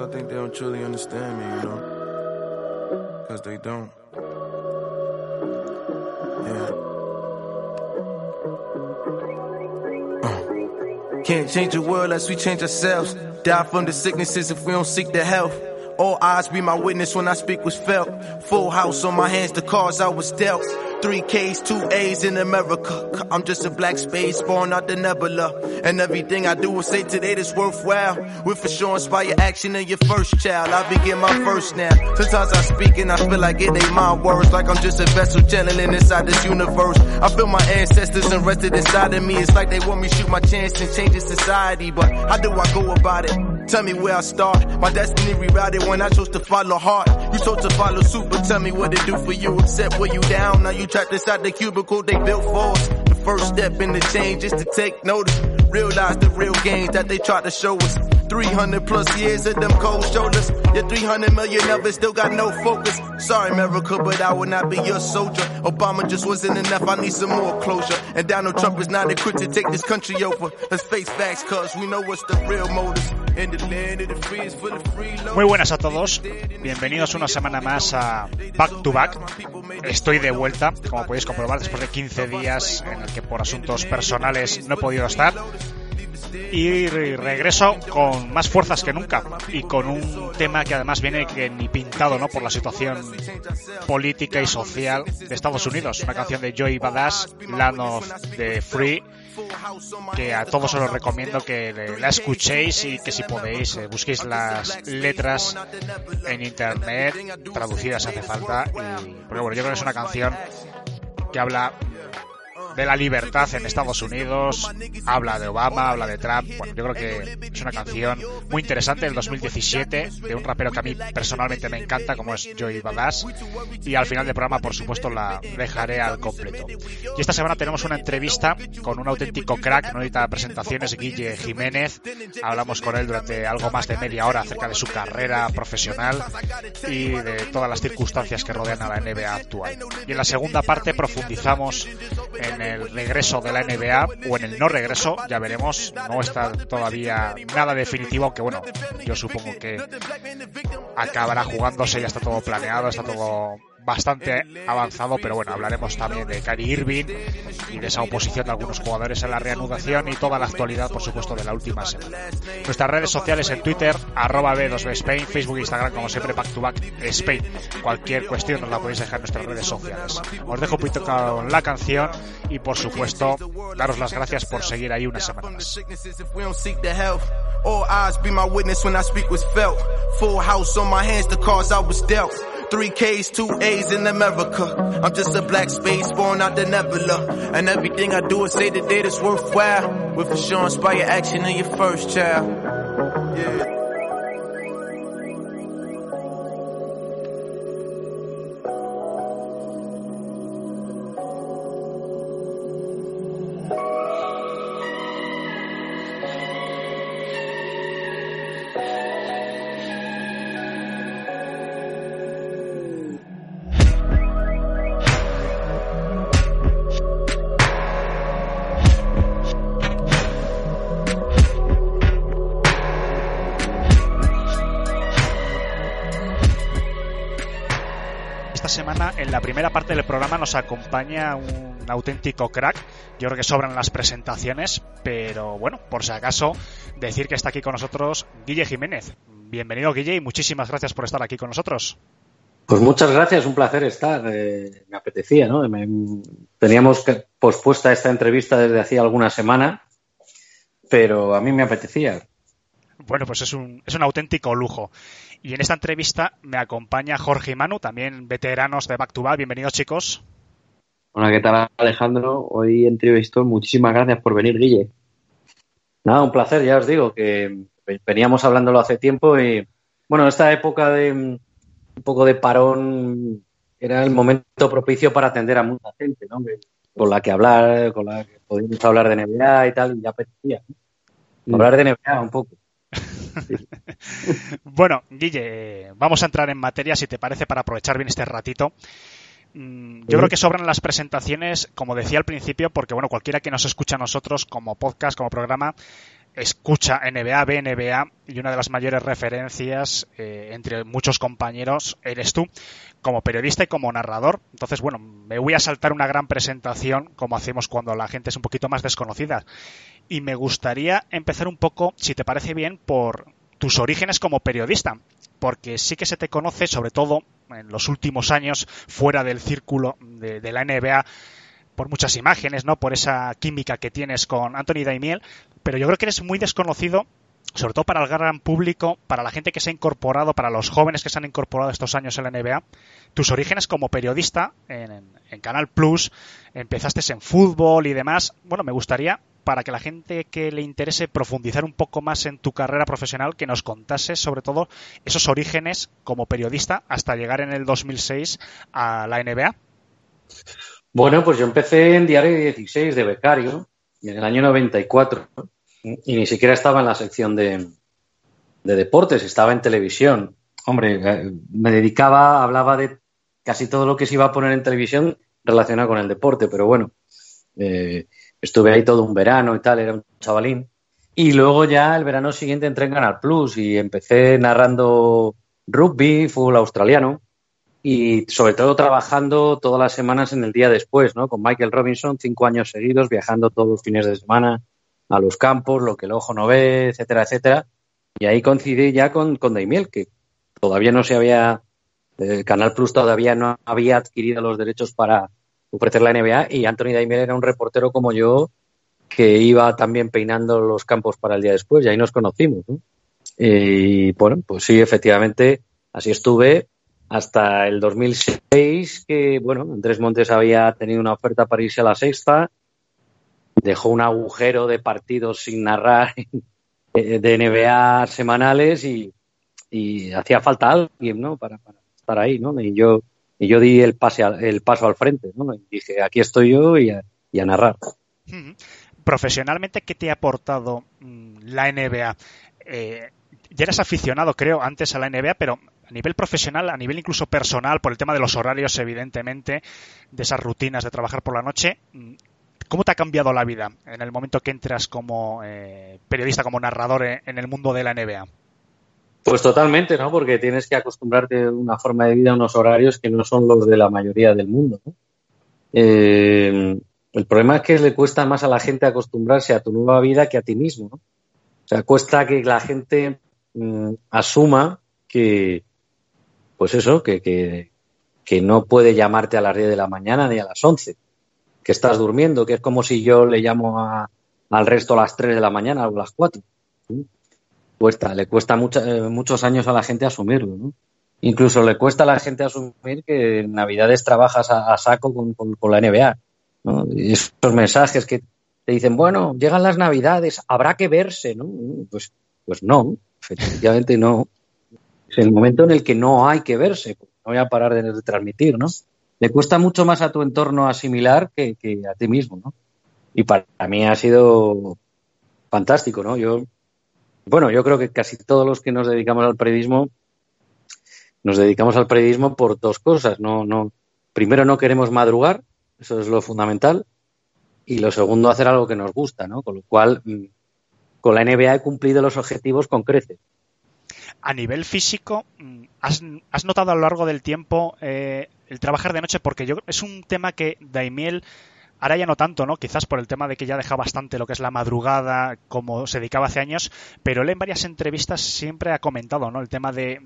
I think they don't truly understand me, you know? Because they don't. Yeah. Uh. Can't change the world unless we change ourselves. Die from the sicknesses if we don't seek the health. All eyes be my witness when I speak was felt. Full house on my hands, the cause I was dealt. Three K's, two A's in America. I'm just a black space born out the nebula. And everything I do will say today that's worthwhile. With for sure inspire action in your first child. I begin my first now. Sometimes I speak and I feel like it ain't my words. Like I'm just a vessel channeling inside this universe. I feel my ancestors invested inside of me. It's like they want me to shoot my chance and change society. But how do I go about it? Tell me where I start. My destiny rerouted when I chose to follow heart. You chose to follow suit, but tell me what it do for you. Except where you down. Now you trapped inside the cubicle they built for us. The first step in the change is to take notice. Realize the real gains that they tried to show us. 300 plus years of them cold shoulders. Yeah, 300 million of it still got no focus. Sorry, America, but I will not be your soldier. Obama just wasn't enough. I need some more closure. And Donald Trump is not equipped to take this country over. Let's face facts, cause we know what's the real motives. Muy buenas a todos, bienvenidos una semana más a Back to Back. Estoy de vuelta, como podéis comprobar, después de 15 días en el que por asuntos personales no he podido estar. Y regreso con más fuerzas que nunca y con un tema que además viene que ni pintado ¿no? por la situación política y social de Estados Unidos. Una canción de Joey Badass, Land of the Free, que a todos os recomiendo que la escuchéis y que si podéis eh, busquéis las letras en internet, traducidas hace falta. Y, porque bueno, yo creo que es una canción que habla de la libertad en Estados Unidos, habla de Obama, habla de Trump. Bueno, yo creo que es una canción muy interesante del 2017 de un rapero que a mí personalmente me encanta, como es Joey Badass. Y al final del programa, por supuesto, la dejaré al completo. Y esta semana tenemos una entrevista con un auténtico crack, no necesita presentaciones, Guille Jiménez. Hablamos con él durante algo más de media hora acerca de su carrera profesional y de todas las circunstancias que rodean a la NBA actual. Y en la segunda parte profundizamos en el regreso de la NBA o en el no regreso, ya veremos. No está todavía nada definitivo, aunque bueno, yo supongo que acabará jugándose, ya está todo planeado, está todo bastante avanzado, pero bueno, hablaremos también de Kyrie Irving y de esa oposición de algunos jugadores en la reanudación y toda la actualidad, por supuesto, de la última semana. Nuestras redes sociales en Twitter, arroba B2B Spain, Facebook e Instagram, como siempre, back to back Spain. Cualquier cuestión nos la podéis dejar en nuestras redes sociales. Os dejo un poquito con la canción y, por supuesto, daros las gracias por seguir ahí una semana más. All eyes be my witness when I speak was felt. Full house on my hands, the cards I was dealt. Three K's, two A's in America. I'm just a black space born out the nebula. And everything I do is say the data's worthwhile. With for sure inspire action in your first child. Yeah. En la primera parte del programa nos acompaña un auténtico crack. Yo creo que sobran las presentaciones, pero bueno, por si acaso, decir que está aquí con nosotros Guille Jiménez. Bienvenido, Guille, y muchísimas gracias por estar aquí con nosotros. Pues muchas gracias, un placer estar. Eh, me apetecía, ¿no? Me, teníamos que, pospuesta esta entrevista desde hacía alguna semana, pero a mí me apetecía. Bueno, pues es un, es un auténtico lujo. Y en esta entrevista me acompaña Jorge y Manu, también veteranos de Back to Back. Bienvenidos, chicos. Hola, ¿qué tal, Alejandro? Hoy entrevisto. Muchísimas gracias por venir, Guille. Nada, un placer, ya os digo, que veníamos hablándolo hace tiempo y, bueno, esta época de un poco de parón era el momento propicio para atender a mucha gente, ¿no? Con la que hablar, con la que podíamos hablar de NBA y tal, y ya apetecía. ¿no? Hablar de NBA un poco. bueno, Guille, vamos a entrar en materia, si te parece, para aprovechar bien este ratito. Mm, yo creo que sobran las presentaciones, como decía al principio, porque bueno, cualquiera que nos escucha a nosotros como podcast, como programa, escucha NBA, ve NBA y una de las mayores referencias eh, entre muchos compañeros eres tú como periodista y como narrador. Entonces, bueno, me voy a saltar una gran presentación como hacemos cuando la gente es un poquito más desconocida. Y me gustaría empezar un poco, si te parece bien, por tus orígenes como periodista. Porque sí que se te conoce, sobre todo en los últimos años, fuera del círculo de, de la NBA, por muchas imágenes, ¿no? Por esa química que tienes con Anthony Daimiel, pero yo creo que eres muy desconocido sobre todo para el gran público, para la gente que se ha incorporado, para los jóvenes que se han incorporado estos años en la NBA, tus orígenes como periodista en, en, Canal Plus, empezaste en fútbol y demás. Bueno, me gustaría, para que la gente que le interese profundizar un poco más en tu carrera profesional, que nos contases sobre todo esos orígenes como periodista hasta llegar en el 2006 a la NBA. Bueno, pues yo empecé en Diario 16 de becario en el año 94 y ni siquiera estaba en la sección de, de deportes, estaba en televisión. Hombre, eh, me dedicaba, hablaba de casi todo lo que se iba a poner en televisión relacionado con el deporte, pero bueno, eh, estuve ahí todo un verano y tal, era un chavalín. Y luego ya el verano siguiente entré en Canal Plus y empecé narrando rugby, fútbol australiano y sobre todo trabajando todas las semanas en el día después, ¿no? Con Michael Robinson, cinco años seguidos, viajando todos los fines de semana a los campos, lo que el ojo no ve, etcétera, etcétera. Y ahí coincidí ya con, con Daimiel, que todavía no se había, el Canal Plus todavía no había adquirido los derechos para ofrecer la NBA y Anthony Daimiel era un reportero como yo que iba también peinando los campos para el día después y ahí nos conocimos. ¿no? Y bueno, pues sí, efectivamente, así estuve hasta el 2006, que bueno, Andrés Montes había tenido una oferta para irse a la sexta, dejó un agujero de partidos sin narrar de NBA semanales y, hacía falta alguien, ¿no? Para, para, estar ahí, ¿no? Y yo, y yo di el, pase el paso al frente, ¿no? Y dije, aquí estoy yo y a, y a narrar. Profesionalmente, ¿qué te ha aportado mm, la NBA? Eh, ya eras aficionado, creo, antes a la NBA, pero a nivel profesional, a nivel incluso personal, por el tema de los horarios, evidentemente, de esas rutinas de trabajar por la noche, mm, ¿cómo te ha cambiado la vida en el momento que entras como eh, periodista, como narrador en el mundo de la NBA? Pues totalmente, ¿no? Porque tienes que acostumbrarte a una forma de vida, a unos horarios que no son los de la mayoría del mundo. ¿no? Eh, el problema es que le cuesta más a la gente acostumbrarse a tu nueva vida que a ti mismo. ¿no? O sea, cuesta que la gente mm, asuma que, pues eso, que, que, que, no puede llamarte a las 10 de la mañana ni a las 11, que estás durmiendo, que es como si yo le llamo a, al resto a las 3 de la mañana o a las 4. ¿sí? Cuesta, le cuesta mucha, eh, muchos años a la gente asumirlo. ¿no? Incluso le cuesta a la gente asumir que en Navidades trabajas a, saco con, con, con, la NBA. ¿no? Y esos mensajes que te dicen, bueno, llegan las Navidades, habrá que verse, ¿no? Pues, pues no, efectivamente no es el momento en el que no hay que verse, no voy a parar de, transmitir, ¿no? Le cuesta mucho más a tu entorno asimilar que, que, a ti mismo, ¿no? Y para mí ha sido fantástico, ¿no? Yo, bueno, yo creo que casi todos los que nos dedicamos al periodismo nos dedicamos al periodismo por dos cosas, no, no, primero no queremos madrugar, eso es lo fundamental, y lo segundo hacer algo que nos gusta, ¿no? Con lo cual, mm, con la NBA he cumplido los objetivos con creces a nivel físico, mm, ¿has, notado a lo largo del tiempo eh, el trabajar de noche? Porque yo es un tema que Daimiel ahora ya no tanto, ¿no? Quizás por el tema de que ya deja bastante lo que es la madrugada, como se dedicaba hace años, pero él en varias entrevistas siempre ha comentado, ¿no? El tema de,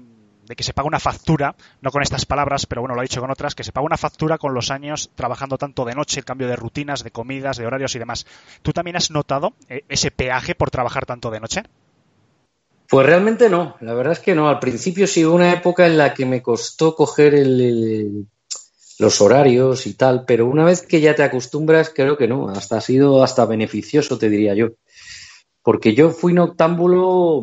de que se paga una factura, no con estas palabras, pero bueno, lo ha dicho con otras, que se paga una factura con los años trabajando tanto de noche, el cambio de rutinas, de comidas, de horarios y demás. ¿Tú también has notado eh, ese peaje por trabajar tanto de noche? Pues realmente no, la verdad es que no. Al principio sí una época en la que me costó coger el, los horarios y tal, pero una vez que ya te acostumbras, creo que no, hasta ha sido hasta beneficioso, te diría yo. Porque yo fui noctámbulo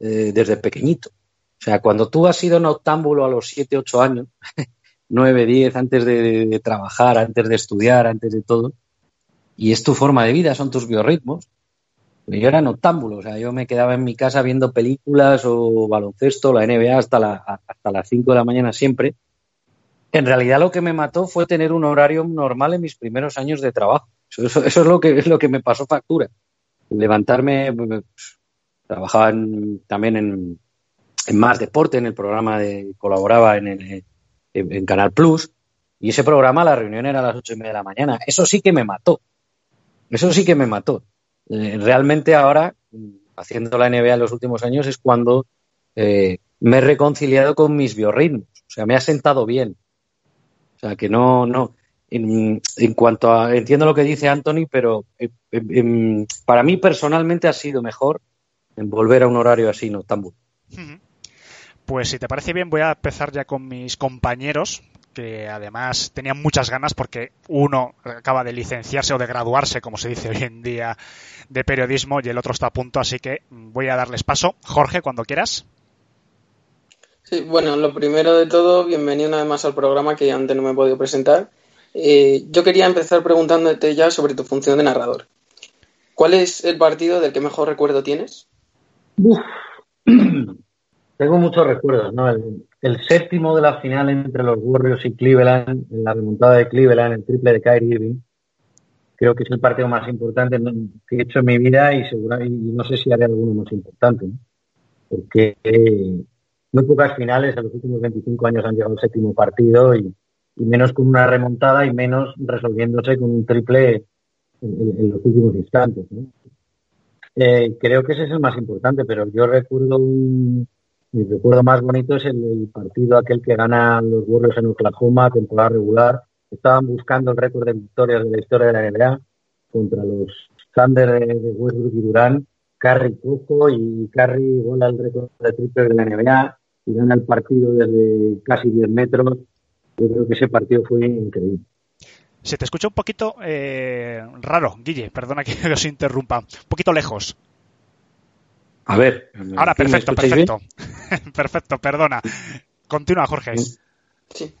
eh, desde pequeñito. O sea, cuando tú has sido noctámbulo a los 7, 8 años, 9, 10, antes de, de, trabajar, antes de estudiar, antes de todo, y es tu forma de vida, son tus biorritmos. Yo era noctámbulo, o sea, yo me quedaba en mi casa viendo películas o baloncesto, la NBA hasta, la, hasta las 5 de la mañana siempre en realidad lo que me mató fue tener un horario normal en mis primeros años de trabajo. Eso, eso es, lo que, es lo que me pasó factura. Levantarme, pues, trabajaba también en, en, Más Deporte, en el programa de, colaboraba en, el, en, Canal Plus, y ese programa, la reunión era a las ocho y media de la mañana. Eso sí que me mató. Eso sí que me mató. Eh, realmente ahora, haciendo la NBA en los últimos años, es cuando eh, me he reconciliado con mis biorritmos. O sea, me ha sentado bien o sea, que no, no. En, cuanto a. Entiendo lo que dice Anthony, pero eh, para mí personalmente ha sido mejor en volver a un horario así, no tan Pues si te parece bien, voy a empezar ya con mis compañeros, que además tenían muchas ganas porque uno acaba de licenciarse o de graduarse, como se dice hoy en día, de periodismo y el otro está a punto, así que voy a darles paso. Jorge, cuando quieras. Sí, bueno, lo primero de todo, bienvenido una vez más al programa que antes no me he podido presentar. Eh, yo quería empezar preguntándote ya sobre tu función de narrador. ¿Cuál es el partido del que mejor recuerdo tienes? Uf. Tengo muchos recuerdos, ¿no? El, séptimo de la final entre los Warriors y Cleveland, en la remontada de Cleveland, el triple de Kyrie Irving, creo que es el partido más importante que he hecho en mi vida y, seguro, y no sé si haré alguno más importante, ¿no? Porque eh, muy pocas finales en los últimos 25 años han llegado al séptimo partido y, menos con una remontada y menos resolviéndose con un triple en, en los últimos instantes. ¿no? Eh, creo que ese es el más importante, pero yo recuerdo un, mi recuerdo más bonito es el, partido aquel que ganan los Warriors en Oklahoma, temporada regular. Estaban buscando el récord de victorias de la historia de la NBA contra los Thunder de, Westbrook y Durán. Curry poco y Curry bola el récord de triple de la NBA y gana el partido desde casi 10 metros. Yo creo que ese partido fue increíble. Se te escucha un poquito eh, raro, Guille, perdona que os interrumpa. Un poquito lejos. A ver. Ahora, perfecto, perfecto. perfecto, perdona. Continúa, Jorge. Sí.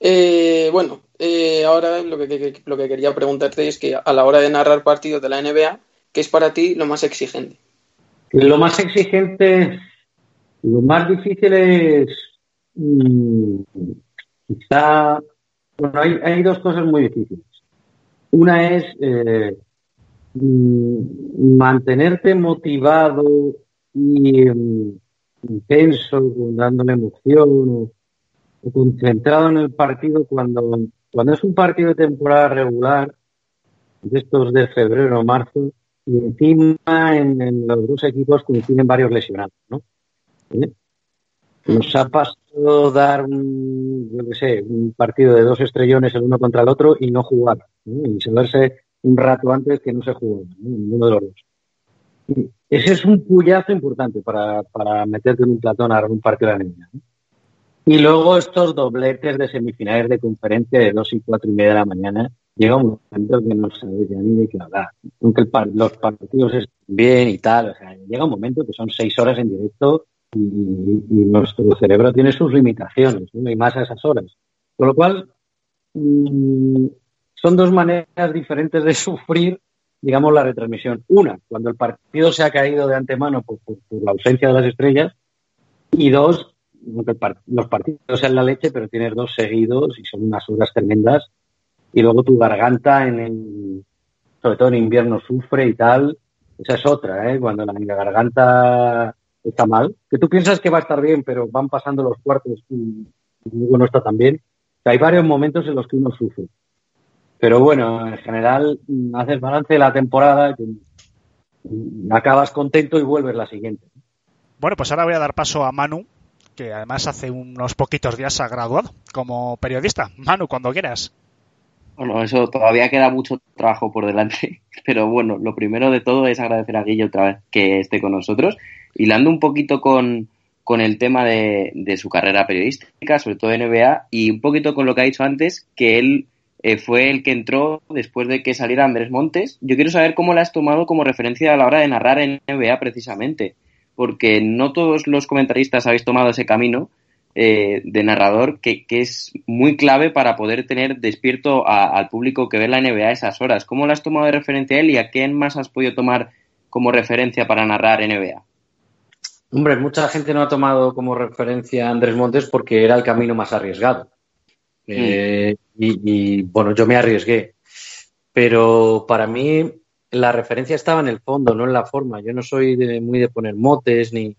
Eh, bueno, eh, ahora lo que, que, lo que quería preguntarte es que a la hora de narrar partidos de la NBA, ¿qué es para ti lo más exigente? Lo más exigente lo más difícil es mmm, quizá, bueno, hay, hay, dos cosas muy difíciles. Una es eh, mantenerte motivado y um, intenso, dándole emoción o, o, concentrado en el partido cuando, cuando es un partido de temporada regular, de estos de febrero o marzo, y encima en, en los dos equipos coinciden varios lesionados, ¿no? ¿eh? Nos ha pasado dar un, yo qué sé, un partido de dos estrellones el uno contra el otro y no jugar. ¿eh? Y saberse un rato antes que no se jugó, ninguno de los dos. Ese es un puyazo importante para, para meterte en un platón a un partido de la niña. Y luego estos dobletes de semifinales de conferencia de dos y cuatro y media de la mañana, llega un momento que no sabes ya ni de qué hablar. Aunque el los partidos estén bien y tal, o sea, llega un momento que son seis horas en directo y, y, nuestro cerebro tiene sus limitaciones, ¿no? y más a esas horas. Con lo cual, mmm, son dos maneras diferentes de sufrir, digamos, la retransmisión. Una, cuando el partido se ha caído de antemano por, por, por la ausencia de las estrellas, y dos, los partidos sean la leche, pero tienes dos seguidos y son unas horas tremendas, y luego tu garganta, en el, sobre todo en invierno, sufre y tal. Esa es otra, ¿eh? Cuando la, garganta está mal, que tú piensas que va a estar bien, pero van pasando los cuartos y, luego no está tan bien. O sea, hay varios momentos en los que uno sufre. Pero bueno, en general haces balance de la temporada, que acabas contento y vuelves la siguiente. Bueno, pues ahora voy a dar paso a Manu, que además hace unos poquitos días ha graduado como periodista. Manu, cuando quieras. Bueno, eso todavía queda mucho trabajo por delante, pero bueno, lo primero de todo es agradecer a Guille otra vez que esté con nosotros, hilando un poquito con, con el tema de, de, su carrera periodística, sobre todo en NBA, y un poquito con lo que ha dicho antes, que él eh, fue el que entró después de que saliera Andrés Montes. Yo quiero saber cómo la has tomado como referencia a la hora de narrar en NBA precisamente, porque no todos los comentaristas habéis tomado ese camino eh, de narrador que, es muy clave para poder tener despierto al público que ve la NBA a esas horas. ¿Cómo la has tomado de referencia él y a quién más has podido tomar como referencia para narrar NBA? Hombre, mucha gente no ha tomado como referencia a Andrés Montes porque era el camino más arriesgado. Eh, y, bueno, yo me arriesgué. Pero para mí la referencia estaba en el fondo, no en la forma. Yo no soy de, muy de poner motes ni,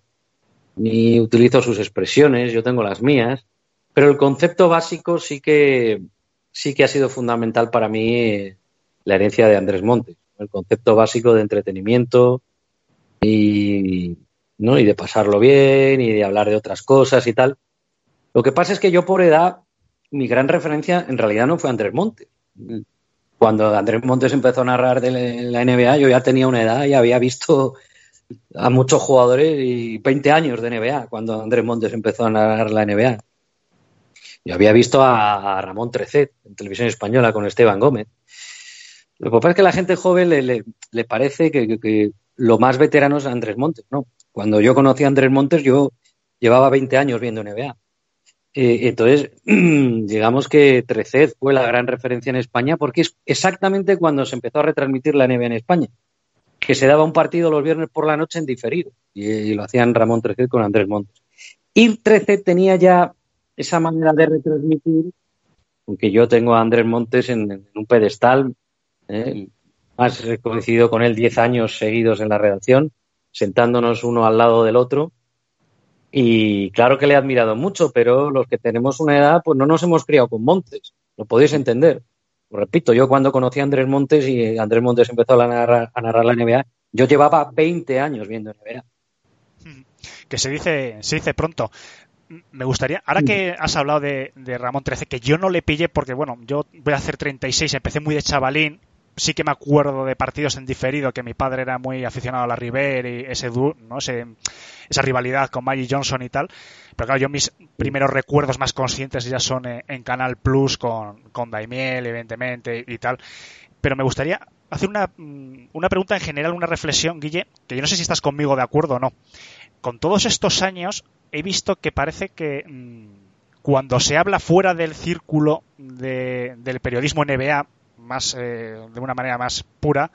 ni utilizo sus expresiones, yo tengo las mías. Pero el concepto básico sí que, sí que ha sido fundamental para mí eh, la herencia de Andrés Montes. El concepto básico de entretenimiento y, ¿no? y de pasarlo bien y de hablar de otras cosas y tal. Lo que pasa es que yo por edad mi gran referencia en realidad no fue Andrés Montes. Cuando Andrés Montes empezó a narrar de la NBA, yo ya tenía una edad y había visto a muchos jugadores y 20 años de NBA cuando Andrés Montes empezó a narrar la NBA. Yo había visto a, Ramón Trecet en televisión española con Esteban Gómez. Lo que pasa es que a la gente joven le, parece que, que, que, lo más veterano es Andrés Montes. No, cuando yo conocí a Andrés Montes, yo llevaba 20 años viendo NBA. Eh, entonces, digamos que Treced fue la gran referencia en España porque es exactamente cuando se empezó a retransmitir la NBA en España, que se daba un partido los viernes por la noche en diferido y, lo hacían Ramón Treced con Andrés Montes. Y Treced tenía ya esa manera de retransmitir, aunque yo tengo a Andrés Montes en, un pedestal, ¿eh? más con él 10 años seguidos en la redacción, sentándonos uno al lado del otro y claro que le he admirado mucho, pero los que tenemos una edad, pues no nos hemos criado con Montes, lo podéis entender. Lo repito, yo cuando conocí a Andrés Montes y Andrés Montes empezó a narrar, a narrar la NBA, yo llevaba 20 años viendo NBA. Que se dice, se dice pronto. Me gustaría, ahora que has hablado de, de Ramón 13, que yo no le pillé porque, bueno, yo voy a hacer 36, empecé muy de chavalín, sí que me acuerdo de partidos en diferido que mi padre era muy aficionado a la River y ese ¿no? ese, esa rivalidad con Maggie Johnson y tal. Pero claro, yo mis primeros recuerdos más conscientes ya son en, en Canal Plus con, con Daimiel, evidentemente, y, tal. Pero me gustaría hacer una, una pregunta en general, una reflexión, Guille, que yo no sé si estás conmigo de acuerdo o no. Con todos estos años he visto que parece que mmm, cuando se habla fuera del círculo de, del periodismo NBA, más eh, de una manera más pura,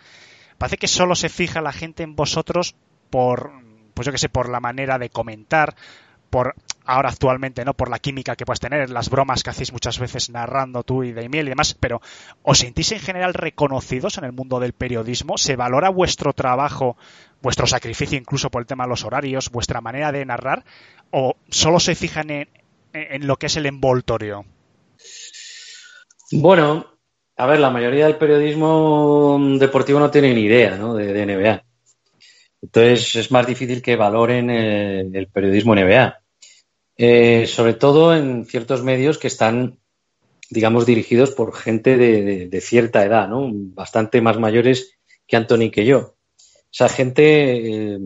parece que solo se fija la gente en vosotros por, pues yo que sé, por la manera de comentar, por ahora actualmente, ¿no? Por la química que puedes tener, las bromas que hacéis muchas veces narrando tú y Daimiel y demás, pero ¿os sentís en general reconocidos en el mundo del periodismo? ¿Se valora vuestro trabajo, vuestro sacrificio incluso por el tema de los horarios, vuestra manera de narrar? ¿O solo se fijan en, en lo que es el envoltorio? Bueno, a ver, la mayoría del periodismo deportivo no tiene ni idea ¿no? de, de, NBA. Entonces es más difícil que valoren el, periodismo NBA. Eh, sobre todo en ciertos medios que están, digamos, dirigidos por gente de, cierta edad, ¿no? Bastante más mayores que Anthony que yo. Esa gente eh,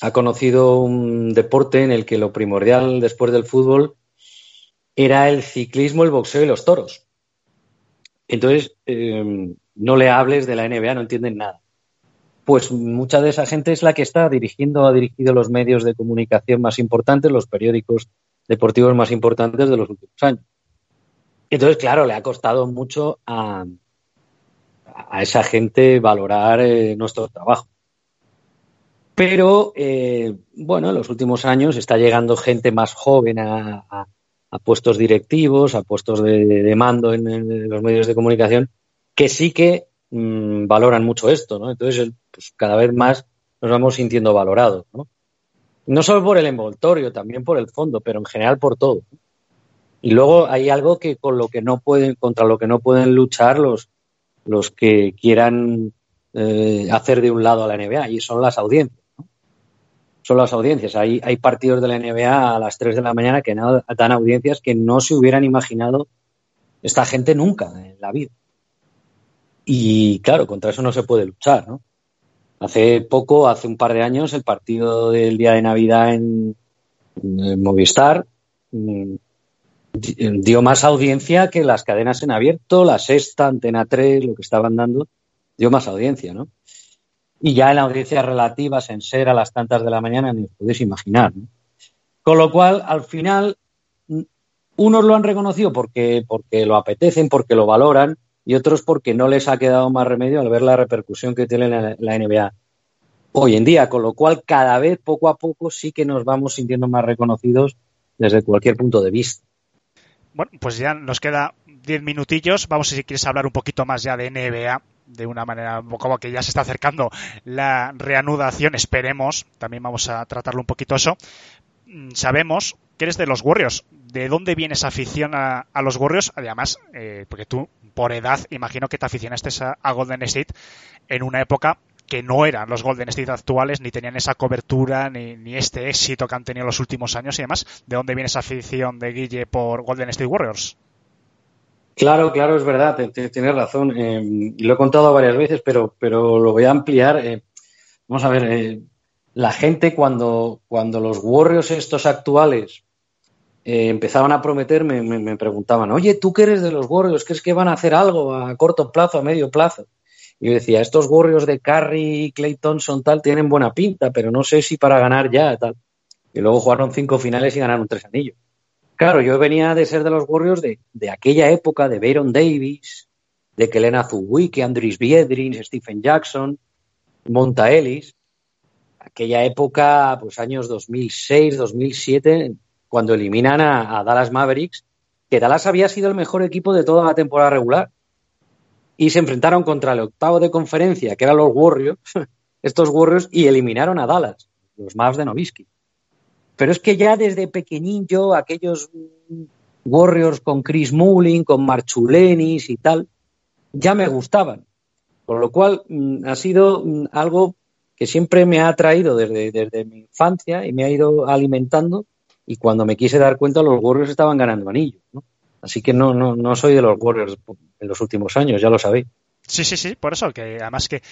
ha conocido un deporte en el que lo primordial después del fútbol era el ciclismo, el boxeo y los toros. Entonces, eh, no le hables de la NBA, no entienden nada. Pues mucha de esa gente es la que está dirigiendo, ha dirigido los medios de comunicación más importantes, los periódicos deportivos más importantes de los últimos años. Entonces, claro, le ha costado mucho a, esa gente valorar eh, nuestro trabajo. Pero, eh, bueno, en los últimos años está llegando gente más joven a, a puestos directivos, a puestos de, mando en, los medios de comunicación, que sí que mmm, valoran mucho esto, ¿no? Entonces, pues, cada vez más nos vamos sintiendo valorados, ¿no? No solo por el envoltorio, también por el fondo, pero en general por todo. Y luego hay algo que con lo que no pueden, contra lo que no pueden luchar los, los que quieran eh, hacer de un lado a la NBA, y son las audiencias son las audiencias. Hay, hay partidos de la NBA a las 3 de la mañana que dan audiencias que no se hubieran imaginado esta gente nunca en la vida. Y claro, contra eso no se puede luchar, ¿no? Hace poco, hace un par de años, el partido del día de Navidad en, Movistar mm, dio más audiencia que las cadenas en abierto, la sexta, Antena 3, lo que estaban dando, dio más audiencia, ¿no? Y ya en audiencias relativas, en ser a las tantas de la mañana, ni os podéis imaginar. Con lo cual, al final, unos lo han reconocido porque, porque lo apetecen, porque lo valoran, y otros porque no les ha quedado más remedio al ver la repercusión que tiene la, la NBA hoy en día, con lo cual cada vez poco a poco sí que nos vamos sintiendo más reconocidos desde cualquier punto de vista. Bueno, pues ya nos queda diez minutillos. Vamos si quieres hablar un poquito más ya de NBA de una manera como que ya se está acercando la reanudación, esperemos, también vamos a tratarlo un poquito eso. Mm, sabemos que eres de los Warriors. ¿De dónde viene esa afición a, los Warriors? Además, eh, porque tú, por edad, imagino que te aficionaste a, Golden State en una época que no eran los Golden State actuales, ni tenían esa cobertura, ni, ni, este éxito que han tenido los últimos años y demás. ¿De dónde viene esa afición de Guille por Golden State Warriors? Claro, claro, es verdad, tienes razón. Eh, lo he contado varias veces, pero, pero lo voy a ampliar. Eh, vamos a ver, eh, la gente cuando, cuando los Warriors estos actuales empezaban a prometerme, me, preguntaban, oye, ¿tú qué eres de los Warriors? ¿Crees que van a hacer algo a corto plazo, a medio plazo? Y yo decía, estos Warriors de Curry Clay Thompson tal tienen buena pinta, pero no sé si para ganar ya tal. Y luego jugaron cinco finales y ganaron tres anillos. Claro, yo venía de ser de los Warriors de, aquella época, de Baron Davis, de Kelena Zuwicki, Andris Biedrins, Stephen Jackson, Monta Ellis. Aquella época, pues años 2006, 2007, cuando eliminan a, Dallas Mavericks, que Dallas había sido el mejor equipo de toda la temporada regular. Y se enfrentaron contra el octavo de conferencia, que eran los Warriors, estos Warriors, y eliminaron a Dallas, los Mavs de Novisky. Pero es que ya desde pequeñín yo, aquellos Warriors con Chris Mullin, con Marchulenis y tal, ya me gustaban. Con lo cual mm, ha sido mm, algo que siempre me ha atraído desde, desde mi infancia y me ha ido alimentando. Y cuando me quise dar cuenta, los Warriors estaban ganando anillos. Así que no, no, no soy de los Warriors en los últimos años, ya lo sabéis. Sí, sí, sí, por eso, que además que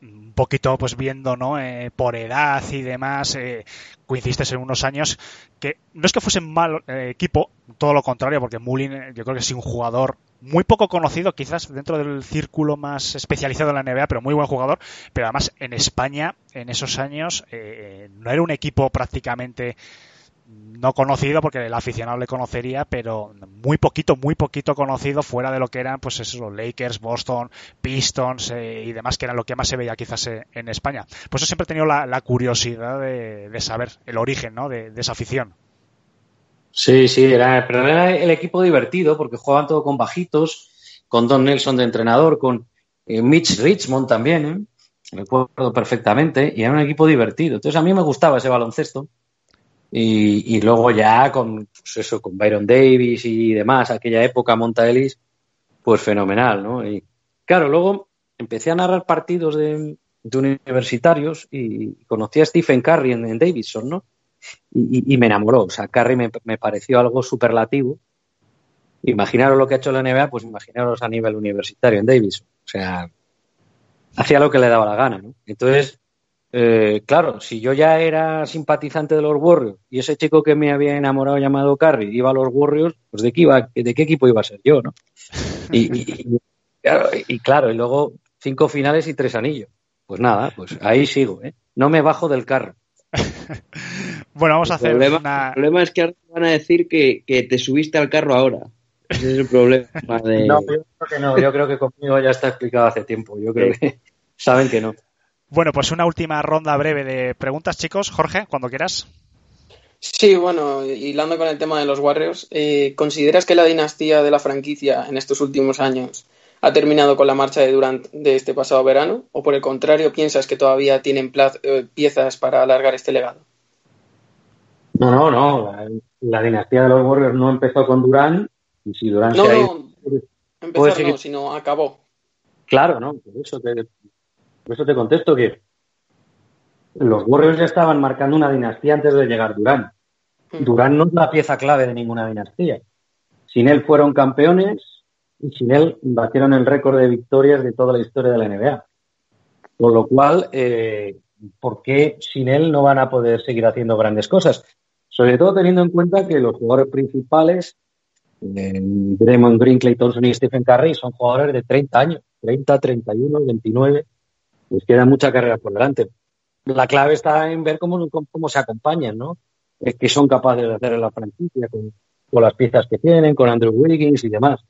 un poquito pues viendo, ¿no? Eh, por edad y demás, eh, coincidiste en unos años que no es que fuese mal eh, equipo, todo lo contrario, porque Mullin yo creo que es un jugador muy poco conocido, quizás dentro del círculo más especializado en la NBA, pero muy buen jugador, pero además en España en esos años no era un equipo prácticamente no conocido porque el aficionado le conocería, pero muy poquito, muy poquito conocido fuera de lo que eran, pues esos Lakers, Boston, Pistons eh, y demás, que eran lo que más se veía quizás en España. Pues eso siempre he tenido la, curiosidad de, saber el origen ¿no? de, esa afición. Sí, sí, era, pero era el equipo divertido porque jugaban todo con bajitos, con Don Nelson de entrenador, con eh, Mitch Richmond también, ¿eh? recuerdo perfectamente, y era un equipo divertido. Entonces a mí me gustaba ese baloncesto y, luego ya con, pues eso, con Byron Davis y demás, aquella época Monta Ellis, pues fenomenal, ¿no? Y claro, luego empecé a narrar partidos de, universitarios y conocí a Stephen Curry en, Davidson, ¿no? Y, me enamoró, o sea, Curry me, me pareció algo superlativo. Imaginaros lo que ha hecho la NBA, pues imaginaros a nivel universitario en Davidson. O sea, hacía lo que le daba la gana, ¿no? Entonces, eh, claro, si yo ya era simpatizante de los Warriors y ese chico que me había enamorado llamado Curry iba a los Warriors, pues de qué iba, de qué equipo iba a ser yo, ¿no? Y, claro, y, luego cinco finales y tres anillos. Pues nada, pues ahí sigo, ¿eh? No me bajo del carro. bueno, vamos a hacer el problema, es que ahora van a decir que, te subiste al carro ahora. Ese es el problema. No, yo creo que no. Yo creo que conmigo ya está explicado hace tiempo. Yo creo que saben que no. Bueno, pues una última ronda breve de preguntas, chicos. Jorge, cuando quieras. Sí, bueno, hilando con el tema de los Warriors, eh, ¿consideras que la dinastía de la franquicia en estos últimos años ha terminado con la marcha de Durant de este pasado verano? ¿O por el contrario, piensas que todavía tienen eh, piezas para alargar este legado? No, no, no. La, dinastía de los Warriors no empezó con Durant. Y si Durant no, no, empezó no, sino acabó. Claro, no, por eso que por eso te contesto que los Warriors ya estaban marcando una dinastía antes de llegar Durán. Durán no es la pieza clave de ninguna dinastía. Sin él fueron campeones y sin él batieron el récord de victorias de toda la historia de la NBA. Con lo cual, eh, ¿por qué sin él no van a poder seguir haciendo grandes cosas? Sobre todo teniendo en cuenta que los jugadores principales, eh, Draymond Green, Clay Thompson y Stephen Curry, son jugadores de 30 años, 30, 31, 29. Les queda mucha carrera por delante. La clave está en ver cómo, cómo, se acompañan, ¿no? Es que son capaces de hacer en la franquicia con, las piezas que tienen, con Andrew Wiggins y demás.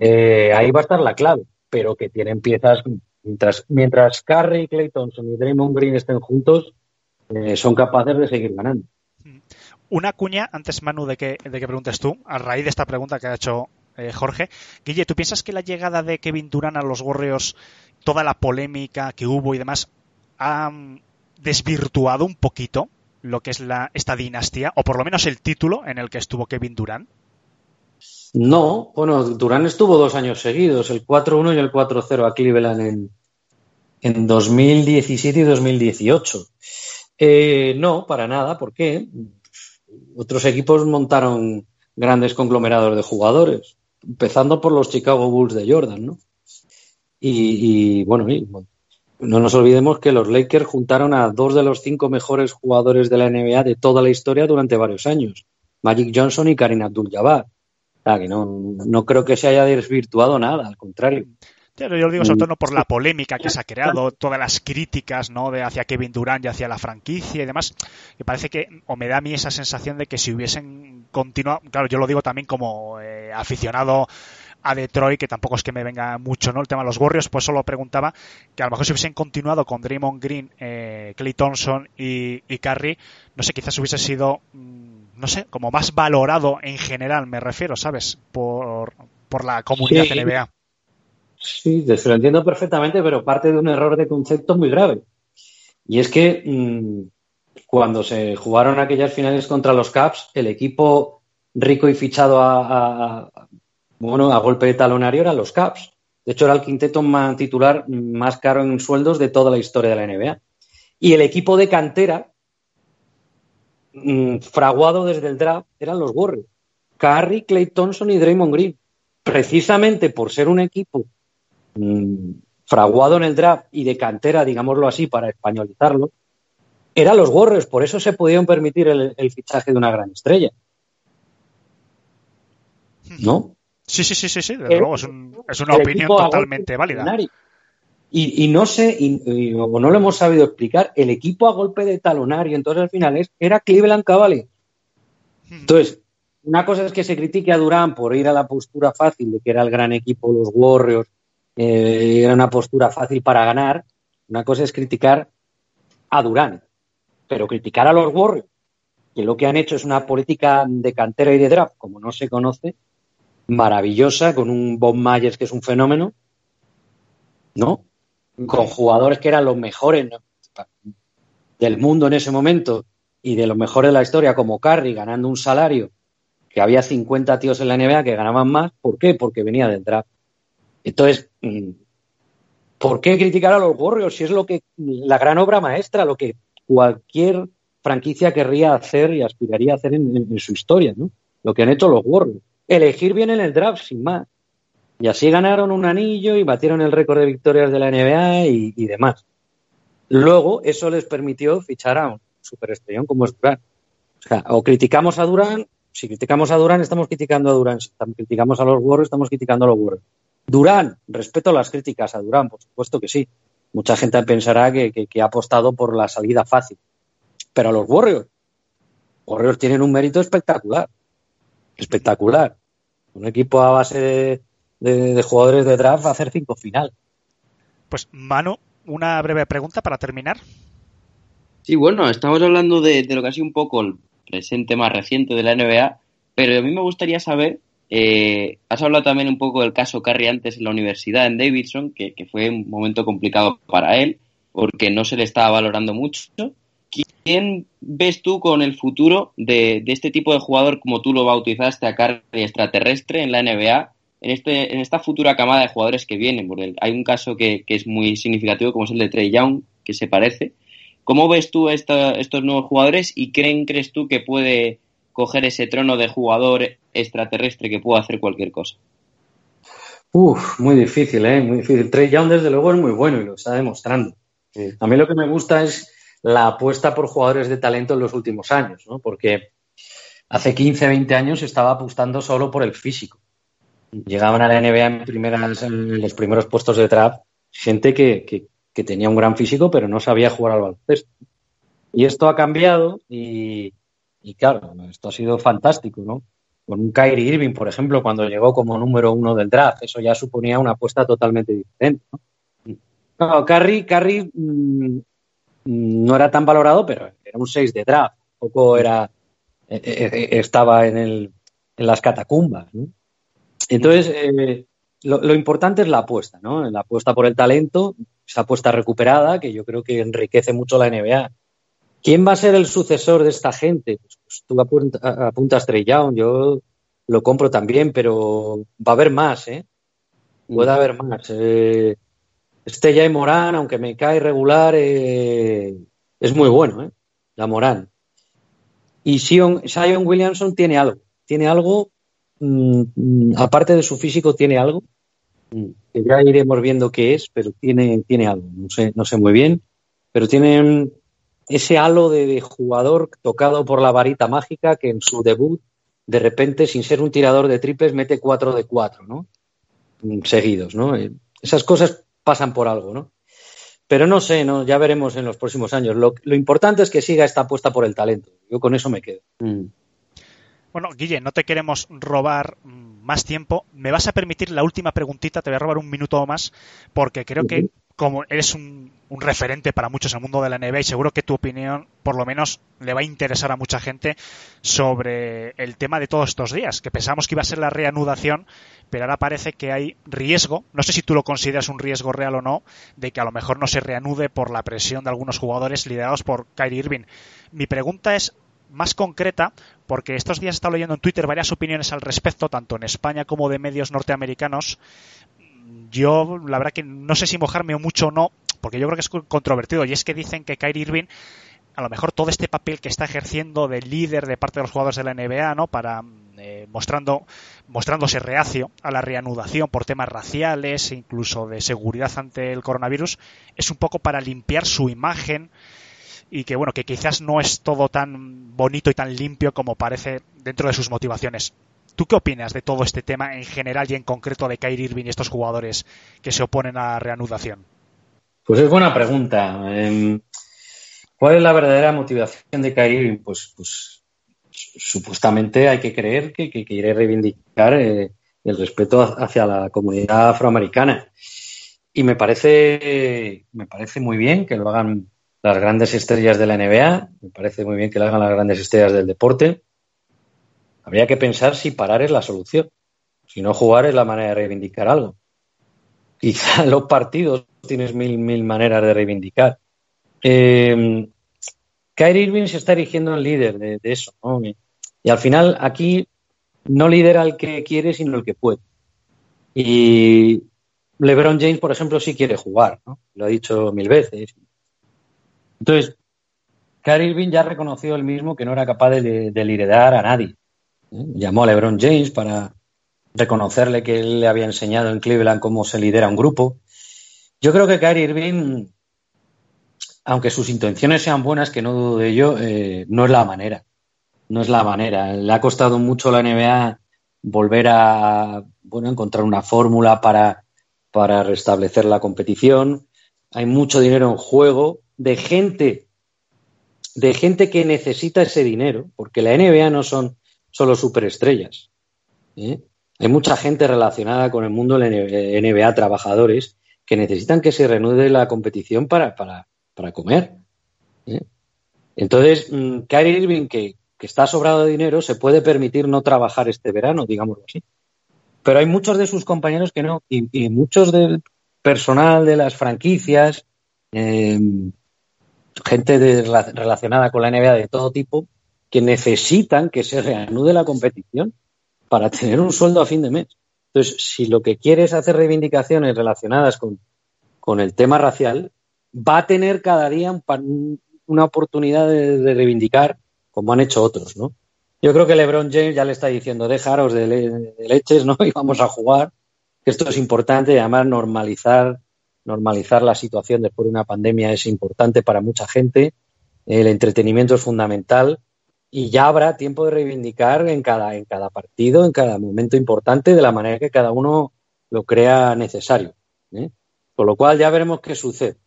Eh, ahí va a estar la clave, pero que tienen piezas, mientras, mientras Curry, Clay Thompson y Draymond Green estén juntos, eh, son capaces de seguir ganando. Una cuña, antes Manu de que, de que preguntes tú, a raíz de esta pregunta que ha hecho eh, Jorge. Guille, ¿tú piensas que la llegada de Kevin Durant a los Warriors, toda la polémica que hubo y demás, ha desvirtuado un poquito lo que es la, esta dinastía, o por lo menos el título en el que estuvo Kevin Durant? No, bueno, Durant estuvo dos años seguidos, el 4-1 y el 4-0 a Cleveland en, en 2017 y 2018. Eh, no, para nada, ¿por qué? Otros equipos montaron grandes conglomerados de jugadores, empezando por los Chicago Bulls de Jordan, ¿no? Y, y bueno, y, no nos olvidemos que los Lakers juntaron a dos de los cinco mejores jugadores de la NBA de toda la historia durante varios años, Magic Johnson y Karim Abdul-Jabbar. O sea, que no, no creo que se haya desvirtuado nada, al contrario. Yo lo digo sobre todo por la polémica que se ha creado, todas las críticas ¿no? de hacia Kevin Durant y hacia la franquicia y demás. Me parece que, o me da a mí esa sensación de que si hubiesen continuado, claro, yo lo digo también como eh, aficionado a Detroit, que tampoco es que me venga mucho, ¿no? El tema de los Warriors, pues solo preguntaba que a lo mejor si hubiesen continuado con Draymond Green, eh, Clay Thompson y, y Curry, no sé, quizás hubiese sido, mm, no sé, como más valorado en general, me refiero, ¿sabes? Por, por la comunidad Sí. NBA. Sí, te lo entiendo perfectamente, pero parte de un error de concepto muy grave. Y es que mmm, cuando se jugaron aquellas finales contra los Caps, el equipo rico y fichado a, bueno, a golpe de talonario eran los Caps. De hecho, era el quinteto más titular más caro en sueldos de toda la historia de la NBA. Y el equipo de cantera, mmm, fraguado desde el draft, eran los Warriors. Curry, Clay Thompson y Draymond Green. Precisamente por ser un equipo mmm, fraguado en el draft y de cantera, digámoslo así, para españolizarlo, eran los Warriors. Por eso se podían permitir el, el fichaje de una gran estrella. ¿No? Sí, sí, sí, sí, sí, desde luego, es, un, es una opinión totalmente válida. Y, y, no sé, y, y, o no lo hemos sabido explicar, el equipo a golpe de talonario, entonces al final es, era Cleveland Cavaliers. Entonces, una cosa es que se critique a Durán por ir a la postura fácil de que era el gran equipo, los Warriors, eh, era una postura fácil para ganar. Una cosa es criticar a Durán, pero criticar a los Warriors, que lo que han hecho es una política de cantera y de draft, como no se conoce, maravillosa, con un Bob Myers que es un fenómeno, ¿no? Con jugadores que eran los mejores del mundo en ese momento y de los mejores de la historia, como Curry, ganando un salario que había 50 tíos en la NBA que ganaban más. ¿Por qué? Porque venía del draft. Entonces, ¿por qué criticar a los Warriors si es lo que la gran obra maestra, lo que cualquier franquicia querría hacer y aspiraría a hacer en, en su historia, ¿no? Lo que han hecho los Warriors elegir bien en el draft, sin más. Y así ganaron un anillo y batieron el récord de victorias de la NBA y, demás. Luego, eso les permitió fichar a un superestrellón como es Durán. O sea, o criticamos a Durán, si criticamos a Durán, estamos criticando a Durán. Si criticamos a los Warriors, estamos criticando a los Warriors. Durán, respeto las críticas a Durán, por supuesto que sí. Mucha gente pensará que, que, que ha apostado por la salida fácil. Pero a los Warriors, Warriors tienen un mérito espectacular espectacular. Un equipo a base de, de, de, jugadores de draft va a hacer cinco final. Pues Manu, una breve pregunta para terminar. Sí, bueno, estamos hablando de, de, lo que ha sido un poco el presente más reciente de la NBA, pero a mí me gustaría saber, eh, has hablado también un poco del caso Curry antes en la universidad en Davidson, que, que fue un momento complicado para él, porque no se le estaba valorando mucho. ¿Quién ves tú con el futuro de, de, este tipo de jugador, como tú lo bautizaste, a Curry extraterrestre en la NBA, en, este, en esta futura camada de jugadores que vienen? Porque hay un caso que, que es muy significativo, como es el de Trey Young, que se parece. ¿Cómo ves tú esta, estos nuevos jugadores y creen, crees tú que puede coger ese trono de jugador extraterrestre que pueda hacer cualquier cosa? Uf, muy difícil, ¿eh? Muy difícil. Trey Young, desde luego, es muy bueno y lo está demostrando. A mí lo que me gusta es la apuesta por jugadores de talento en los últimos años, ¿no? Porque hace 15, 20 años estaba apostando solo por el físico. Llegaban a la NBA en, primeras, en los primeros puestos de draft gente que, que, tenía un gran físico pero no sabía jugar al baloncesto. Y esto ha cambiado y, claro, esto ha sido fantástico, ¿no? Con un Kyrie Irving, por ejemplo, cuando llegó como número uno del draft, eso ya suponía una apuesta totalmente diferente. ¿no? Claro, Curry, Curry mmm, no era tan valorado, pero era un 6 de draft, poco era, eh, eh, estaba en, el, en las catacumbas. ¿no? Entonces, eh, lo, lo, importante es la apuesta, ¿no? La apuesta por el talento, esa apuesta recuperada, que yo creo que enriquece mucho la NBA. ¿Quién va a ser el sucesor de esta gente? Pues, pues tú apuntas, apuntas Trey Young, yo lo compro también, pero va a haber más, ¿eh? Puede haber más. Eh, este Jay Morán, aunque me cae regular, eh, es muy bueno, ¿eh? La Morán. Y Sion, Williamson tiene algo, tiene algo, mmm, aparte de su físico, tiene algo, que ya iremos viendo qué es, pero tiene, tiene algo, no sé, no sé muy bien, pero tiene ese halo de, de, jugador tocado por la varita mágica que en su debut, de repente, sin ser un tirador de triples, mete cuatro de cuatro, ¿no? Seguidos, ¿no? Esas cosas pasan por algo, ¿no? Pero no sé, ¿no? ya veremos en los próximos años. Lo, lo, importante es que siga esta apuesta por el talento. Yo con eso me quedo. Mm. Bueno, Guille, no te queremos robar más tiempo. Me vas a permitir la última preguntita, te voy a robar un minuto más, porque creo que como eres un, referente para muchos en el mundo de la NBA y seguro que tu opinión por lo menos le va a interesar a mucha gente sobre el tema de todos estos días, que pensamos que iba a ser la reanudación, pero ahora parece que hay riesgo, no sé si tú lo consideras un riesgo real o no, de que a lo mejor no se reanude por la presión de algunos jugadores liderados por Kyrie Irving. Mi pregunta es más concreta, porque estos días he estado leyendo en Twitter varias opiniones al respecto, tanto en España como de medios norteamericanos, yo la verdad que no sé si mojarme mucho o no, porque yo creo que es controvertido, y es que dicen que Kyrie Irving a lo mejor todo este papel que está ejerciendo de líder de parte de los jugadores de la NBA, ¿no? Para eh, mostrando mostrándose reacio a la reanudación por temas raciales incluso de seguridad ante el coronavirus, es un poco para limpiar su imagen y que bueno, que quizás no es todo tan bonito y tan limpio como parece dentro de sus motivaciones. ¿Tú qué opinas de todo este tema en general y en concreto de Kyrie Irving y estos jugadores que se oponen a reanudación? Pues es buena pregunta. Eh, ¿Cuál es la verdadera motivación de Kyrie Irving? Pues, pues supuestamente hay que creer que, que quiere reivindicar eh, el respeto hacia la comunidad afroamericana. Y me parece, me parece muy bien que lo hagan las grandes estrellas de la NBA, me parece muy bien que lo hagan las grandes estrellas del deporte. Habría que pensar si parar es la solución. Si no jugar es la manera de reivindicar algo. Quizá los partidos tienes mil, mil maneras de reivindicar. Eh, Kyrie Irving se está erigiendo en líder de, eso. ¿no? Y al final aquí no lidera el que quiere, sino el que puede. Y LeBron James, por ejemplo, sí quiere jugar, ¿no? Lo ha dicho mil veces. Entonces, Kyrie Irving ya ha reconocido él mismo que no era capaz de, de liderar a nadie. ¿Eh? Llamó a LeBron James para reconocerle que él le había enseñado en Cleveland cómo se lidera un grupo. Yo creo que Kyrie Irving, aunque sus intenciones sean buenas, que no dudo de ello, eh, no es la manera. No es la manera. Le ha costado mucho a la NBA volver a bueno, encontrar una fórmula para, para restablecer la competición. Hay mucho dinero en juego de gente, de gente que necesita ese dinero, porque la NBA no son solo superestrellas. ¿eh? Hay mucha gente relacionada con el mundo de la NBA, trabajadores, que necesitan que se reanude la competición para, para, para comer. ¿eh? Entonces, mmm, Kyrie Irving, que, que, está sobrado de dinero, se puede permitir no trabajar este verano, digámoslo así. Pero hay muchos de sus compañeros que no, y, muchos del personal de las franquicias, eh, gente relacionada con la NBA de todo tipo, que necesitan que se reanude la competición para tener un sueldo a fin de mes. Entonces, si lo que quiere es hacer reivindicaciones relacionadas con, con el tema racial, va a tener cada día un, una oportunidad de, reivindicar como han hecho otros, ¿no? Yo creo que LeBron James ya le está diciendo, dejaros de, le, de leches, ¿no? Y vamos a jugar. esto es importante además normalizar, normalizar la situación después de una pandemia es importante para mucha gente. El entretenimiento es fundamental y ya habrá tiempo de reivindicar en cada, en cada partido, en cada momento importante, de la manera que cada uno lo crea necesario. ¿eh? Con lo cual ya veremos qué sucede.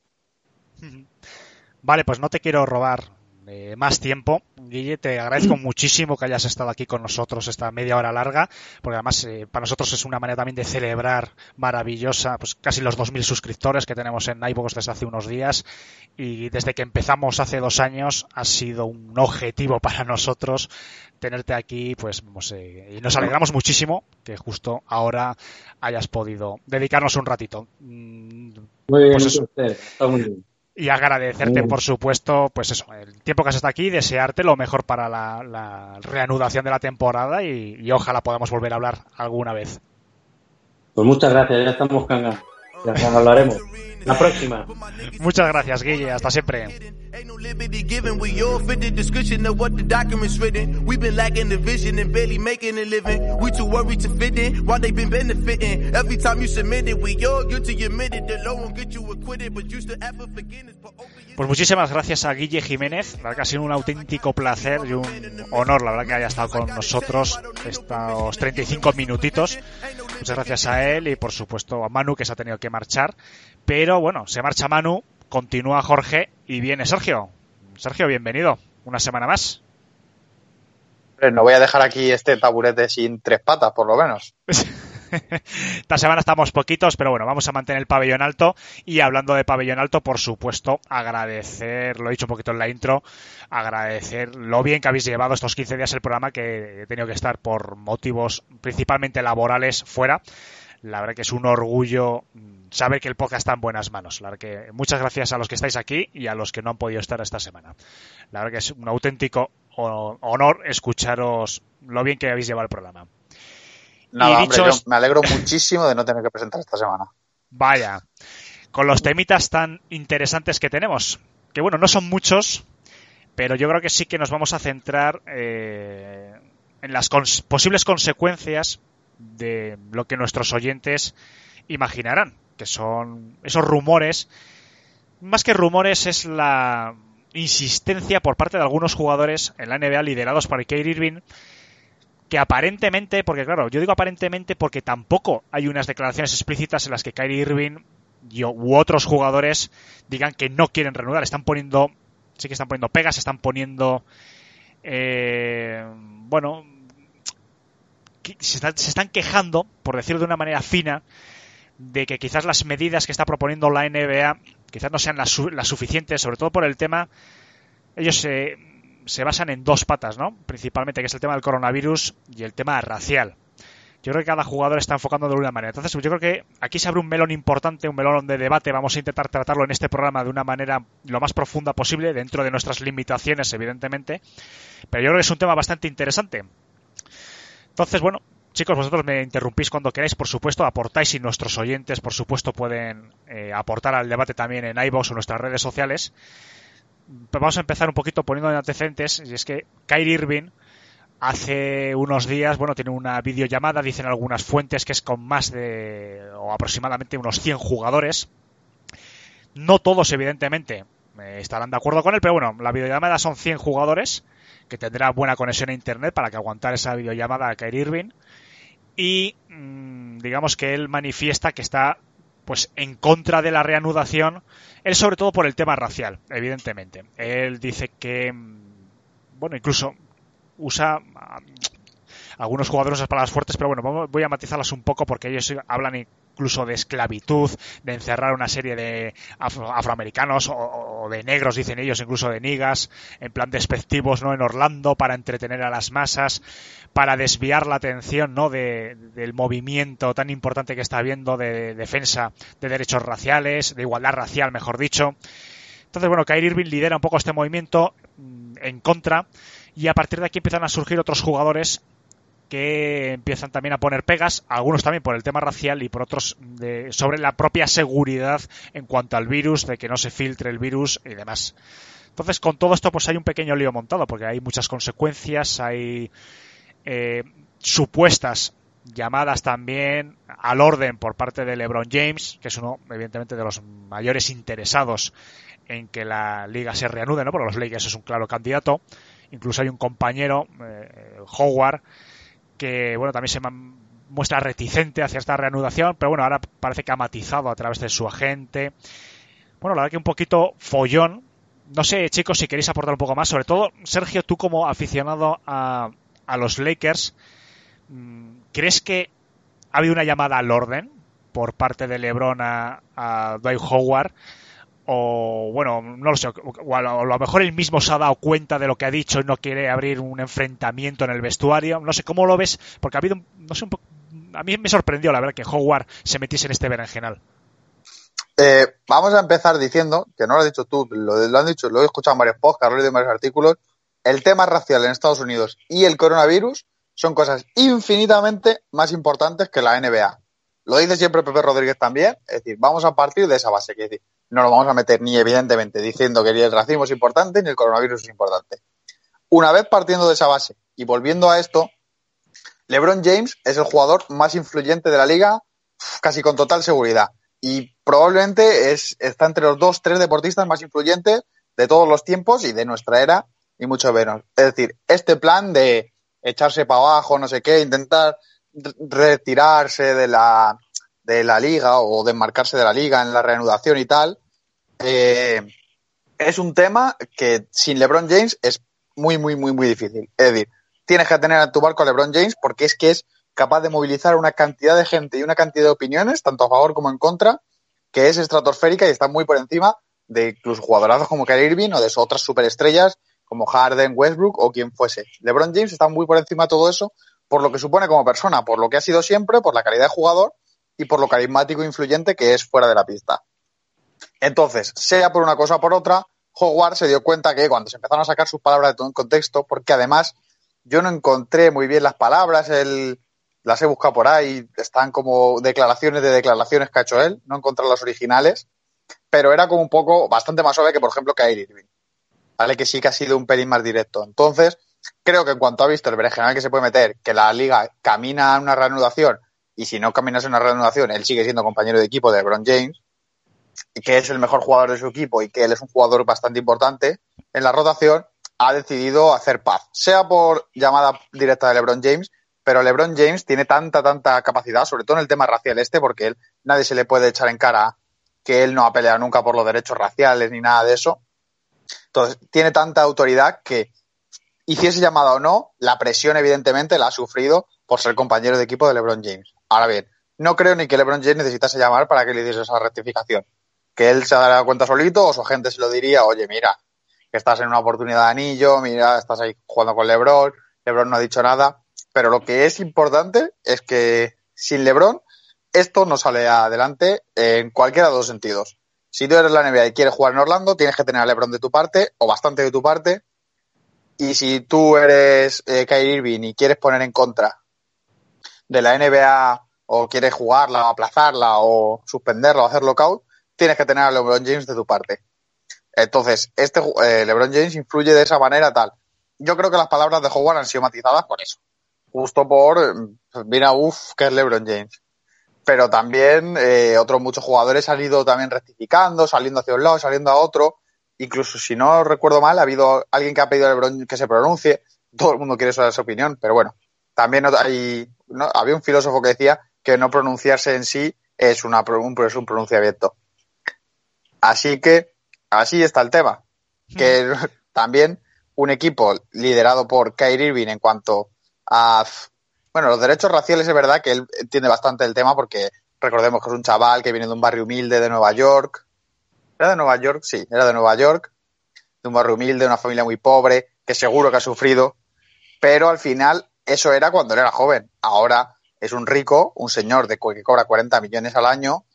Vale, pues no te quiero robar eh, más tiempo. Guille, te agradezco muchísimo que hayas estado aquí con nosotros esta media hora larga, porque además eh, para nosotros es una manera también de celebrar maravillosa, pues casi los 2.000 suscriptores que tenemos en iVoox desde hace unos días y desde que empezamos hace dos años ha sido un objetivo para nosotros tenerte aquí, pues y nos alegramos muchísimo que justo ahora hayas podido dedicarnos un ratito. Mm, muy bien, pues Está muy bien y agradecerte, por supuesto, pues eso, el tiempo que has estado aquí, desearte lo mejor para la, reanudación de la temporada y, ojalá podamos volver a hablar alguna vez. Pues muchas gracias, ya estamos canga. Ya hablaremos. La próxima. Muchas gracias, Guille. Hasta siempre. Given, you. Pues muchísimas gracias a Guille Jiménez. La verdad que ha sido un auténtico placer y un honor, la verdad, que haya estado con nosotros estos 35 minutitos. Muchas gracias a él y, por supuesto, a Manu, que se ha tenido que marchar. Pero bueno, se marcha Manu, continúa Jorge y viene Sergio. Sergio, bienvenido. Una semana más. No voy a dejar aquí este taburete sin tres patas, por lo menos. Esta semana estamos poquitos, pero bueno, vamos a mantener el pabellón alto. Y hablando de pabellón alto, por supuesto, agradecer, lo he dicho un poquito en la intro, agradecer lo bien que habéis llevado estos 15 días el programa, que he tenido que estar por motivos principalmente laborales fuera. La verdad que es un orgullo saber que el podcast está en buenas manos. La verdad que muchas gracias a los que estáis aquí y a los que no han podido estar esta semana. La verdad que es un auténtico honor escucharos lo bien que habéis llevado el programa. Nada, me alegro muchísimo de no tener que presentar esta semana. Vaya, con los temitas tan interesantes que tenemos, que bueno, no son muchos, pero yo creo que sí que nos vamos a centrar eh, en las posibles consecuencias de lo que nuestros oyentes imaginarán, que son esos rumores. Más que rumores es la insistencia por parte de algunos jugadores en la NBA liderados por Kyrie Irving que aparentemente, porque claro, yo digo aparentemente porque tampoco hay unas declaraciones explícitas en las que Kyrie Irving y, u otros jugadores digan que no quieren reanudar, están poniendo, sí que están poniendo pegas, están poniendo, eh, bueno, se, están quejando, por decirlo de una manera fina, de que quizás las medidas que está proponiendo la NBA quizás no sean las, suficientes, sobre todo por el tema, ellos se, se basan en dos patas, ¿no? Principalmente, que es el tema del coronavirus y el tema racial. Yo creo que cada jugador está enfocando de una manera. Entonces, yo creo que aquí se abre un melón importante, un melón de debate. Vamos a intentar tratarlo en este programa de una manera lo más profunda posible, dentro de nuestras limitaciones, evidentemente. Pero yo creo que es un tema bastante interesante. Entonces, bueno, Chicos, vosotros me interrumpís cuando queráis, por supuesto, aportáis y nuestros oyentes, por supuesto, pueden eh, aportar al debate también en iVoox o nuestras redes sociales. Vamos a empezar un poquito poniendo en antecedentes, y es que Kyrie Irving hace unos días, bueno, tiene una videollamada, dicen algunas fuentes que es con más de, o aproximadamente unos 100 jugadores. No todos, evidentemente, eh, estarán de acuerdo con él, pero bueno, la videollamada son 100 jugadores que tendrá buena conexión a internet para que aguantar esa videollamada a Kyrie Irving y mm, digamos que él manifiesta que está pues en contra de la reanudación, él sobre todo por el tema racial, evidentemente. Él dice que mm, bueno, incluso usa ah, algunos jugadores esas palabras fuertes, pero bueno, voy a matizarlas un poco porque ellos hablan incluso de esclavitud, de encerrar una serie de afroamericanos o, de negros, dicen ellos, incluso de nigas, en plan despectivos, ¿no? En Orlando para entretener a las masas, para desviar la atención, ¿no? del movimiento tan importante que está habiendo de, defensa de derechos raciales, de igualdad racial, mejor dicho. Entonces, bueno, Kyrie Irving lidera un poco este movimiento mm, en contra y a partir de aquí empiezan a surgir otros jugadores que empiezan también a poner pegas, algunos también por el tema racial y por otros de, sobre la propia seguridad en cuanto al virus, de que no se filtre el virus y demás. Entonces, con todo esto, pues hay un pequeño lío montado, porque hay muchas consecuencias, hay eh, supuestas llamadas también al orden por parte de LeBron James, que es uno, evidentemente, de los mayores interesados en que la liga se reanude, ¿no? Porque los Lakers es un claro candidato. Incluso hay un compañero, eh, Howard, que, bueno, también se muestra reticente hacia esta reanudación, pero bueno, ahora parece que ha matizado a través de su agente. Bueno, la verdad que un poquito follón. No sé, chicos, si queréis aportar un poco más. Sobre todo, Sergio, tú como aficionado a, a los Lakers, mm, ¿crees que ha habido una llamada al orden por parte de LeBron a, a Dwight Howard? O bueno, no lo sé, o a, lo, mejor él mismo se ha dado cuenta de lo que ha dicho y no quiere abrir un enfrentamiento en el vestuario. No sé cómo lo ves, porque ha habido, no sé, un poco, a mí me sorprendió la verdad que Howard se metiese en este berenjenal. Eh, vamos a empezar diciendo, que no lo has dicho tú, lo, lo, han dicho, lo he escuchado en varios podcasts, lo he leído en varios artículos, el tema racial en Estados Unidos y el coronavirus son cosas infinitamente más importantes que la NBA. Lo dice siempre Pepe Rodríguez también, es decir, vamos a partir de esa base, que es decir, no nos vamos a meter ni evidentemente diciendo que el racismo es importante ni el coronavirus es importante. Una vez partiendo de esa base y volviendo a esto, LeBron James es el jugador más influyente de la liga casi con total seguridad y probablemente es, está entre los dos, tres deportistas más influyentes de todos los tiempos y de nuestra era y mucho menos. Es decir, este plan de echarse para abajo, no sé qué, intentar retirarse de la, de la liga o desmarcarse de la liga en la reanudación y tal, eh, es un tema que sin LeBron James es muy, muy, muy, muy difícil. Es decir, tienes que tener a tu barco a LeBron James porque es que es capaz de movilizar una cantidad de gente y una cantidad de opiniones, tanto a favor como en contra, que es estratosférica y está muy por encima de incluso jugadorazos como Kyrie Irving o de otras superestrellas como Harden, Westbrook o quien fuese. LeBron James está muy por encima de todo eso por lo que supone como persona, por lo que ha sido siempre, por la calidad de jugador y por lo carismático e influyente que es fuera de la pista. Entonces, sea por una cosa o por otra, Howard se dio cuenta que cuando se empezaron a sacar sus palabras de todo en contexto, porque además yo no encontré muy bien las palabras, las he buscado por ahí, están como declaraciones de declaraciones que ha hecho él, no encontré las originales, pero era como un poco bastante más suave que, por ejemplo, Kyrie Irving. ¿Vale? Que sí que ha sido un pelín más directo. Entonces, creo que en cuanto ha visto el berenjenal que se puede meter, que la liga camina a una reanudación, y si no caminas a una reanudación, él sigue siendo compañero de equipo de LeBron James, y que es el mejor jugador de su equipo y que él es un jugador bastante importante en la rotación, ha decidido hacer paz, sea por llamada directa de LeBron James, pero LeBron James tiene tanta, tanta capacidad, sobre todo en el tema racial este, porque nadie se le puede echar en cara que él no ha nunca por los derechos raciales ni nada de eso. Entonces, tiene tanta autoridad que, hiciese llamada o no, la presión evidentemente la ha sufrido por ser compañero de equipo de LeBron James. Ahora bien, no creo ni que LeBron James necesitase llamar para que le diese esa rectificación que él se dará cuenta solito o su agente se lo diría, oye, mira, que estás en una oportunidad de anillo, mira, estás ahí jugando con Lebron, Lebron no ha dicho nada, pero lo que es importante es que sin Lebron esto no sale adelante en cualquiera de los sentidos. Si tú eres la NBA y quieres jugar en Orlando, tienes que tener a LeBron de tu parte o bastante de tu parte. Y si tú eres eh, Kyrie Irving y quieres poner en contra de la NBA o quieres jugarla o aplazarla o suspenderla o hacer lockout, tienes que tener a LeBron James de tu parte. Entonces, este eh, LeBron James influye de esa manera tal. Yo creo que las palabras de Howard han sido matizadas por eso. Justo por, mira, uff, que es LeBron James. Pero también eh, otros muchos jugadores han ido también rectificando, saliendo hacia un lado, saliendo a otro. Incluso si no recuerdo mal, ha habido alguien que ha pedido a LeBron que se pronuncie. Todo el mundo quiere saber su opinión, pero bueno. También hay, ¿no? había un filósofo que decía que no pronunciarse en sí es, una, un, es un pronunciamiento. Así que así está el tema. Que también un equipo liderado por Kyrie Irving en cuanto a bueno, los derechos raciales es verdad que él entiende bastante el tema porque recordemos que es un chaval que viene de un barrio humilde de Nueva York. ¿Era de Nueva York? Sí, era de Nueva York. De un barrio humilde, de una familia muy pobre, que seguro que ha sufrido. Pero al final eso era cuando él era joven. Ahora es un rico, un señor de que cobra 40 millones al año.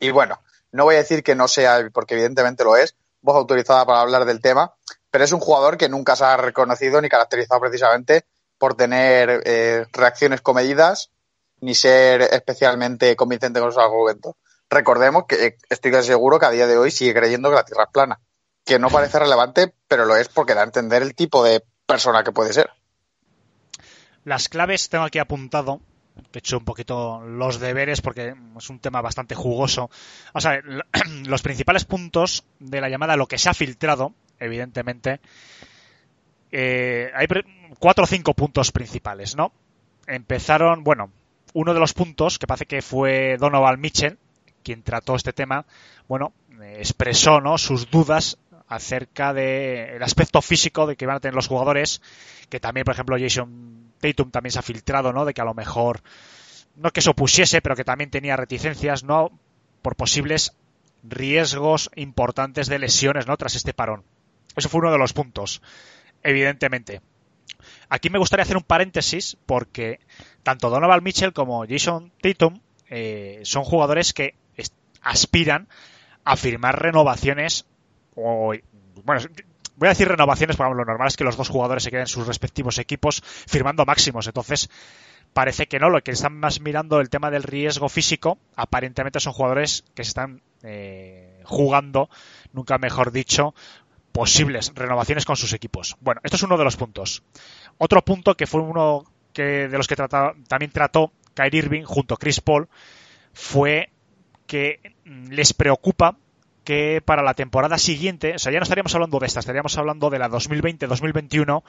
Y bueno, no voy a decir que no sea, porque evidentemente lo es, voz autorizada para hablar del tema, pero es un jugador que nunca se ha reconocido ni caracterizado precisamente por tener eh, reacciones comedidas ni ser especialmente convincente con sus argumentos. Recordemos que eh, estoy seguro que a día de hoy sigue creyendo que la Tierra es plana, que no parece relevante, pero lo es porque da a entender el tipo de persona que puede ser. Las claves tengo aquí apuntado he hecho un poquito los deberes porque es un tema bastante jugoso. O sea, los principales puntos de la llamada, lo que se ha filtrado, evidentemente, eh, hay cuatro o cinco puntos principales, ¿no? Empezaron, bueno, uno de los puntos, que parece que fue Donovan Mitchell, quien trató este tema, bueno, expresó ¿no? sus dudas acerca del aspecto físico de que van a tener los jugadores, que también, por ejemplo, Jason Tatum también se ha filtrado, ¿no? De que a lo mejor, no que se opusiese, pero que también tenía reticencias, ¿no? Por posibles riesgos importantes de lesiones, ¿no? Tras este parón. Eso fue uno de los puntos, evidentemente. Aquí me gustaría hacer un paréntesis porque tanto Donovan Mitchell como Jason Tatum eh, son jugadores que aspiran a firmar renovaciones o bueno, voy a decir renovaciones, porque lo normal es que los dos jugadores se queden en sus respectivos equipos firmando máximos. Entonces, parece que no. Lo que están más mirando el tema del riesgo físico, aparentemente son jugadores que se están eh, jugando, nunca mejor dicho, posibles renovaciones con sus equipos. Bueno, esto es uno de los puntos. Otro punto que fue uno que de los que también trató Kyrie Irving junto a Chris Paul fue que les preocupa que para la temporada siguiente, o sea, ya no estaríamos hablando de esta, estaríamos hablando de la 2020-2021,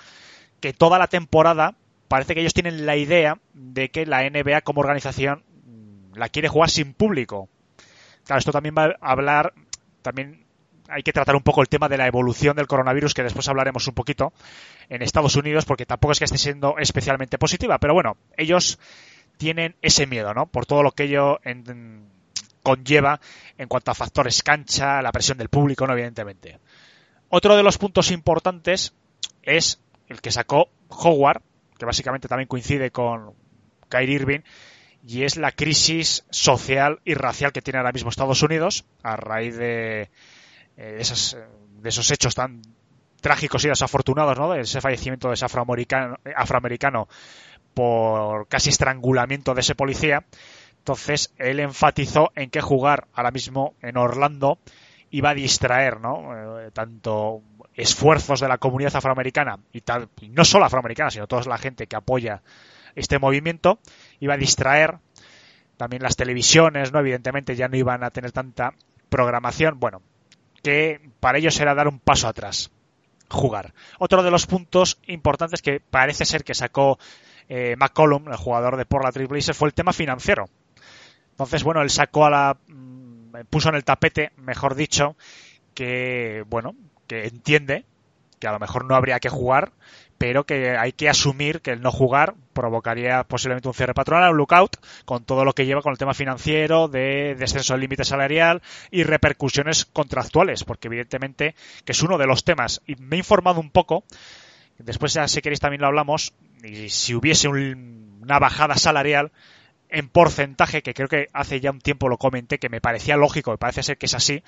que toda la temporada parece que ellos tienen la idea de que la NBA como organización mm, la quiere jugar sin público. Claro, esto también va a hablar, también hay que tratar un poco el tema de la evolución del coronavirus, que después hablaremos un poquito en Estados Unidos, porque tampoco es que esté siendo especialmente positiva, pero bueno, ellos tienen ese miedo, ¿no? Por todo lo que ello en, conlleva en cuanto a factores cancha, la presión del público, ¿no? evidentemente. Otro de los puntos importantes es el que sacó Howard, que básicamente también coincide con Kyrie Irving, y es la crisis social y racial que tiene ahora mismo Estados Unidos a raíz de, eh, esos, de esos hechos tan trágicos y desafortunados, ¿no? De ese fallecimiento de ese afroamericano, afroamericano por casi estrangulamiento de ese policía. Entonces, él enfatizó en que jugar ahora mismo en Orlando iba a distraer, ¿no? Eh, tanto esfuerzos de la comunidad afroamericana y, tal, y no solo afroamericana, sino toda la gente que apoya este movimiento, iba a distraer también las televisiones, ¿no? Evidentemente ya no iban a tener tanta programación, bueno, que para ellos era dar un paso atrás, jugar. Otro de los puntos importantes que parece ser que sacó eh, McCollum, el jugador de Portland Trail Blazers, fue el tema financiero. Entonces, bueno, él sacó a la. Mm, puso en el tapete, mejor dicho, que, bueno, que entiende que a lo mejor no habría que jugar, pero que hay que asumir que el no jugar provocaría posiblemente un cierre patronal, un lookout, con todo lo que lleva con el tema financiero, de descenso del límite salarial y repercusiones contractuales, porque evidentemente que es uno de los temas. Y me he informado un poco, después ya si queréis también lo hablamos, y si hubiese una bajada salarial, en porcentaje, que creo que hace ya un tiempo lo comenté, que me parecía lógico, me parece ser que es así,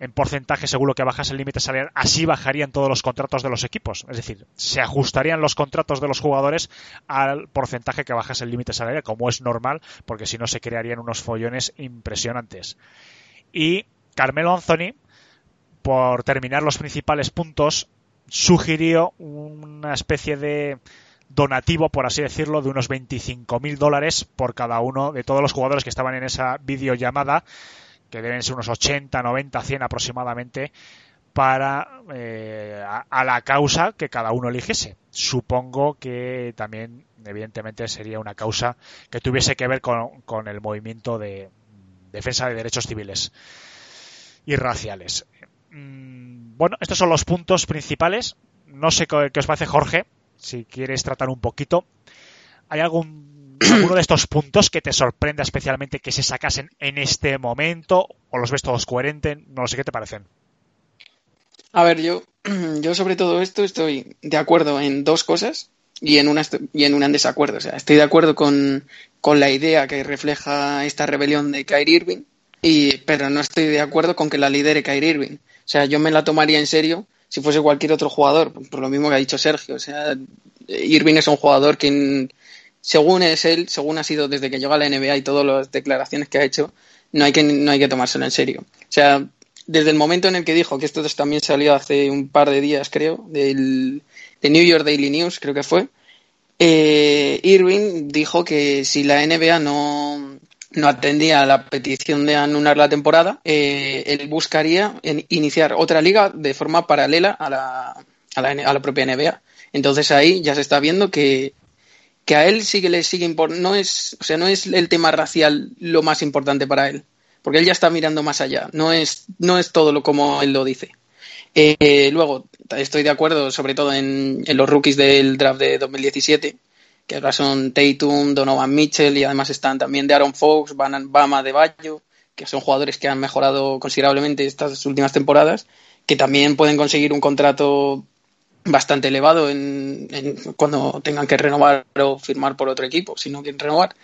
en porcentaje seguro que bajas el límite salarial, así bajarían todos los contratos de los equipos. Es decir, se ajustarían los contratos de los jugadores al porcentaje que bajas el límite salarial, como es normal, porque si no se crearían unos follones impresionantes. Y Carmelo Anthony, por terminar los principales puntos, sugirió una especie de donativo, por así decirlo, de unos 25.000 dólares por cada uno de todos los jugadores que estaban en esa videollamada, que deben ser unos 80, 90, 100 aproximadamente, para eh, a, la causa que cada uno eligiese. Supongo que también, evidentemente, sería una causa que tuviese que ver con, con el movimiento de defensa de derechos civiles y raciales. Mm, bueno, estos son los puntos principales. No sé qué os parece, Jorge, si quieres tratar un poquito. ¿Hay algún alguno de estos puntos que te sorprenda especialmente que se sacasen en este momento o los ves todos coherentes? No sé qué te parecen. A ver, yo, yo sobre todo esto estoy de acuerdo en dos cosas y en una, y en una desacuerdo. O sea, estoy de acuerdo con, con la idea que refleja esta rebelión de Kyrie Irving, y, pero no estoy de acuerdo con que la lidere Kyrie Irving. O sea, yo me la tomaría en serio si fuese cualquier otro jugador, por lo mismo que ha dicho Sergio. O sea, Irving es un jugador que, según es él, según ha sido desde que llegó a la NBA y todas las declaraciones que ha hecho, no hay que, no hay que tomárselo en serio. O sea, desde el momento en el que dijo, que esto también salió hace un par de días, creo, del, de New York Daily News, creo que fue, eh, Irving dijo que si la NBA no, no atendía a la petición de anular la temporada, eh, él buscaría iniciar otra liga de forma paralela a la, a la, a la propia NBA. Entonces ahí ya se está viendo que, que a él sí que le sigue impor- no es, o sea, no es el tema racial lo más importante para él, porque él ya está mirando más allá, no es, no es todo lo como él lo dice. Eh, luego, estoy de acuerdo sobre todo en los rookies del draft de 2017, que ahora son Tatum, Donovan Mitchell y además están también de Aaron Fox, Van- Bama de Bayo, que son jugadores que han mejorado considerablemente estas últimas temporadas, que también pueden conseguir un contrato bastante elevado en, cuando tengan que renovar o firmar por otro equipo, si no quieren renovar.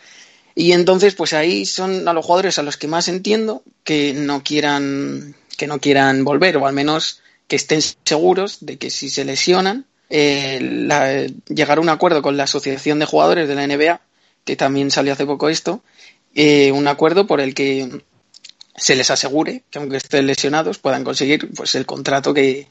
Y entonces, pues ahí son a los jugadores a los que más entiendo que no quieran, que no quieran volver, o al menos que estén seguros de que si se lesionan, eh, llegar a un acuerdo con la Asociación de Jugadores de la NBA, que también salió hace poco esto, eh, un acuerdo por el que se les asegure que aunque estén lesionados puedan conseguir pues el contrato que,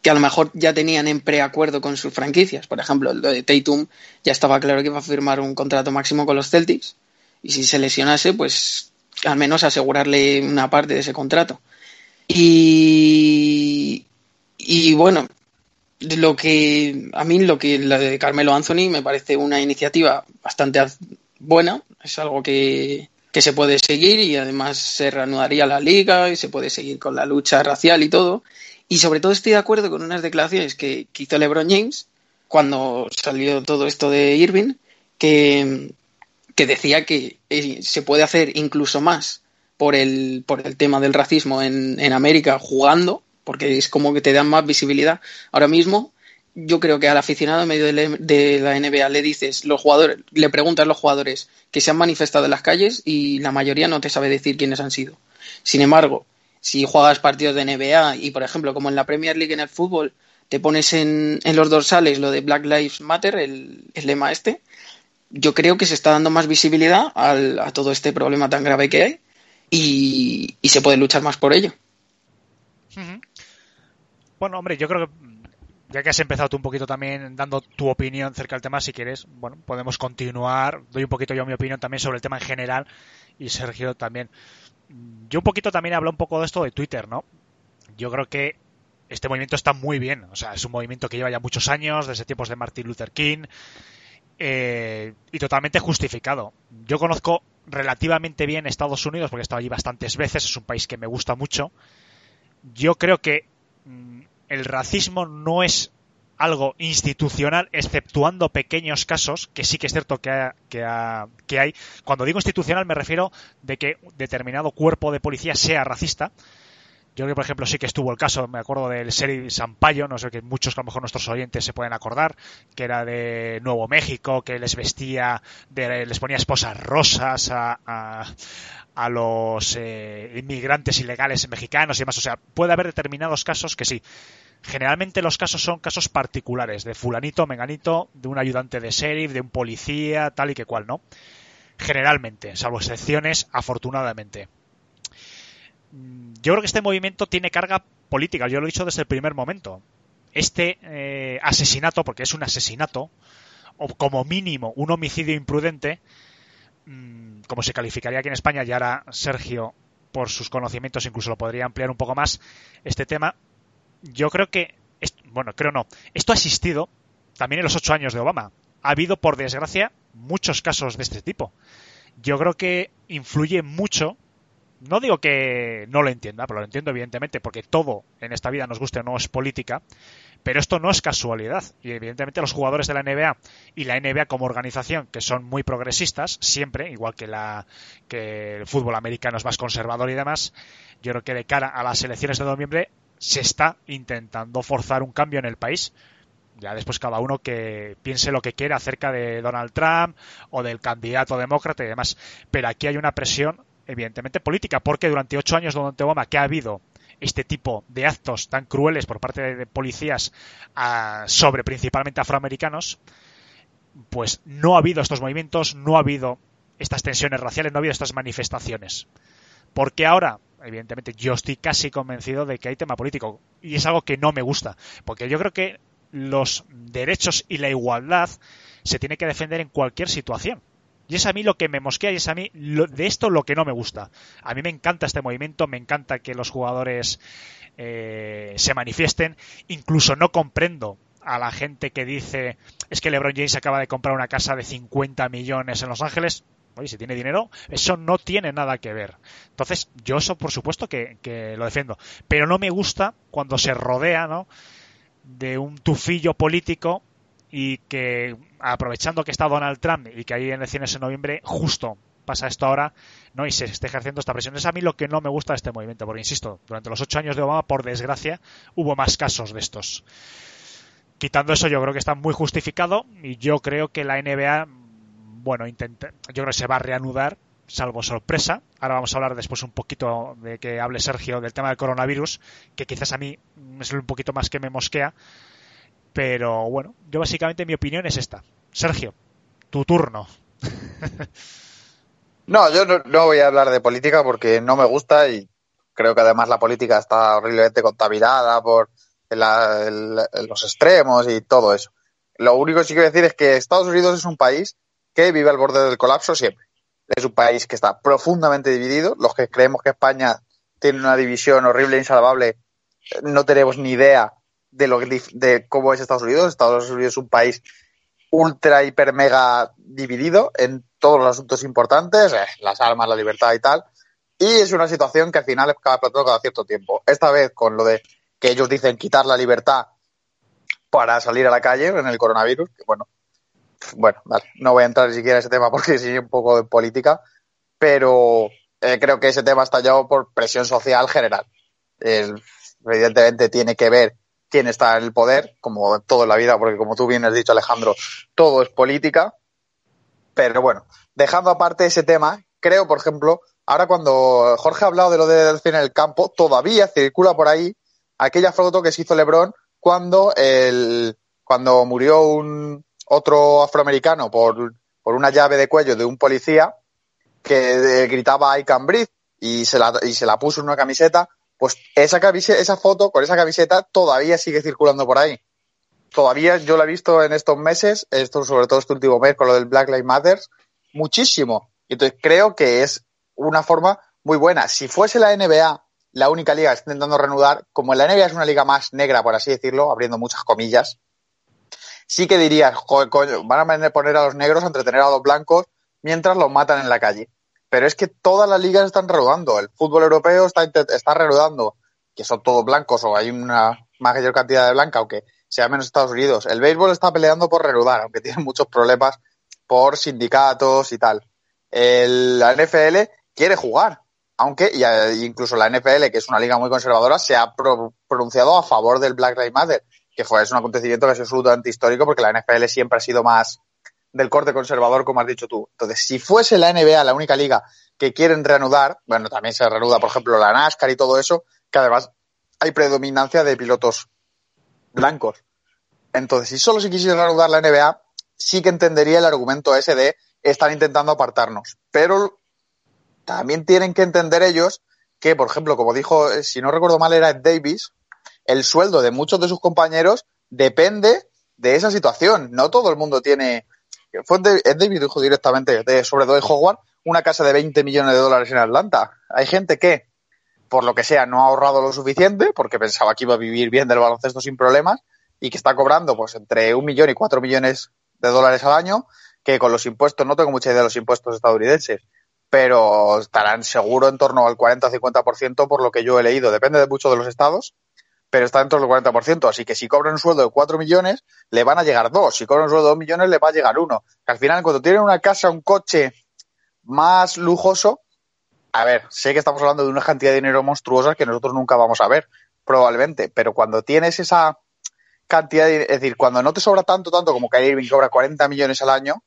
que a lo mejor ya tenían en preacuerdo con sus franquicias. Por ejemplo, lo de Tatum ya estaba claro que iba a firmar un contrato máximo con los Celtics y si se lesionase, pues al menos asegurarle una parte de ese contrato. Y, y bueno, lo que a mí lo que la de Carmelo Anthony me parece una iniciativa bastante buena, es algo que, que se puede seguir y además se reanudaría la liga y se puede seguir con la lucha racial y todo. Y sobre todo estoy de acuerdo con unas declaraciones que, que hizo LeBron James cuando salió todo esto de Irving, que, que decía que eh, se puede hacer incluso más por el, por el tema del racismo en, en América jugando, porque es como que te dan más visibilidad. Ahora mismo, yo creo que al aficionado en medio de la- NBA le dices, los jugadores, le preguntas a los jugadores que se han manifestado en las calles y la mayoría no te sabe decir quiénes han sido. Sin embargo, si juegas partidos de NBA y, por ejemplo, como en la Premier League en el fútbol, te pones en, los dorsales lo de Black Lives Matter, el, lema este, yo creo que se está dando más visibilidad al- a todo este problema tan grave que hay y, se puede luchar más por ello. Bueno, hombre, yo creo que mm, ya que has empezado tú un poquito también dando tu opinión acerca del tema, si quieres, bueno, podemos continuar. Doy un poquito yo mi opinión también sobre el tema en general y Sergio también. Mm, Yo un poquito también hablo un poco de esto de Twitter, ¿no? Yo creo que este movimiento está muy bien. O sea, es un movimiento que lleva ya muchos años, desde tiempos de Martin Luther King, eh, y totalmente justificado. Yo conozco relativamente bien Estados Unidos porque he estado allí bastantes veces, es un país que me gusta mucho. Yo creo que mm, el racismo no es algo institucional, exceptuando pequeños casos, que sí que es cierto que, ha- que, ha- que hay. Cuando digo institucional me refiero de que determinado cuerpo de policía sea racista. Yo creo que, por ejemplo, sí que estuvo el caso, me acuerdo del sheriff Sampaio, no sé que muchos a lo mejor nuestros oyentes se pueden acordar, que era de Nuevo México, que les vestía, de- les ponía esposas rosas a, a, a los eh, inmigrantes ilegales mexicanos y demás. O sea, puede haber determinados casos que sí. Generalmente los casos son casos particulares, de fulanito, menganito, de un ayudante de sheriff, de un policía, tal y que cual, ¿no? Generalmente, salvo excepciones, afortunadamente. Yo creo que este movimiento tiene carga política, yo lo he dicho desde el primer momento. Este eh, asesinato, porque es un asesinato, o como mínimo un homicidio imprudente, mm, como se calificaría aquí en España, y ahora Sergio, por sus conocimientos, incluso lo podría ampliar un poco más este tema. Yo creo que, bueno, creo no, esto ha existido también en los ocho años de Obama. Ha habido, por desgracia, muchos casos de este tipo. Yo creo que influye mucho no digo que no lo entienda, pero lo entiendo evidentemente porque todo en esta vida nos guste o no es política, pero esto no es casualidad y evidentemente los jugadores de la NBA y la NBA como organización que son muy progresistas siempre, igual que la que el fútbol americano es más conservador y demás, yo creo que de cara a las elecciones de noviembre se está intentando forzar un cambio en el país ya después cada uno que piense lo que quiera acerca de Donald Trump o del candidato demócrata y demás. Pero aquí hay una presión, evidentemente, política, porque durante ocho años durante Obama que ha habido este tipo de actos tan crueles por parte de policías sobre principalmente afroamericanos, pues no ha habido estos movimientos, no ha habido estas tensiones raciales, no ha habido estas manifestaciones. Porque ahora, evidentemente, yo estoy casi convencido de que hay tema político y es algo que no me gusta, porque yo creo que los derechos y la igualdad se tiene que defender en cualquier situación. Y es a mí lo que me mosquea y es a mí de esto lo que no me gusta. A mí me encanta este movimiento, me encanta que los jugadores eh, se manifiesten. Incluso no comprendo a la gente que dice es que LeBron James acaba de comprar una casa de 50 millones en Los Ángeles. Oye, si tiene dinero, eso no tiene nada que ver. Entonces, yo eso por supuesto que, que lo defiendo. Pero no me gusta cuando se rodea, ¿no? de un tufillo político y que aprovechando que está Donald Trump y que hay elecciones en noviembre, justo pasa esto ahora, ¿no? Y se está ejerciendo esta presión. Es a mí lo que no me gusta de este movimiento, porque insisto, durante los ocho años de Obama, por desgracia, hubo más casos de estos. Quitando eso, yo creo que está muy justificado y yo creo que la NBA, bueno, intenta, yo creo que se va a reanudar, salvo sorpresa. Ahora vamos a hablar después un poquito de que hable Sergio del tema del coronavirus, que quizás a mí es un poquito más que me mosquea. Pero bueno, yo básicamente mi opinión es esta. Sergio, tu turno. no, yo no, voy a hablar de política porque no me gusta y creo que además la política está horriblemente contaminada por los extremos y todo eso. Lo único que sí quiero decir es que Estados Unidos es un país que vive al borde del colapso siempre es un país que está profundamente dividido. Los que creemos que España tiene una división horrible e insalvable, no tenemos ni idea de lo de cómo es Estados Unidos. Estados Unidos es un país ultra, hiper, mega dividido en todos los asuntos importantes, eh, las armas, la libertad y tal. Y es una situación que al final es cada plato cada cierto tiempo. Esta vez con lo de que ellos dicen quitar la libertad para salir a la calle en el coronavirus, bueno, bueno, vale, no voy a entrar ni siquiera en ese tema porque sí un poco de política, pero eh, creo que ese tema está estallado por presión social general. evidentemente tiene que ver quién está en el poder, como todo en la vida, porque como tú bien has dicho, Alejandro, todo es política. Pero bueno, dejando aparte ese tema, creo, por ejemplo, ahora cuando Jorge ha hablado de lo de cine en el campo, todavía circula por ahí aquella foto que se hizo Lebron cuando, el, cuando murió un, otro afroamericano por, por una llave de cuello de un policía que eh, gritaba I can breathe y se la, y se la puso en una camiseta, pues esa, camiseta, esa foto con esa camiseta todavía sigue circulando por ahí. Todavía yo la he visto en estos meses, esto sobre todo este último mes con lo del Black Lives Matter, muchísimo. Entonces creo que es una forma muy buena. Si fuese la NBA la única liga que está intentando reanudar, como la NBA es una liga más negra, por así decirlo, abriendo muchas comillas, sí que dirías, coño, van a poner a los negros a entretener a los blancos mientras los matan en la calle. Pero es que todas las ligas están reanudando. El fútbol europeo está, está que son todos blancos o hay una mayor cantidad de blanca, aunque sea menos Estados Unidos. El béisbol está peleando por reanudar, aunque tiene muchos problemas por sindicatos y tal. la NFL quiere jugar, aunque y, incluso la NFL, que es una liga muy conservadora, se ha pronunciado a favor del Black Lives Matter que fue es un acontecimiento que es absolutamente histórico porque la NFL siempre ha sido más del corte conservador, como has dicho tú. Entonces, si fuese la NBA la única liga que quieren reanudar, bueno, también se reanuda, por ejemplo, la NASCAR y todo eso, que además hay predominancia de pilotos blancos. Entonces, si solo se quisiera reanudar la NBA, sí que entendería el argumento ese de estar intentando apartarnos. Pero también tienen que entender ellos que, por ejemplo, como dijo, eh, si no recuerdo mal, era Ed Davis, el sueldo de muchos de sus compañeros depende de esa situación. No todo el mundo tiene. Fue David dijo directamente de, sobre Doyle Howard una casa de 20 millones de dólares en Atlanta. Hay gente que, por lo que sea, no ha ahorrado lo suficiente porque pensaba que iba a vivir bien del baloncesto sin problemas y que está cobrando pues entre un millón y cuatro millones de dólares al año, que con los impuestos, no tengo mucha idea de los impuestos estadounidenses, pero estarán seguro en torno al 40 o 50% por lo que yo he leído. Depende de mucho de los estados pero está dentro del 40%. Así que si cobran un sueldo de 4 millones, le van a llegar dos. Si cobran un sueldo de 2 millones, le va a llegar uno. Que al final, cuando tienen una casa, un coche más lujoso, a ver, sé que estamos hablando de una cantidad de dinero monstruosa que nosotros nunca vamos a ver, probablemente, pero cuando tienes esa cantidad, de, es decir, cuando no te sobra tanto, tanto como Kyrie Irving cobra 40 millones al año,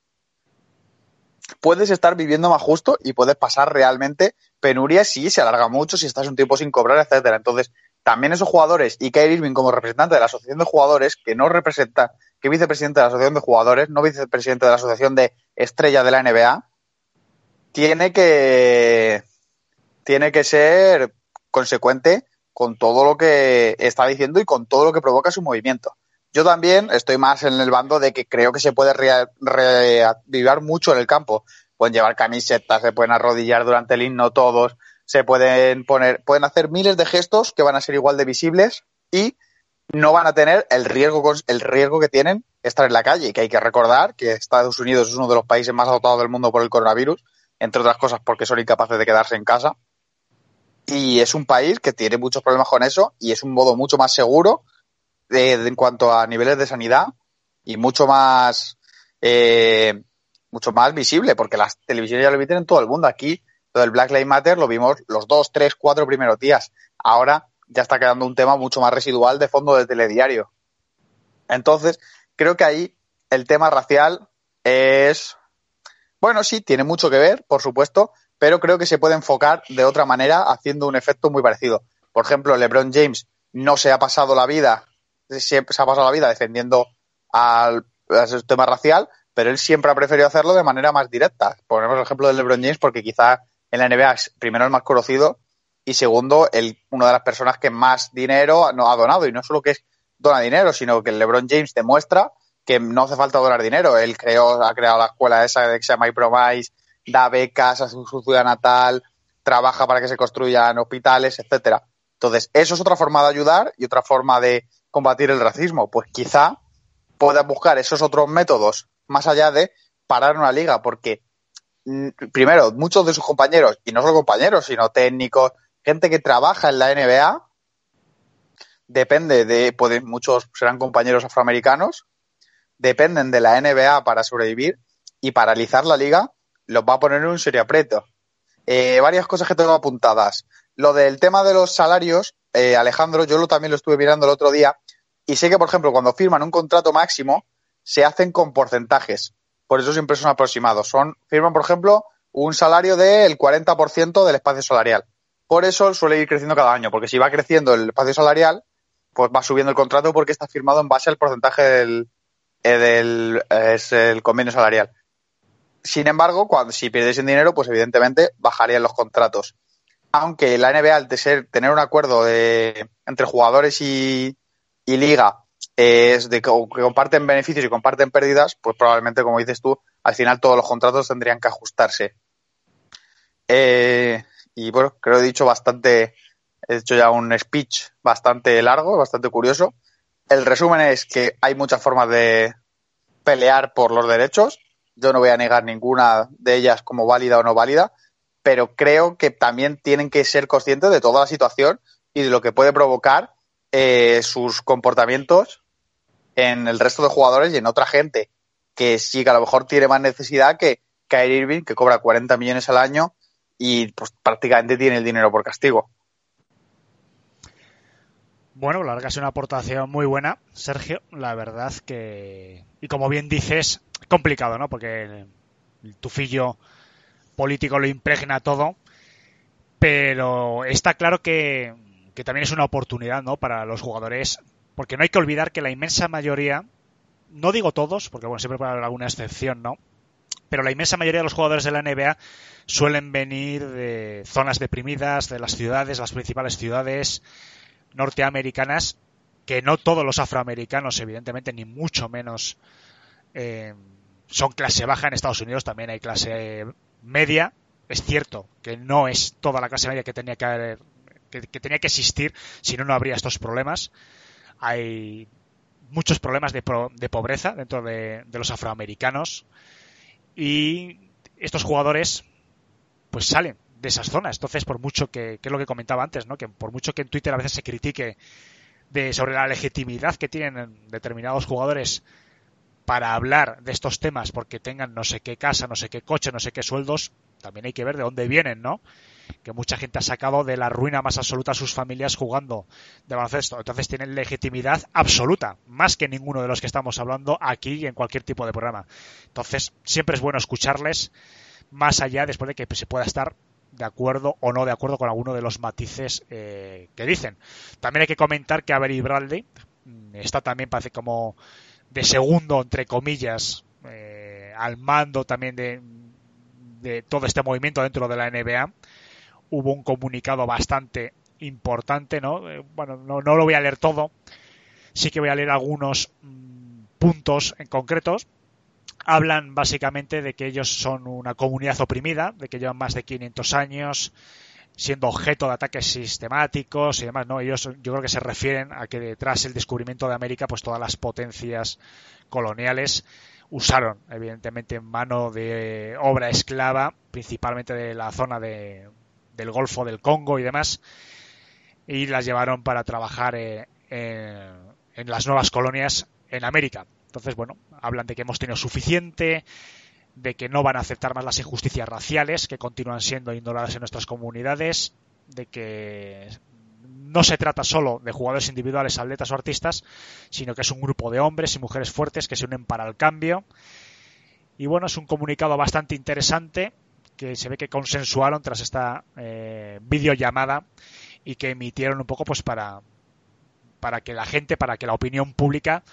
puedes estar viviendo más justo y puedes pasar realmente penuria si se alarga mucho, si estás un tiempo sin cobrar, etcétera. Entonces, también esos jugadores y Kyrie Irving como representante de la asociación de jugadores, que no representa, que vicepresidente de la asociación de jugadores, no vicepresidente de la asociación de estrella de la NBA, tiene que, tiene que ser consecuente con todo lo que está diciendo y con todo lo que provoca su movimiento. Yo también estoy más en el bando de que creo que se puede reavivar mucho en el campo. Pueden llevar camisetas, se pueden arrodillar durante el himno todos, se pueden poner, pueden hacer miles de gestos que van a ser igual de visibles y no van a tener el riesgo, el riesgo que tienen estar en la calle, que hay que recordar que Estados Unidos es uno de los países más azotados del mundo por el coronavirus, entre otras cosas porque son incapaces de quedarse en casa. Y es un país que tiene muchos problemas con eso y es un modo mucho más seguro de, en cuanto a niveles de sanidad y mucho más eh, mucho más visible porque las televisiones ya lo emiten en todo el mundo. Aquí del Black Lives Matter lo vimos los dos, tres, cuatro primeros días. Ahora ya está quedando un tema mucho más residual de fondo del telediario. Entonces, creo que ahí el tema racial es, bueno, sí, tiene mucho que ver, por supuesto, pero creo que se puede enfocar de otra manera haciendo un efecto muy parecido. Por ejemplo, LeBron James no se ha pasado la vida, se ha pasado la vida defendiendo al, al tema racial, pero él siempre ha preferido hacerlo de manera más directa. Ponemos el ejemplo de LeBron James porque quizá en la NBA primero el más conocido y segundo, el, una de las personas que más dinero ha donado. Y no solo que es dona dinero, sino que LeBron James demuestra que no hace falta donar dinero. Él creó, ha creado la escuela esa que se llama iPromise, da becas a su, ciudad natal, trabaja para que se construyan hospitales, etcétera. Entonces, eso es otra forma de ayudar y otra forma de combatir el racismo. Pues quizá pueda buscar esos otros métodos más allá de parar una liga, porque primero, muchos de sus compañeros, y no solo compañeros, sino técnicos, gente que trabaja en la NBA, depende de, pueden, muchos serán compañeros afroamericanos, dependen de la NBA para sobrevivir y paralizar la liga los va a poner en un serio aprieto. Eh, varias cosas que tengo apuntadas. Lo del tema de los salarios, eh, Alejandro, yo lo, también lo estuve mirando el otro día y sé que, por ejemplo, cuando firman un contrato máximo, se hacen con porcentajes. Por eso siempre son aproximados. Son, firman, por ejemplo, un salario del 40% del espacio salarial. Por eso suele ir creciendo cada año, porque si va creciendo el espacio salarial, pues va subiendo el contrato porque está firmado en base al porcentaje del, eh, del el convenio salarial. Sin embargo, cuando si pierdes en dinero, pues evidentemente bajarían los contratos. Aunque la NBA, al ser, tener un acuerdo de, entre jugadores y liga, es de que, comparten beneficios y comparten pérdidas, pues probablemente, como dices tú, al final todos los contratos tendrían que ajustarse. Eh, y bueno, creo que he dicho bastante, he hecho ya un speech bastante largo, bastante curioso. El resumen es que hay muchas formas de pelear por los derechos. Yo no voy a negar ninguna de ellas como válida o no válida, pero creo que también tienen que ser conscientes de toda la situación y de lo que puede provocar eh, sus comportamientos en el resto de jugadores y en otra gente que sí que a lo mejor tiene más necesidad que Kyrie Irving, que cobra 40 millones al año y pues prácticamente tiene el dinero por castigo. Bueno, la verdad que es una aportación muy buena, Sergio. La verdad que, y como bien dices, complicado, ¿no? Porque el tufillo político lo impregna todo, pero está claro que, que también es una oportunidad, ¿no? Para los jugadores, porque no hay que olvidar que la inmensa mayoría, no digo todos, porque bueno, siempre puede haber alguna excepción, ¿no? Pero la inmensa mayoría de los jugadores de la NBA suelen venir de zonas deprimidas, de las ciudades, las principales ciudades norteamericanas, que no todos los afroamericanos, evidentemente, ni mucho menos eh, son clase baja en Estados Unidos, también hay clase media. Es cierto que no es toda la clase media que tenía que, que, tenía que existir, si no, no habría estos problemas. Hay muchos problemas de, de pobreza dentro de, de los afroamericanos y estos jugadores pues salen de esas zonas. Entonces, por mucho que, que es lo que comentaba antes, ¿no? Que por mucho que en Twitter a veces se critique de, sobre la legitimidad que tienen determinados jugadores para hablar de estos temas porque tengan no sé qué casa, no sé qué coche, no sé qué sueldos, también hay que ver de dónde vienen, ¿no? Que mucha gente ha sacado de la ruina más absoluta a sus familias jugando de baloncesto. Entonces tienen legitimidad absoluta, más que ninguno de los que estamos hablando aquí y en cualquier tipo de programa. Entonces, siempre es bueno escucharles más allá después de que se pueda estar de acuerdo o no de acuerdo con alguno de los matices eh, que dicen. También hay que comentar que Avery Bradley mm, está también, parece como de segundo, entre comillas, eh, al mando también de, de todo este movimiento dentro de la NBA. Hubo un comunicado bastante importante, ¿no? Eh, bueno, no, no, lo voy a leer todo. Sí que voy a leer algunos mm, puntos en concretos. Hablan básicamente de que ellos son una comunidad oprimida, de que llevan más de 500 años siendo objeto de ataques sistemáticos y demás, ¿no? Ellos yo creo que se refieren a que detrás del descubrimiento de América, pues todas las potencias coloniales usaron, evidentemente, mano de obra esclava, principalmente de la zona de, del Golfo del Congo y demás, y las llevaron para trabajar eh, en las nuevas colonias en América. Entonces, bueno, hablan de que hemos tenido suficiente, de que no van a aceptar más las injusticias raciales que continúan siendo ignoradas en nuestras comunidades, de que no se trata solo de jugadores individuales, atletas o artistas, sino que es un grupo de hombres y mujeres fuertes que se unen para el cambio. Y bueno, es un comunicado bastante interesante que se ve que consensuaron tras esta eh, videollamada y que emitieron un poco pues para, para que la gente, para que la opinión pública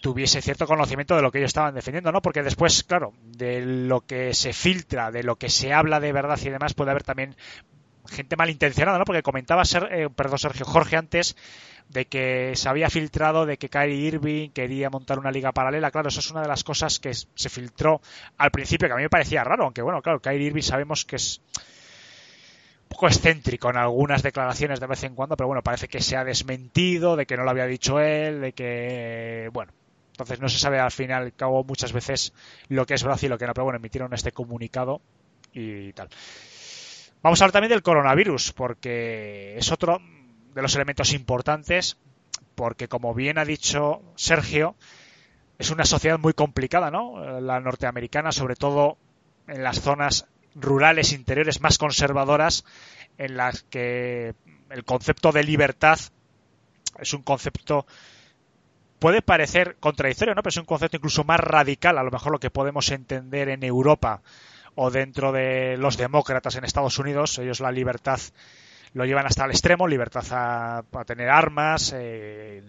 tuviese cierto conocimiento de lo que ellos estaban defendiendo, ¿no? Porque después, claro, de lo que se filtra, de lo que se habla de verdad y demás, puede haber también gente malintencionada, ¿no? Porque comentaba ser, eh, perdón, Sergio Jorge antes de que se había filtrado de que Kyrie Irving quería montar una liga paralela. Claro, eso es una de las cosas que se filtró al principio, que a mí me parecía raro, aunque bueno, claro, Kyrie Irving sabemos que es un poco excéntrico en algunas declaraciones de vez en cuando, pero bueno, parece que se ha desmentido, de que no lo había dicho él, de que, bueno, entonces no se sabe al final al cabo muchas veces lo que es verdad y lo que no, pero bueno, emitieron este comunicado y tal. Vamos a hablar también del coronavirus, porque es otro de los elementos importantes, porque como bien ha dicho Sergio, es una sociedad muy complicada, ¿no? La norteamericana, sobre todo en las zonas rurales interiores más conservadoras, en las que el concepto de libertad es un concepto puede parecer contradictorio, ¿no? Pero es un concepto incluso más radical, a lo mejor lo que podemos entender en Europa o dentro de los demócratas en Estados Unidos. Ellos la libertad lo llevan hasta el extremo, libertad a, tener armas, eh,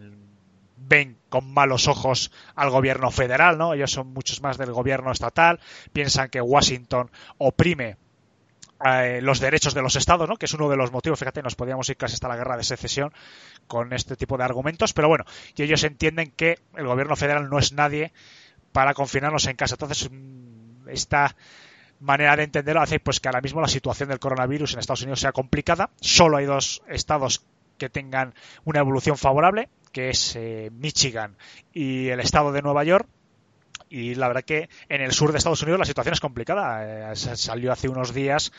ven con malos ojos al gobierno federal, ¿no? Ellos son muchos más del gobierno estatal, piensan que Washington oprime eh, los derechos de los estados, ¿no? que es uno de los motivos, fíjate, nos podíamos ir casi hasta la guerra de secesión con este tipo de argumentos, pero bueno, y ellos entienden que el gobierno federal no es nadie para confinarnos en casa. Entonces, mm, esta manera de entenderlo hace pues que ahora mismo la situación del coronavirus en Estados Unidos sea complicada. Solo hay dos estados que tengan una evolución favorable, que es eh, Michigan y el estado de Nueva York, y la verdad que en el sur de Estados Unidos la situación es complicada. Eh, salió hace unos días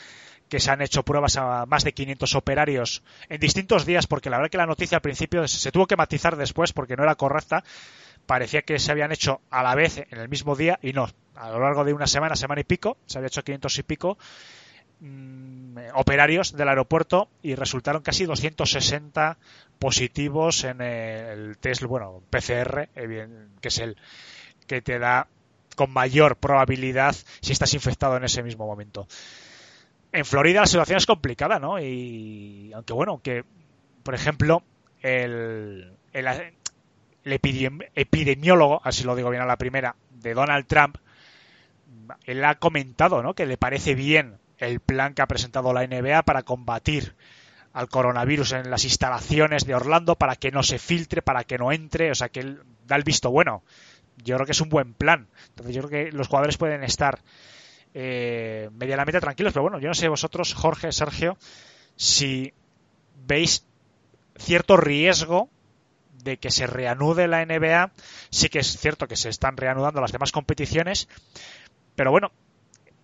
que se han hecho pruebas a más de 500 operarios en distintos días, porque la verdad que la noticia al principio se tuvo que matizar después porque no era correcta. Parecía que se habían hecho a la vez en el mismo día y no. A lo largo de una semana, semana y pico, se había hecho 500 y pico mm, operarios del aeropuerto y resultaron casi 260 positivos en el test, bueno, PCR, eh, que es el que te da con mayor probabilidad si estás infectado en ese mismo momento. En Florida la situación es complicada, ¿no? Y aunque bueno, que por ejemplo el, epidemiólogo, así lo digo bien a la primera, de Donald Trump, él ha comentado, ¿no? Que le parece bien el plan que ha presentado la NBA para combatir al coronavirus en las instalaciones de Orlando para que no se filtre, para que no entre, o sea que él da el visto bueno yo creo que es un buen plan. Entonces yo creo que los jugadores pueden estar eh, medianamente tranquilos, pero bueno, yo no sé vosotros, Jorge, Sergio, si veis cierto riesgo de que se reanude la NBA. Sí que es cierto que se están reanudando las demás competiciones, pero bueno,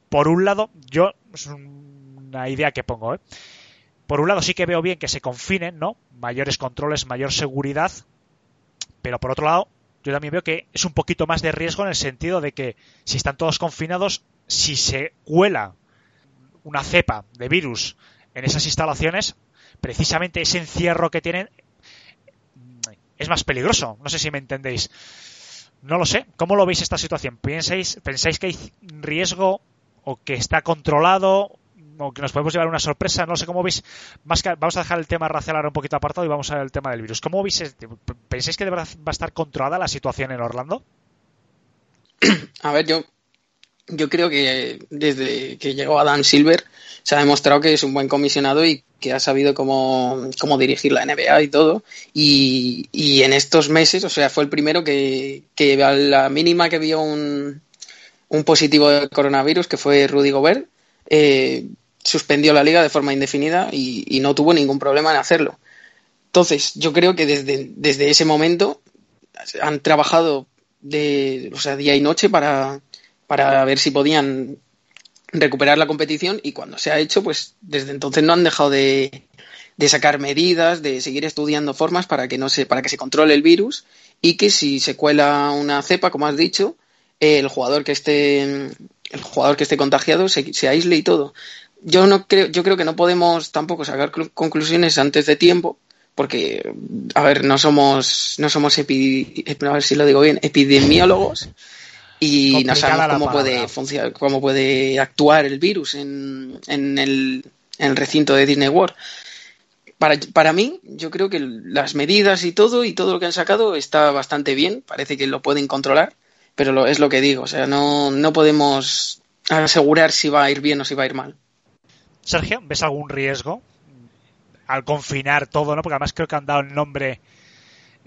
por un lado, yo es una idea que pongo, ¿eh? Por un lado sí que veo bien que se confinen, ¿no? Mayores controles, mayor seguridad, pero por otro lado yo también veo que es un poquito más de riesgo en el sentido de que si están todos confinados, si se cuela una cepa de virus en esas instalaciones, precisamente ese encierro que tienen es más peligroso. No sé si me entendéis. No lo sé. ¿Cómo lo veis esta situación? ¿Pensáis, ¿Pensáis que hay riesgo o que está controlado o que nos podemos llevar una sorpresa, no sé cómo veis, vamos a dejar el tema racial ahora un poquito apartado y vamos al tema del virus. ¿Cómo veis, este, pensáis que de va a estar controlada la situación en Orlando? A ver, yo, yo creo que desde que llegó Adam Silver se ha demostrado que es un buen comisionado y que ha sabido cómo, cómo dirigir la NBA y todo. Y, y, en estos meses, o sea, fue el primero que, que a la mínima que vio un, un positivo de coronavirus, que fue Rudy Gobert, eh, suspendió la liga de forma indefinida y, y, no tuvo ningún problema en hacerlo. Entonces, yo creo que desde, desde ese momento han trabajado de, o sea, día y noche para, para ver si podían recuperar la competición y cuando se ha hecho, pues desde entonces no han dejado de, de sacar medidas, de seguir estudiando formas para que no se, para que se controle el virus y que si se cuela una cepa, como has dicho, el jugador que esté el jugador que esté contagiado se, se, aísle y todo. Yo no creo, yo creo que no podemos tampoco sacar conclusiones antes de tiempo, porque a ver, no somos, no somos epi, a ver si lo digo bien, epidemiólogos y no sabemos cómo puede funcionar, cómo puede actuar el virus en, en, el, en el recinto de Disney World. Para, para, mí, yo creo que las medidas y todo y todo lo que han sacado está bastante bien. Parece que lo pueden controlar, pero lo, es lo que digo. O sea, no, no podemos asegurar si va a ir bien o si va a ir mal. Sergio, ¿ves algún riesgo al confinar todo? ¿no? Porque además creo que han dado el nombre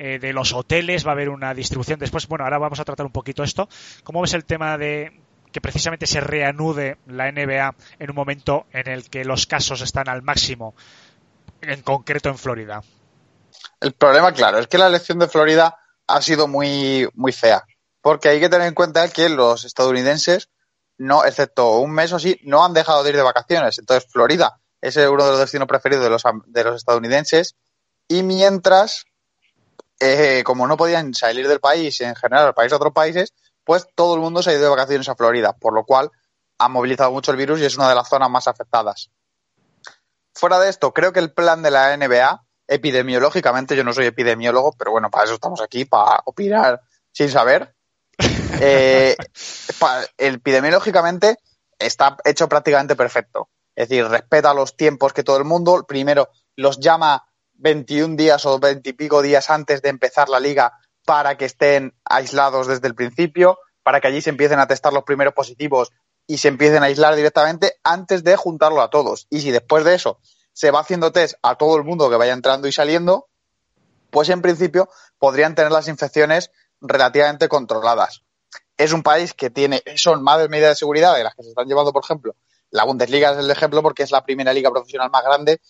eh, de los hoteles, va a haber una distribución. Después, bueno, ahora vamos a tratar un poquito esto. ¿Cómo ves el tema de que precisamente se reanude la NBA en un momento en el que los casos están al máximo, en concreto en Florida? El problema, claro, es que la elección de Florida ha sido muy, muy fea. Porque hay que tener en cuenta que los estadounidenses, no, excepto un mes o así, no han dejado de ir de vacaciones. Entonces, Florida es uno de los destinos preferidos de los, de los estadounidenses. Y mientras eh, como no podían salir del país, en general al país de otros países, pues todo el mundo se ha ido de vacaciones a Florida, por lo cual ha movilizado mucho el virus y es una de las zonas más afectadas. Fuera de esto, creo que el plan de la NBA, epidemiológicamente, yo no soy epidemiólogo, pero bueno, para eso estamos aquí, para opinar sin saber. Eh, epidemiológicamente está hecho prácticamente perfecto. Es decir, respeta los tiempos que todo el mundo, primero los llama 21 días o 20 y pico días antes de empezar la liga para que estén aislados desde el principio, para que allí se empiecen a testar los primeros positivos y se empiecen a aislar directamente antes de juntarlo a todos. Y si después de eso se va haciendo test a todo el mundo que vaya entrando y saliendo, pues en principio podrían tener las infecciones relativamente controladas. Es un país que tiene, son más medidas de seguridad de las que se están llevando, por ejemplo, la Bundesliga es el ejemplo porque es la primera liga profesional más grande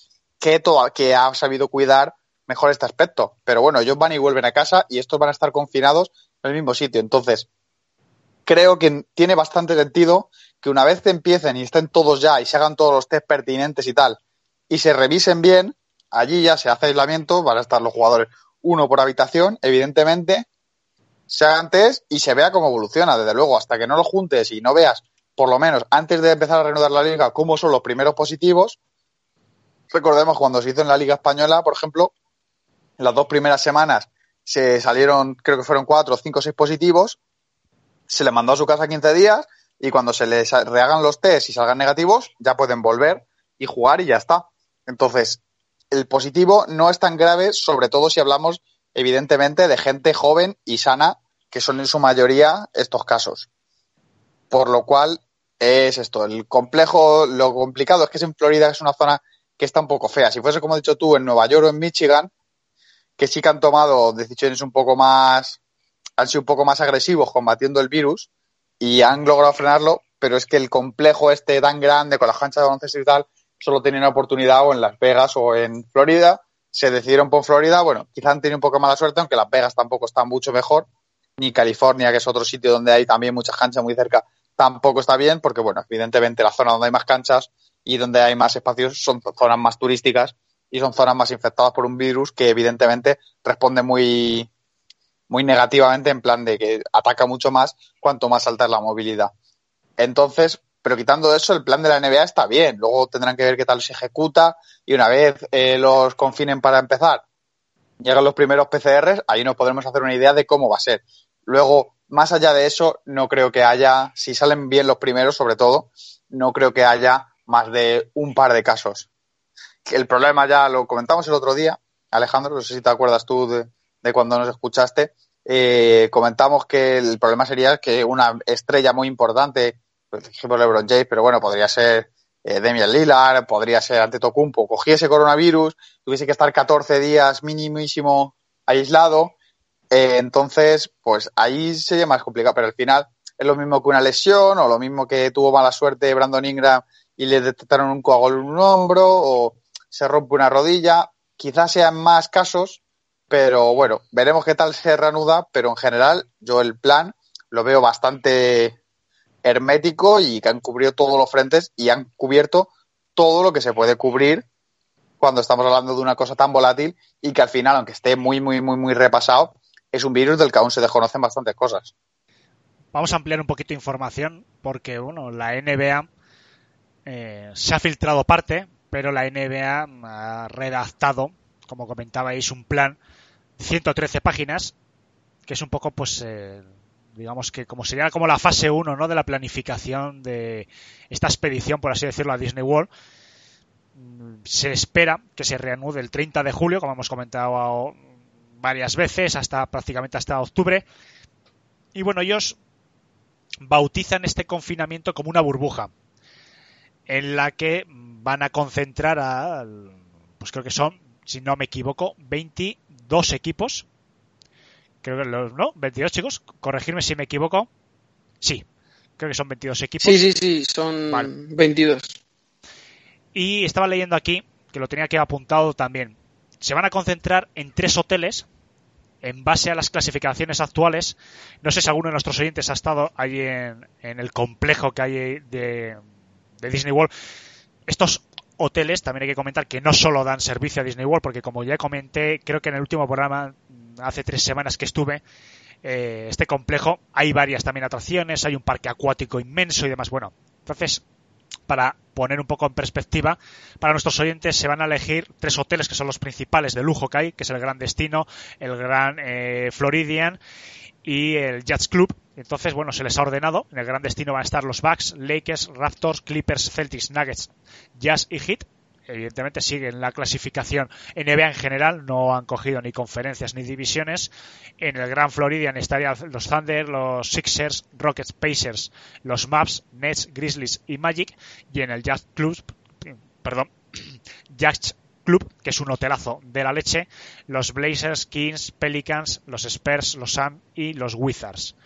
que, que ha sabido cuidar mejor este aspecto. Pero bueno, ellos van y vuelven a casa y estos van a estar confinados en el mismo sitio. Entonces, creo que tiene bastante sentido que una vez que empiecen y estén todos ya y se hagan todos los test pertinentes y tal, y se revisen bien, allí ya se hace aislamiento, van a estar los jugadores uno por habitación, evidentemente, se hagan test y se vea cómo evoluciona. Desde luego, hasta que no lo juntes y no veas, por lo menos antes de empezar a reanudar la liga, cómo son los primeros positivos, recordemos cuando se hizo en la Liga Española, por ejemplo, en las dos primeras semanas se salieron, creo que fueron cuatro, cinco, seis positivos, se les mandó a su casa 15 días y cuando se les rehagan los test y salgan negativos, ya pueden volver y jugar y ya está. Entonces, el positivo no es tan grave, sobre todo si hablamos, evidentemente, de gente joven y sana, que son en su mayoría estos casos. Por lo cual, es esto. El complejo, lo complicado es que es en Florida, es una zona que está un poco fea. Si fuese, como has dicho tú, en Nueva York o en Michigan, que sí que han tomado decisiones un poco más, han sido un poco más agresivos combatiendo el virus y han logrado frenarlo, pero es que el complejo este tan grande con las canchas de baloncesto y tal, solo tenían oportunidad o en Las Vegas o en Florida. Se decidieron por Florida, bueno, quizá han tenido un poco mala suerte, aunque Las Vegas tampoco está mucho mejor, ni California, que es otro sitio donde hay también muchas canchas muy cerca, tampoco está bien, porque bueno, evidentemente la zona donde hay más canchas y donde hay más espacios son zonas más turísticas y son zonas más infectadas por un virus que evidentemente responde muy, muy negativamente en plan de que ataca mucho más cuanto más alta es la movilidad. Entonces, pero quitando eso, el plan de la NBA está bien. Luego tendrán que ver qué tal se ejecuta y una vez eh, los confinen para empezar, llegan los primeros PCRs, ahí nos podremos hacer una idea de cómo va a ser. Luego, más allá de eso, no creo que haya, si salen bien los primeros sobre todo, no creo que haya más de un par de casos. El problema ya lo comentamos el otro día, Alejandro, no sé si te acuerdas tú de, cuando nos escuchaste, eh, comentamos que el problema sería que una estrella muy importante, por ejemplo LeBron James, pero bueno, podría ser eh, Demian Lillard, podría ser Antetokounmpo, cogiese coronavirus, tuviese que estar 14 días minimísimo aislado, eh, entonces, pues ahí sería más complicado, pero al final es lo mismo que una lesión o lo mismo que tuvo mala suerte Brandon Ingram y le detectaron un coágulo en un hombro o se rompe una rodilla. Quizás sean más casos, pero bueno, veremos qué tal se reanuda, pero en general yo el plan lo veo bastante hermético y que han cubierto todos los frentes y han cubierto todo lo que se puede cubrir cuando estamos hablando de una cosa tan volátil y que al final, aunque esté muy, muy, muy, muy repasado, es un virus del que aún se desconocen bastantes cosas. Vamos a ampliar un poquito de información porque, bueno, la NBA eh, se ha filtrado parte, pero la NBA ha redactado, como comentabais, un plan 113 páginas, que es un poco, pues, eh, digamos que como sería como la fase 1 ¿no? de la planificación de esta expedición, por así decirlo, a Disney World. Se espera que se reanude el 30 de julio, como hemos comentado varias veces, hasta prácticamente hasta octubre. Y bueno, ellos bautizan este confinamiento como una burbuja, en la que van a concentrar a, pues creo que son, si no me equivoco, 22 equipos creo que los, ¿no? 22 chicos, corregirme si me equivoco. Sí, creo que son 22 equipos. Sí, sí, sí, son 22. Y estaba leyendo aquí, que lo tenía que apuntado también. Se van a concentrar en tres hoteles en base a las clasificaciones actuales. No sé si alguno de nuestros oyentes ha estado allí en, el complejo que hay de, de Disney World. Estos hoteles, también hay que comentar que no solo dan servicio a Disney World, porque como ya comenté, creo que en el último programa, hace tres semanas que estuve, eh, este complejo, hay varias también atracciones, hay un parque acuático inmenso y demás. Bueno, entonces, para poner un poco en perspectiva, para nuestros oyentes se van a elegir tres hoteles que son los principales de lujo que hay, que es el Gran Destino, el Gran eh, Floridian y el Jazz Club. Entonces, bueno, se les ha ordenado. En el gran destino van a estar los Bucks, Lakers, Raptors, Clippers, Celtics, Nuggets, Jazz y Heat. Evidentemente siguen la clasificación NBA en general, no han cogido ni conferencias ni divisiones. En el Gran Floridian estarían los Thunder, los Sixers, Rockets, Pacers, los Maps, Nets, Grizzlies y Magic. Y en el Jazz Club, perdón, Jazz Club, que es un hotelazo de la leche, los Blazers, Kings, Pelicans, los Spurs, los Sam y los Wizards.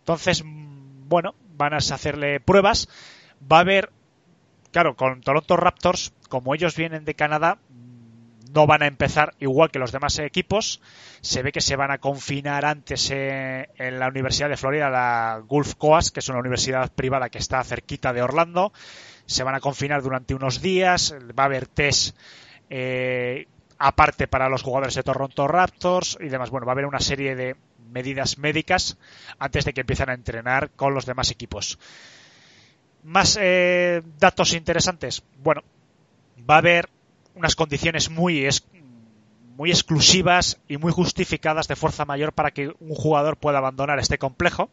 Entonces, mm, bueno, van a hacerle pruebas. Va a haber, claro, con Toronto Raptors, como ellos vienen de Canadá, mm, no van a empezar igual que los demás equipos. Se ve que se van a confinar antes eh, en la Universidad de Florida, la Gulf Coast, que es una universidad privada que está cerquita de Orlando. Se van a confinar durante unos días. Va a haber test eh, aparte para los jugadores de Toronto Raptors y demás. Bueno, va a haber una serie de medidas médicas antes de que empiecen a entrenar con los demás equipos. Más eh, datos interesantes. Bueno, va a haber unas condiciones muy, muy exclusivas y muy justificadas de fuerza mayor para que un jugador pueda abandonar este complejo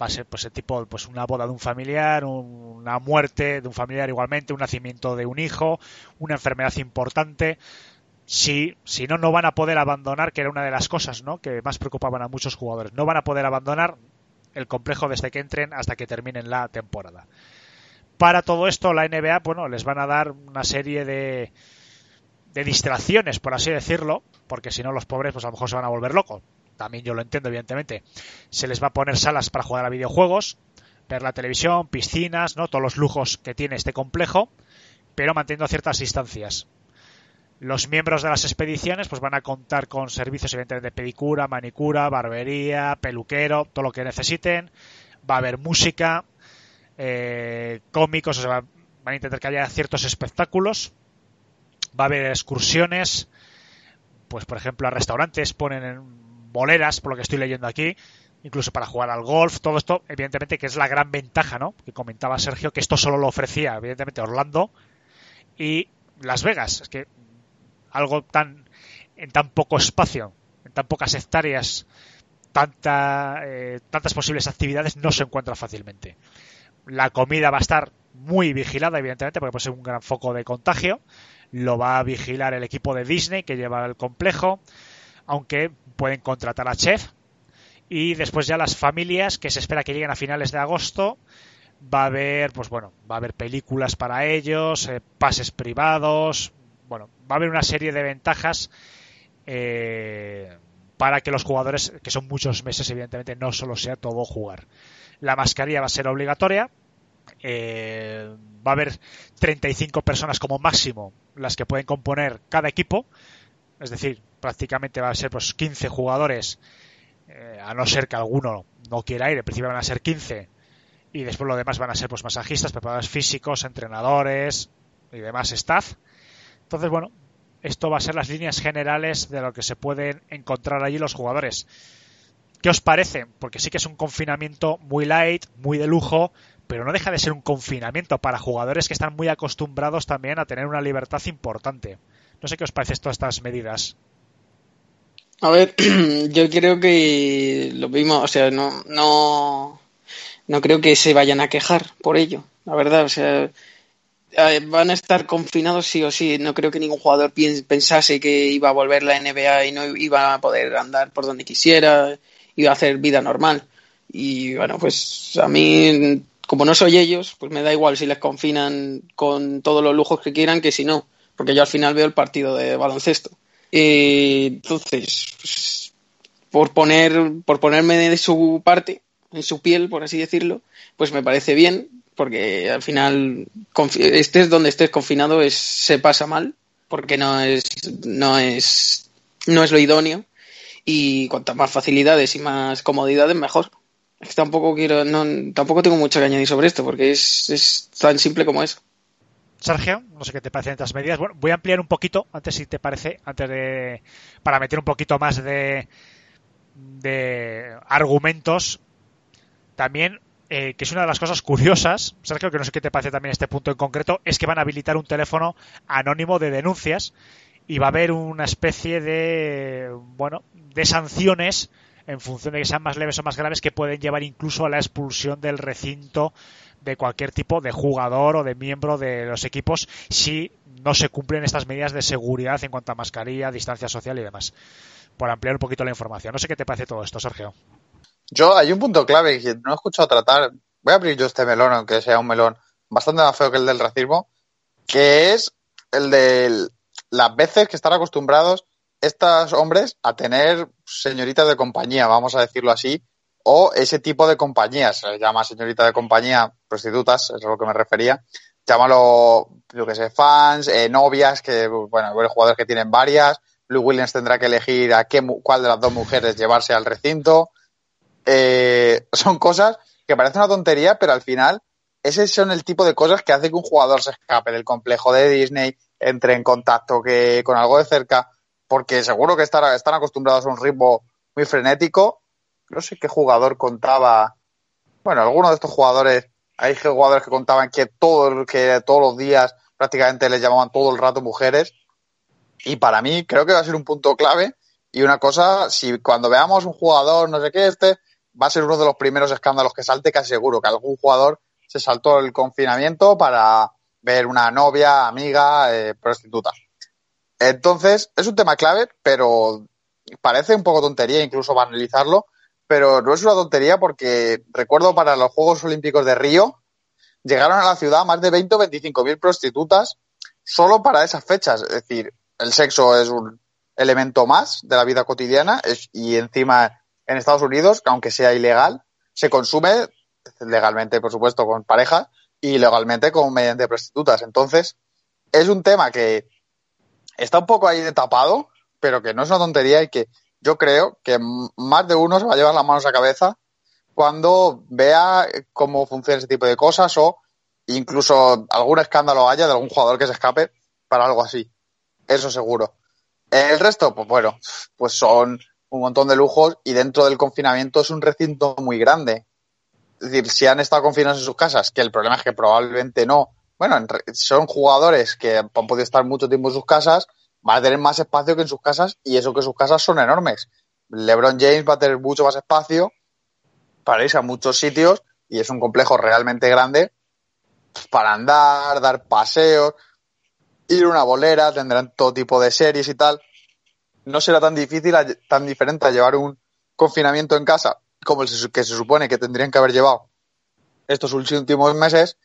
va a ser pues el tipo pues una boda de un familiar una muerte de un familiar igualmente un nacimiento de un hijo una enfermedad importante. Si, si no no van a poder abandonar que era una de las cosas ¿no? que más preocupaban a muchos jugadores. No van a poder abandonar el complejo desde que entren hasta que terminen la temporada. Para todo esto la NBA bueno les van a dar una serie de de distracciones por así decirlo porque si no los pobres pues a lo mejor se van a volver locos también yo lo entiendo, evidentemente. Se les va a poner salas para jugar a videojuegos, ver la televisión, piscinas, ¿no? Todos los lujos que tiene este complejo, pero manteniendo ciertas distancias. Los miembros de las expediciones pues van a contar con servicios evidentemente de pedicura, manicura, barbería, peluquero, todo lo que necesiten. Va a haber música, eh, cómicos, o sea, van a intentar que haya ciertos espectáculos. Va a haber excursiones, pues por ejemplo a restaurantes ponen en boleras, por lo que estoy leyendo aquí, incluso para jugar al golf, todo esto, evidentemente que es la gran ventaja, ¿no? Que comentaba Sergio, que esto solo lo ofrecía, evidentemente, Orlando y Las Vegas. Es que algo tan, en tan poco espacio, en tan pocas hectáreas, tanta, eh, tantas posibles actividades no se encuentra fácilmente. La comida va a estar muy vigilada, evidentemente, porque puede ser un gran foco de contagio. Lo va a vigilar el equipo de Disney que lleva el complejo aunque pueden contratar a chef. Y después ya las familias, que se espera que lleguen a finales de agosto, va a haber, pues bueno, va a haber películas para ellos, eh, pases privados, bueno, va a haber una serie de ventajas eh, para que los jugadores, que son muchos meses, evidentemente, no solo sea todo jugar. La mascarilla va a ser obligatoria. Eh, va a haber 35 personas como máximo las que pueden componer cada equipo. Es decir, prácticamente va a ser pues 15 jugadores, eh, a no ser que alguno no quiera ir. En principio van a ser 15 y después lo demás van a ser pues masajistas, preparadores físicos, entrenadores y demás staff. Entonces, bueno, esto va a ser las líneas generales de lo que se pueden encontrar allí los jugadores. ¿Qué os parece? Porque sí que es un confinamiento muy light, muy de lujo, pero no deja de ser un confinamiento para jugadores que están muy acostumbrados también a tener una libertad importante. No sé qué os parece todas estas medidas. A ver, yo creo que lo mismo, o sea, no, no, no creo que se vayan a quejar por ello, la verdad, o sea, eh, van a estar confinados sí o sí. No creo que ningún jugador pensase que iba a volver la NBA y no iba a poder andar por donde quisiera, iba a hacer vida normal. Y bueno, pues a mí, como no soy ellos, pues me da igual si les confinan con todos los lujos que quieran que si no, porque yo al final veo el partido de baloncesto. Entonces, pues, por poner, por ponerme de su parte, en su piel, por así decirlo, pues me parece bien, porque al final estés donde estés confinado es se pasa mal porque no es no es no es lo idóneo y cuantas más facilidades y más comodidades mejor. Tampoco quiero no tampoco tengo mucho que añadir sobre esto porque es, es tan simple como eso Sergio, no sé qué te parecen estas medidas. Bueno, voy a ampliar un poquito, antes si te parece, antes de para meter un poquito más de de argumentos. También eh, que es una de las cosas curiosas, Sergio, que no sé qué te parece también este punto en concreto, es que van a habilitar un teléfono anónimo de denuncias y va a haber una especie de, bueno, de sanciones en función de que sean más leves o más graves que pueden llevar incluso a la expulsión del recinto de cualquier tipo de jugador o de miembro de los equipos si no se cumplen estas medidas de seguridad en cuanto a mascarilla, distancia social y demás. Por ampliar un poquito la información. No sé qué te parece todo esto, Sergio. Yo, hay un punto clave que no he escuchado tratar. Voy a abrir yo este melón, aunque sea un melón bastante más feo que el del racismo, que es el de las veces que están acostumbrados estos hombres a tener señoritas de compañía, vamos a decirlo así, o ese tipo de compañías. Se llama señorita de compañía, prostitutas, es a lo que me refería. Llámalo, yo que sé, fans, eh, novias, que, bueno, jugadores que tienen varias. Blue Williams tendrá que elegir a qué, cuál de las dos mujeres llevarse al recinto. Eh, son cosas que parecen una tontería, pero al final ese son el tipo de cosas que hace que un jugador se escape del complejo de Disney, entre en contacto que, con algo de cerca, porque seguro que están acostumbrados a un ritmo muy frenético. No sé qué jugador contaba, bueno, algunos de estos jugadores, hay jugadores que contaban que, todo, que todos los días prácticamente les llamaban todo el rato mujeres. Y para mí creo que va a ser un punto clave y una cosa, si cuando veamos un jugador, no sé qué, este, va a ser uno de los primeros escándalos que salte, casi seguro que algún jugador se saltó el confinamiento para ver una novia, amiga, eh, prostituta. Entonces, es un tema clave, pero parece un poco tontería incluso banalizarlo, pero no es una tontería porque recuerdo para los Juegos Olímpicos de Río llegaron a la ciudad más de 20 o 25 mil prostitutas solo para esas fechas. Es decir, el sexo es un elemento más de la vida cotidiana y encima en Estados Unidos, aunque sea ilegal, se consume legalmente, por supuesto, con pareja y legalmente con mediante prostitutas. Entonces, es un tema que está un poco ahí de tapado, pero que no es una tontería y que yo creo que más de uno se va a llevar las manos a cabeza cuando vea cómo funciona ese tipo de cosas o incluso algún escándalo haya de algún jugador que se escape para algo así. Eso seguro. El resto, pues bueno, pues son un montón de lujos y dentro del confinamiento es un recinto muy grande. Es decir, si han estado confinados en sus casas, que el problema es que probablemente no. Bueno, son jugadores que han podido estar mucho tiempo en sus casas, van a tener más espacio que en sus casas y eso que sus casas son enormes. LeBron James va a tener mucho más espacio para irse a muchos sitios y es un complejo realmente grande para andar, dar paseos, ir a una bolera, tendrán todo tipo de series y tal no será tan difícil, tan diferente a llevar un confinamiento en casa como el que se supone que tendrían que haber llevado estos últimos meses,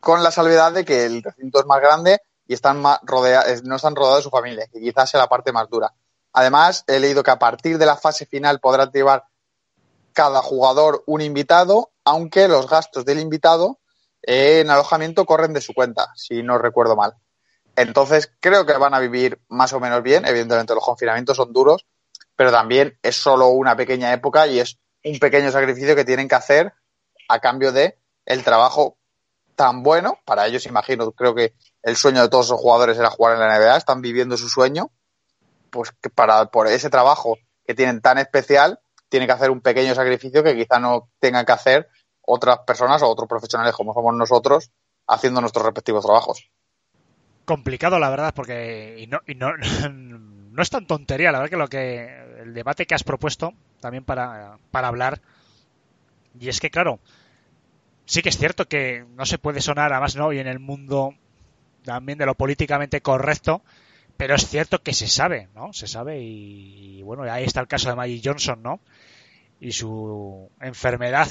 con la salvedad de que el recinto es más grande y están más rodea no están rodeados de su familia, que quizás sea la parte más dura. Además, he leído que a partir de la fase final podrá llevar cada jugador un invitado, aunque los gastos del invitado en alojamiento corren de su cuenta, si no recuerdo mal. Entonces, creo que van a vivir más o menos bien. Evidentemente, los confinamientos son duros, pero también es solo una pequeña época y es un pequeño sacrificio que tienen que hacer a cambio de el trabajo tan bueno para ellos imagino creo que el sueño de todos los jugadores era jugar en la NBA están viviendo su sueño pues que para por ese trabajo que tienen tan especial tienen que hacer un pequeño sacrificio que quizá no tengan que hacer otras personas o otros profesionales como somos nosotros haciendo nuestros respectivos trabajos. Complicado la verdad porque y no, y no, no es tan tontería la verdad que lo que el debate que has propuesto también para, para hablar. Y es que claro sí que es cierto que no se puede sonar, además no, y en el mundo también de lo políticamente correcto, pero es cierto que se sabe, ¿no? Se sabe y, bueno, ahí está el caso de Maggie Johnson, ¿no? Y su enfermedad,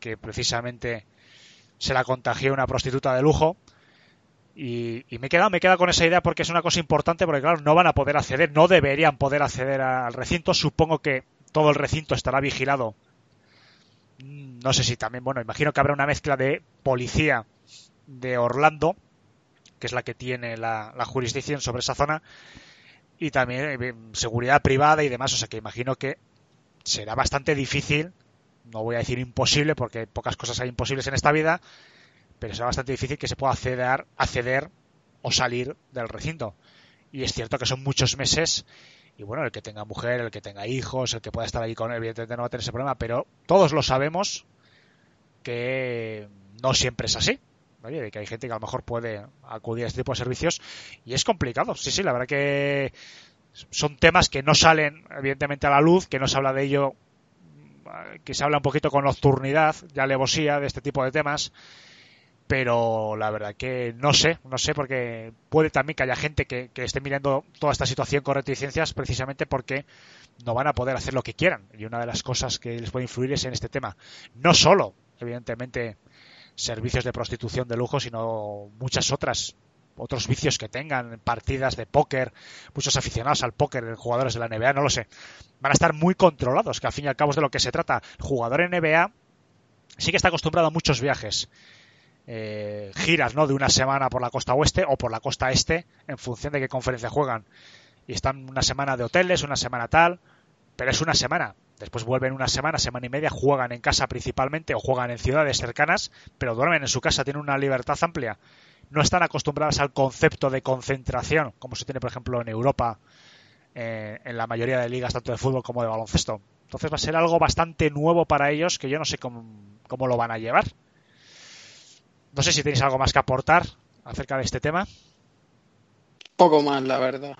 que precisamente se la contagió una prostituta de lujo. Y, me he quedado, me queda con esa idea porque es una cosa importante, porque claro, no van a poder acceder, no deberían poder acceder al recinto. Supongo que todo el recinto estará vigilado no sé si también, bueno, imagino que habrá una mezcla de policía de Orlando, que es la que tiene la, jurisdicción sobre esa zona, y también eh, seguridad privada y demás, o sea que imagino que será bastante difícil, no voy a decir imposible, porque pocas cosas hay imposibles en esta vida, pero será bastante difícil que se pueda acceder, acceder o salir del recinto. Y es cierto que son muchos meses y bueno, el que tenga mujer, el que tenga hijos, el que pueda estar ahí con él, evidentemente no va a tener ese problema, pero todos lo sabemos que no siempre es así. De que hay gente que a lo mejor puede acudir a este tipo de servicios y es complicado. Sí, sí, la verdad que son temas que no salen evidentemente a la luz, que no se habla de ello, que se habla un poquito con nocturnidad, ya alevosía de este tipo de temas pero la verdad que no sé, no sé, porque puede también que haya gente que, esté mirando toda esta situación con reticencias precisamente porque no van a poder hacer lo que quieran. Y una de las cosas que les puede influir es en este tema. No solo, evidentemente, servicios de prostitución de lujo, sino muchas otras otros vicios que tengan, partidas de póker, muchos aficionados al póker, jugadores de la NBA, no lo sé. Van a estar muy controlados, que al fin y al cabo es de lo que se trata. El jugador NBA sí que está acostumbrado a muchos viajes eh, giras ¿no? de una semana por la costa oeste o por la costa este en función de qué conferencia juegan. Y están una semana de hoteles, una semana tal, pero es una semana. Después vuelven una semana, semana y media, juegan en casa principalmente o juegan en ciudades cercanas, pero duermen en su casa, tienen una libertad amplia. No están acostumbradas al concepto de concentración, como se tiene, por ejemplo, en Europa, eh, en la mayoría de ligas, tanto de fútbol como de baloncesto. Entonces va a ser algo bastante nuevo para ellos que yo no sé cómo, cómo lo van a llevar. No sé si tenéis algo más que aportar acerca de este tema. Poco más, la verdad.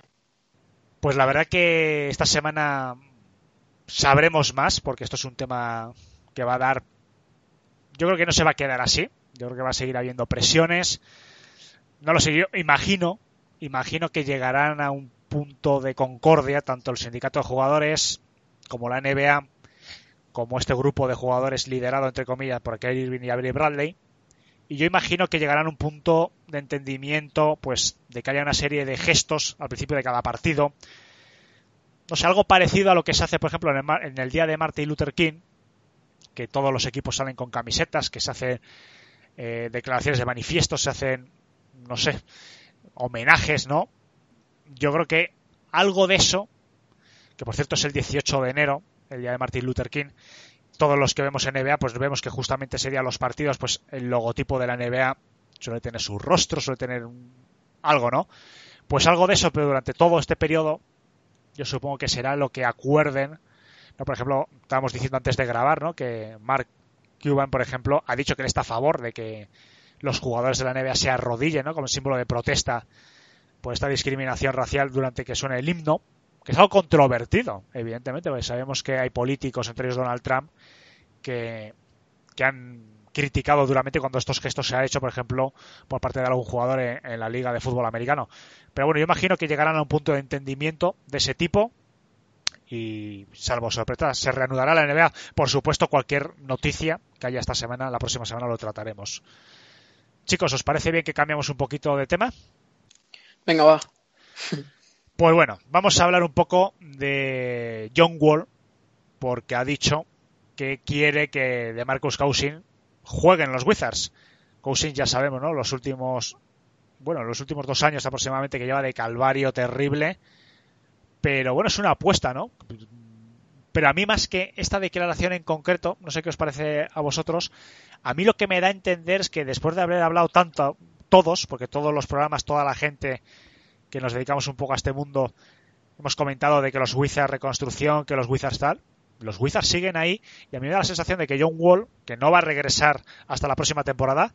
Pues la verdad que esta semana sabremos más, porque esto es un tema que va a dar. Yo creo que no se va a quedar así. Yo creo que va a seguir habiendo presiones. No lo sé, yo imagino, imagino que llegarán a un punto de concordia tanto el sindicato de jugadores como la NBA, como este grupo de jugadores liderado entre comillas por Kyrie Irving y Avery Bradley, y yo imagino que llegarán a un punto de entendimiento, pues, de que haya una serie de gestos al principio de cada partido. No sé, algo parecido a lo que se hace, por ejemplo, en el, día de Martin Luther King, que todos los equipos salen con camisetas, que se hacen eh, declaraciones de manifiestos, se hacen, no sé, homenajes, ¿no? Yo creo que algo de eso, que por cierto es el 18 de enero, el día de Martin Luther King, todos los que vemos en NBA, pues vemos que justamente serían los partidos, pues el logotipo de la NBA suele tener su rostro, suele tener algo, ¿no? Pues algo de eso, pero durante todo este periodo, yo supongo que será lo que acuerden. ¿no? Por ejemplo, estábamos diciendo antes de grabar, ¿no? Que Mark Cuban, por ejemplo, ha dicho que él está a favor de que los jugadores de la NBA se arrodillen, ¿no? Como símbolo de protesta por esta discriminación racial durante que suene el himno que es algo controvertido, evidentemente, porque sabemos que hay políticos, entre ellos Donald Trump, que, han criticado duramente cuando estos gestos se han hecho, por ejemplo, por parte de algún jugador en, la Liga de Fútbol Americano. Pero bueno, yo imagino que llegarán a un punto de entendimiento de ese tipo y salvo sorpresa se reanudará la NBA. Por supuesto, cualquier noticia que haya esta semana, la próxima semana lo trataremos. Chicos, ¿os parece bien que cambiamos un poquito de tema? Venga, va. Pues bueno, vamos a hablar un poco de John Wall, porque ha dicho que quiere que de Marcus Cousins juegue en los Wizards. Cousins ya sabemos, ¿no? Los últimos, bueno, los últimos dos años aproximadamente que lleva de calvario terrible. Pero bueno, es una apuesta, ¿no? Pero a mí más que esta declaración en concreto, no sé qué os parece a vosotros, a mí lo que me da a entender es que después de haber hablado tanto todos, porque todos los programas, toda la gente que nos dedicamos un poco a este mundo, hemos comentado de que los Wizards reconstrucción, que los Wizards tal, los Wizards siguen ahí y a mí me da la sensación de que John Wall, que no va a regresar hasta la próxima temporada,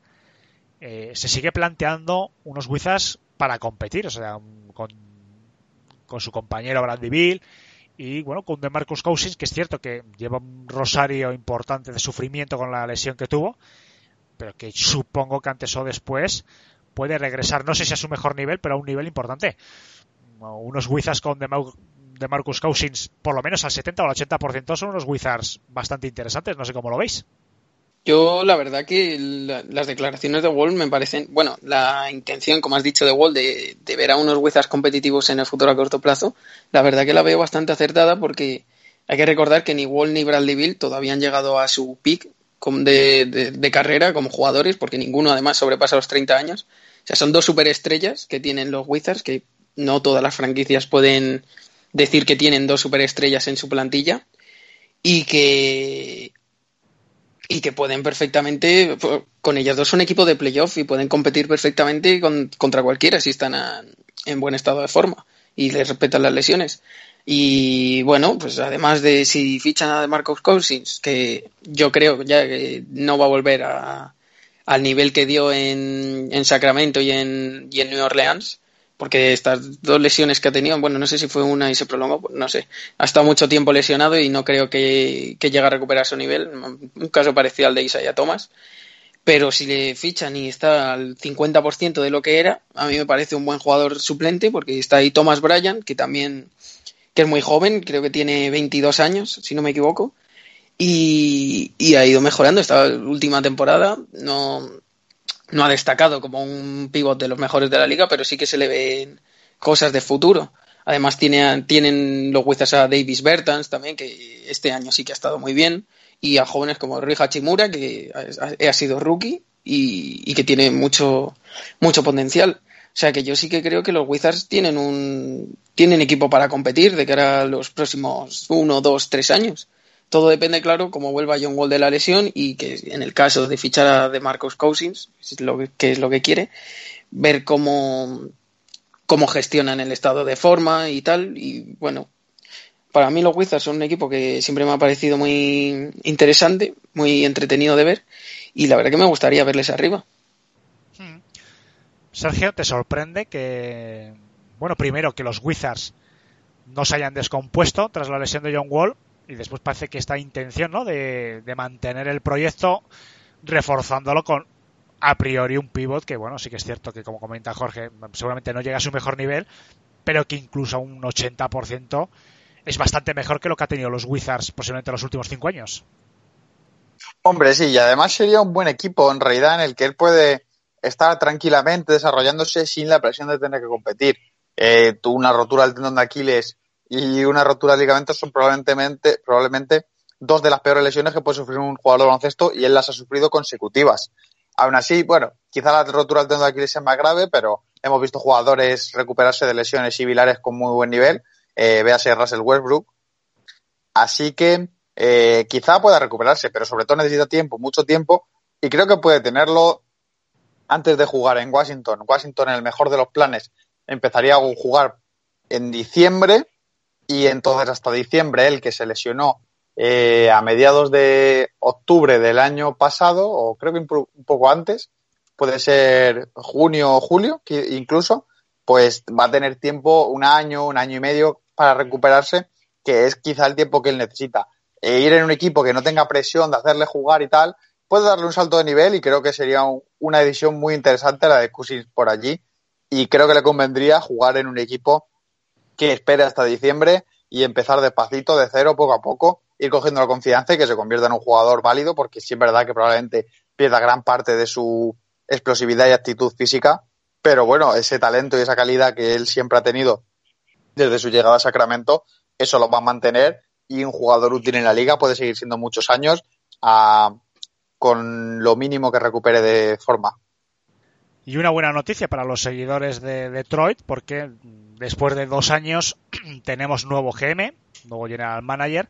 eh, se sigue planteando unos Wizards para competir, o sea, con, con su compañero Bradley Bill y bueno, con DeMarcus Cousins, que es cierto que lleva un rosario importante de sufrimiento con la lesión que tuvo, pero que supongo que antes o después puede regresar, no sé si a su mejor nivel, pero a un nivel importante. Unos Wizards con DeMarcus Cousins, por lo menos al 70 o al 80%, son unos Wizards bastante interesantes, no sé cómo lo veis. Yo, la verdad que las declaraciones de Wall me parecen, bueno, la intención, como has dicho, de Wall de, ver a unos Wizards competitivos en el futuro a corto plazo, la verdad que la veo bastante acertada porque hay que recordar que ni Wall ni Bradley Bill todavía han llegado a su peak de, de, carrera como jugadores, porque ninguno además sobrepasa los 30 años. O sea, son dos superestrellas que tienen los Wizards, que no todas las franquicias pueden decir que tienen dos superestrellas en su plantilla y que y que pueden perfectamente, con ellas dos son equipo de playoff y pueden competir perfectamente contra cualquiera si están en buen estado de forma y les respetan las lesiones. Y bueno, pues además de si fichan a Marcos Cousins, que yo creo ya que no va a volver a, al nivel que dio en, en Sacramento y en, y en New Orleans, porque estas dos lesiones que ha tenido, bueno, no sé si fue una y se prolongó, pues no sé. Ha estado mucho tiempo lesionado y no creo que, que llegue a recuperar su nivel. Un caso parecido al de Isaiah Thomas. Pero si le fichan y está al 50% de lo que era, a mí me parece un buen jugador suplente, porque está ahí Thomas Bryan, que también que es muy joven, creo que tiene 22 años, si no me equivoco, y, y ha ido mejorando esta última temporada. No, no ha destacado como un pivot de los mejores de la liga, pero sí que se le ven cosas de futuro. Además tiene, tienen los Wizards a Davis Bertans también, que este año sí que ha estado muy bien, y a jóvenes como Rui Hachimura, que ha, sido rookie y, que tiene mucho, mucho potencial. O sea que yo sí que creo que los Wizards tienen un tienen equipo para competir de cara a los próximos uno, dos, tres años. Todo depende, claro, cómo vuelva John Wall de la lesión y que en el caso de fichar a de Marcos Cousins, lo que, es lo que quiere, ver cómo, cómo gestionan el estado de forma y tal. Y bueno, para mí los Wizards son un equipo que siempre me ha parecido muy interesante, muy entretenido de ver y la verdad que me gustaría verles arriba. Hmm. Sergio, ¿te sorprende que, bueno, primero que los Wizards no se hayan descompuesto tras la lesión de John Wall y después parece que esta intención ¿no? de, mantener el proyecto reforzándolo con a priori un pivot que bueno sí que es cierto que como comenta Jorge seguramente no llega a su mejor nivel pero que incluso a un 80% es bastante mejor que lo que ha tenido los Wizards posiblemente en los últimos cinco años hombre sí y además sería un buen equipo en realidad en el que él puede estar tranquilamente desarrollándose sin la presión de tener que competir eh, una rotura del tendón de Aquiles y una rotura de ligamentos son probablemente, probablemente dos de las peores lesiones que puede sufrir un jugador de baloncesto y él las ha sufrido consecutivas. Aún así, bueno, quizá la rotura del tendón de Aquiles sea más grave, pero hemos visto jugadores recuperarse de lesiones similares con muy buen nivel. Eh, véase Russell Westbrook. Así que eh, quizá pueda recuperarse, pero sobre todo necesita tiempo, mucho tiempo, y creo que puede tenerlo antes de jugar en Washington. Washington, en el mejor de los planes, empezaría a jugar en diciembre y entonces hasta diciembre él que se lesionó eh, a mediados de octubre del año pasado o creo que un poco antes puede ser junio o julio incluso pues va a tener tiempo un año un año y medio para recuperarse que es quizá el tiempo que él necesita. E ir en un equipo que no tenga presión de hacerle jugar y tal puede darle un salto de nivel y creo que sería una edición muy interesante la de Cousins por allí y creo que le convendría jugar en un equipo que espere hasta diciembre y empezar despacito, de cero, poco a poco, ir cogiendo la confianza y que se convierta en un jugador válido, porque sí es verdad que probablemente pierda gran parte de su explosividad y actitud física, pero bueno, ese talento y esa calidad que él siempre ha tenido desde su llegada a Sacramento, eso lo va a mantener y un jugador útil en la liga puede seguir siendo muchos años con lo mínimo que recupere de forma. Y una buena noticia para los seguidores de Detroit, porque después de dos años tenemos nuevo GM, nuevo General Manager,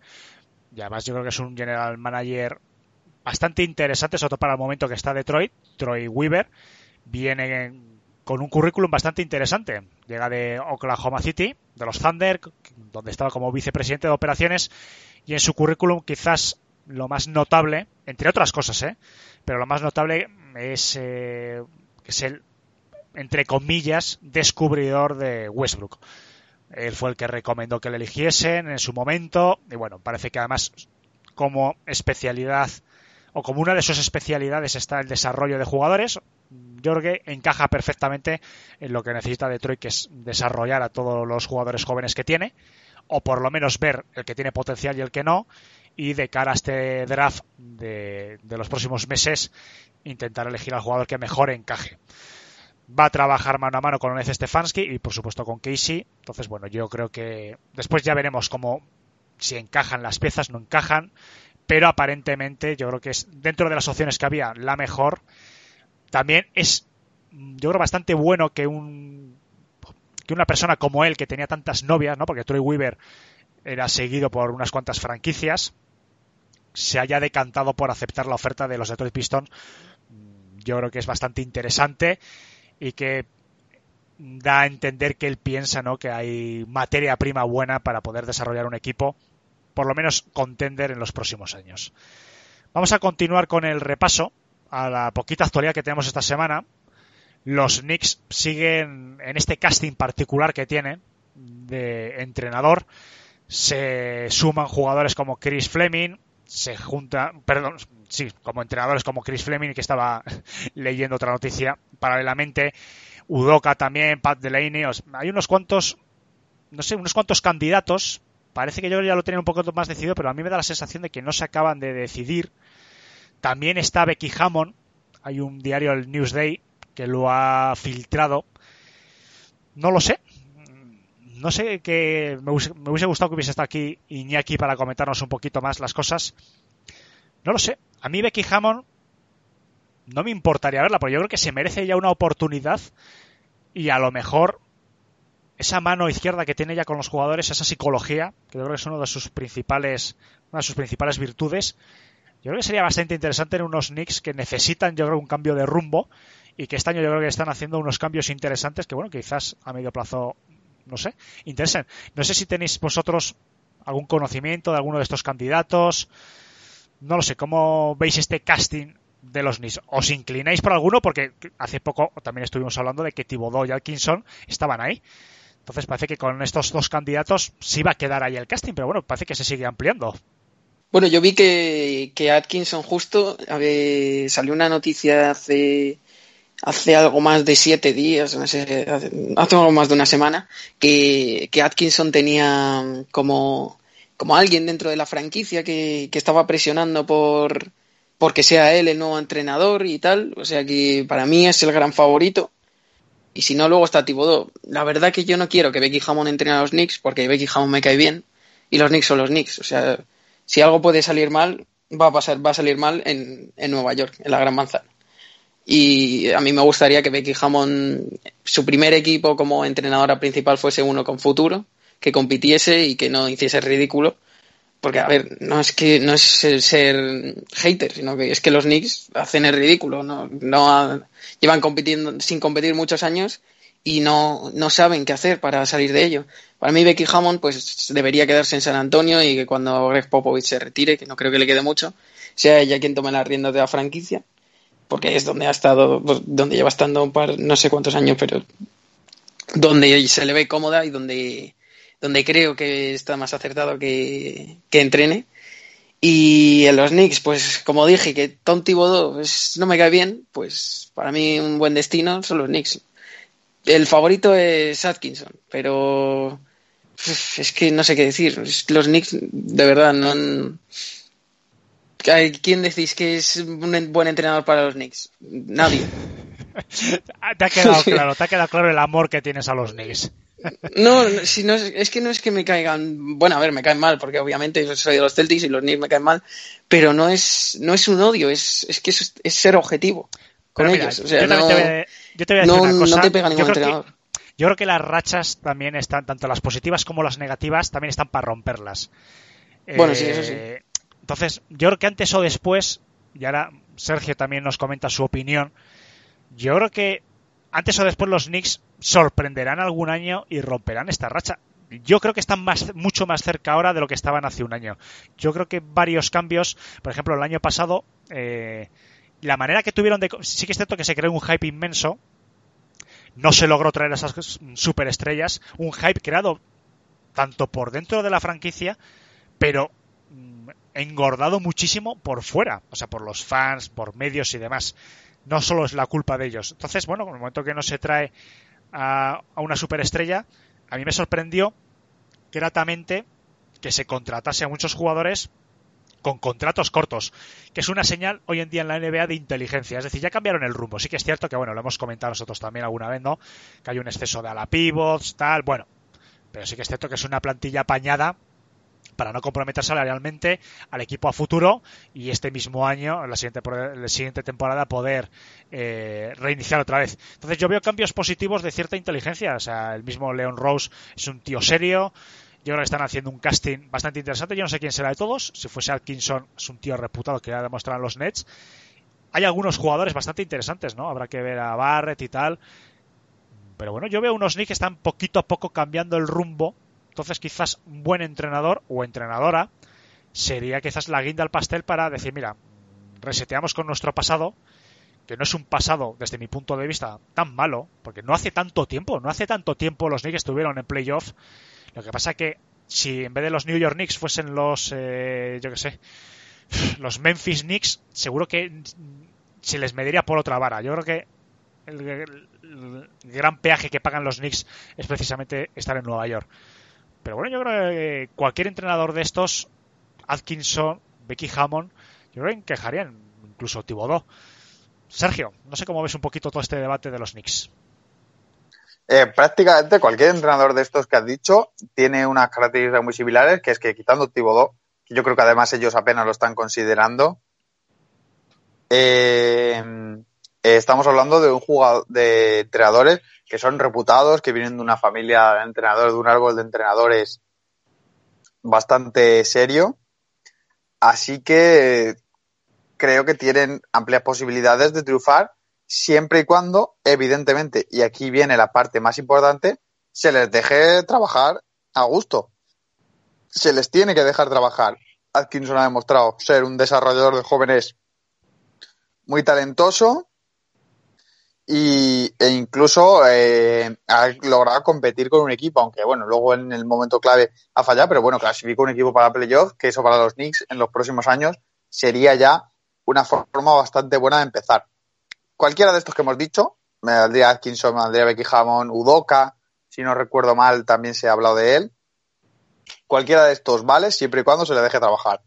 y además yo creo que es un General Manager bastante interesante, sobre todo para el momento que está Detroit. Troy Weaver viene con un currículum bastante interesante. Llega de Oklahoma City, de los Thunder, donde estaba como vicepresidente de operaciones, y en su currículum quizás lo más notable, entre otras cosas, ¿eh? pero lo más notable es, eh, es el, entre comillas, descubridor de Westbrook. Él fue el que recomendó que le eligiesen en su momento, y bueno, parece que además como especialidad o como una de sus especialidades está el desarrollo de jugadores, Jorge encaja perfectamente en lo que necesita Detroit, que es desarrollar a todos los jugadores jóvenes que tiene, o por lo menos ver el que tiene potencial y el que no, y de cara a este draft de, los próximos meses, intentar elegir al jugador que mejor encaje. Va a trabajar mano a mano con Onez Stefanski y por supuesto con Casey. Entonces, bueno, yo creo que después ya veremos cómo si encajan las piezas, no encajan, pero aparentemente yo creo que es dentro de las opciones que había la mejor también es, yo creo, bastante bueno que un que una persona como él, que tenía tantas novias, ¿no? Porque Troy Weaver era seguido por unas cuantas franquicias, se haya decantado por aceptar la oferta de los Detroit Pistons. Yo creo que es bastante interesante y que da a entender que él piensa ¿no? que hay materia prima buena para poder desarrollar un equipo, por lo menos contender en los próximos años. Vamos a continuar con el repaso a la poquita actualidad que tenemos esta semana, los Knicks siguen en este casting particular que tienen de entrenador. Se suman jugadores como Chris Fleming, se junta, perdón, sí, como entrenadores como Chris Fleming, que estaba leyendo otra noticia paralelamente. Udoka también, Pat Delaney. hay unos cuantos, no sé, unos cuantos candidatos. Parece que yo ya lo tenía un poco más decidido, pero a mí me da la sensación de que no se acaban de decidir también está Becky Hammond. Hay un diario, el Newsday, que lo ha filtrado. No lo sé. No sé que me hubiese, gustado que hubiese estado aquí Iñaki para comentarnos un poquito más las cosas. No lo sé. A mí Becky Hammond no me importaría verla, porque yo creo que se merece ya una oportunidad y a lo mejor esa mano izquierda que tiene ya con los jugadores, esa psicología, que yo creo que es uno de sus principales, una de sus principales virtudes, yo creo que sería bastante interesante en unos Knicks que necesitan, yo creo, un cambio de rumbo y que este año yo creo que están haciendo unos cambios interesantes que, bueno, quizás a medio plazo, no sé, interesen. No sé si tenéis vosotros algún conocimiento de alguno de estos candidatos. No lo sé, ¿cómo veis este casting de los Knicks? ¿Os inclináis por alguno? Porque hace poco también estuvimos hablando de que Thibodeau y Atkinson estaban ahí. Entonces parece que con estos dos candidatos sí va a quedar ahí el casting, pero bueno, parece que se sigue ampliando. Bueno, yo vi que, que Atkinson justo salió una noticia hace hace algo más de siete días, no sé, hace, algo más de una semana, que, que Atkinson tenía como, como alguien dentro de la franquicia que, que estaba presionando por porque sea él el nuevo entrenador y tal. O sea que para mí es el gran favorito. Y si no, luego está Thibodeau. La verdad que yo no quiero que Becky Hammond entrene a los Knicks porque Becky Hammond me cae bien y los Knicks son los Knicks. O sea, si algo puede salir mal, va a pasar, va a salir mal en, en Nueva York, en la Gran Manzana. Y a mí me gustaría que Becky Hammond, su primer equipo como entrenadora principal fuese uno con futuro, que compitiese y que no hiciese ridículo. Porque, a ver, no es que no es ser hater, sino que es que los Knicks hacen el ridículo, no, no llevan compitiendo sin competir muchos años y no, no saben qué hacer para salir de ello. Para mí Becky Hammond pues debería quedarse en San Antonio y que cuando Greg Popovich se retire, que no creo que le quede mucho, sea ella quien tome las riendas de la franquicia, porque es donde ha estado, pues, donde lleva estando un par, no sé cuántos años, pero donde se le ve cómoda y donde, donde creo que está más acertado que, que entrene. Y en los Knicks, pues como dije, que Tom Thibodeau pues, no me cae bien, pues para mí un buen destino son los Knicks el favorito es Atkinson, pero Es que no sé qué decir. Los Knicks, de verdad, no. ¿Quién decís que es un buen entrenador para los Knicks? Nadie. te ha quedado claro, te ha quedado claro el amor que tienes a los Knicks. No, si no es que no es que me caigan. Bueno, a ver, me caen mal, porque obviamente soy de los Celtics y los Knicks me caen mal, pero no es, no es un odio, es, es que es, ser objetivo con ellos. O sea, no, te yo te voy a decir una cosa. No te pega ningún yo entrenador. yo creo que las rachas también están, tanto las positivas como las negativas, también están para romperlas. Bueno, sí, eso sí. Entonces, yo creo que antes o después, y ahora Sergio también nos comenta su opinión, yo creo que antes o después los Knicks sorprenderán algún año y romperán esta racha. Yo creo que están más, mucho más cerca ahora de lo que estaban hace un año. Yo creo que varios cambios, por ejemplo, el año pasado, eh, la manera que tuvieron de... Sí que es cierto que se creó un hype inmenso, no se logró traer a esas superestrellas, un hype creado tanto por dentro de la franquicia, pero engordado muchísimo por fuera, o sea, por los fans, por medios y demás. No solo es la culpa de ellos. Entonces, bueno, en el momento que no se trae a, una superestrella, a mí me sorprendió gratamente que se contratase a muchos jugadores con contratos cortos, que es una señal hoy en día en la NBA de inteligencia. Es decir, ya cambiaron el rumbo. Sí que es cierto que, bueno, lo hemos comentado nosotros también alguna vez, ¿no? Que hay un exceso de ala pivots, tal, bueno. Pero sí que es cierto que es una plantilla apañada para no comprometer salarialmente al equipo a futuro y este mismo año, la siguiente, la siguiente temporada, poder eh, reiniciar otra vez. Entonces yo veo cambios positivos de cierta inteligencia. O sea, el mismo Leon Rose es un tío serio. Yo creo que están haciendo un casting bastante interesante. Yo no sé quién será de todos. Si fuese Atkinson, es un tío reputado que ya demostrado los Nets. Hay algunos jugadores bastante interesantes, ¿no? Habrá que ver a Barrett y tal. Pero bueno, yo veo unos Knicks que están poquito a poco cambiando el rumbo entonces quizás un buen entrenador o entrenadora sería quizás la guinda al pastel para decir, mira, reseteamos con nuestro pasado, que no es un pasado desde mi punto de vista tan malo, porque no hace tanto tiempo, no hace tanto tiempo los Knicks estuvieron en playoff. Lo que pasa que si en vez de los New York Knicks fuesen los, eh, yo qué sé, los Memphis Knicks, seguro que se les mediría por otra vara. Yo creo que el, el gran peaje que pagan los Knicks es precisamente estar en Nueva York. Pero bueno, yo creo que cualquier entrenador de estos, Atkinson, Becky Hammond, yo creo que encajarían, incluso Tibodó. Sergio, no sé cómo ves un poquito todo este debate de los Knicks. Eh, prácticamente cualquier entrenador de estos que has dicho tiene unas características muy similares, que es que quitando Tibodó, que yo creo que además ellos apenas lo están considerando, eh, eh, estamos hablando de un jugador de entrenadores que son reputados, que vienen de una familia de entrenadores, de un árbol de entrenadores bastante serio. Así que creo que tienen amplias posibilidades de triunfar siempre y cuando, evidentemente, y aquí viene la parte más importante, se les deje trabajar a gusto. Se les tiene que dejar trabajar. Atkinson ha demostrado ser un desarrollador de jóvenes muy talentoso y, e incluso eh, ha logrado competir con un equipo, aunque bueno, luego en el momento clave ha fallado, pero bueno, clasificó un equipo para playoff, que eso para los Knicks en los próximos años sería ya una forma bastante buena de empezar. Cualquiera de estos que hemos dicho, me valdría Atkinson, me valdría Becky Hammond, Udoka, si no recuerdo mal, también se ha hablado de él. Cualquiera de estos vale siempre y cuando se le deje trabajar.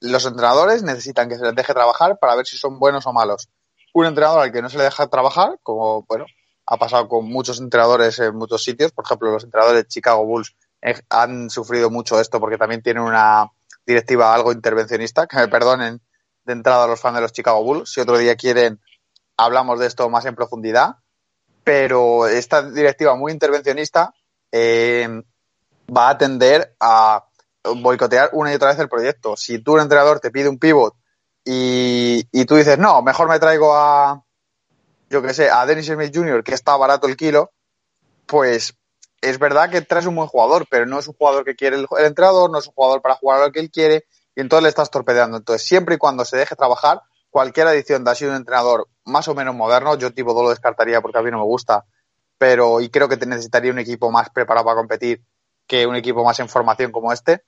Los entrenadores necesitan que se les deje trabajar para ver si son buenos o malos un entrenador al que no se le deja trabajar, como bueno, ha pasado con muchos entrenadores en muchos sitios. Por ejemplo, los entrenadores de Chicago Bulls eh, han sufrido mucho esto porque también tienen una directiva algo intervencionista. Que me perdonen de entrada a los fans de los Chicago Bulls. Si otro día quieren, hablamos de esto más en profundidad. Pero esta directiva muy intervencionista eh, va a tender a boicotear una y otra vez el proyecto. Si tú, un entrenador, te pide un pivot y, tú dices, no, mejor me traigo a, yo que sé, a Dennis Smith Jr., que está barato el kilo, pues es verdad que traes un buen jugador, pero no es un jugador que quiere el, entrenador, no es un jugador para jugar a lo que él quiere, y entonces le estás torpedeando. Entonces, siempre y cuando se deje trabajar, cualquier adición de así un entrenador más o menos moderno, yo tipo lo descartaría porque a mí no me gusta, pero y creo que te necesitaría un equipo más preparado para competir que un equipo más en formación como este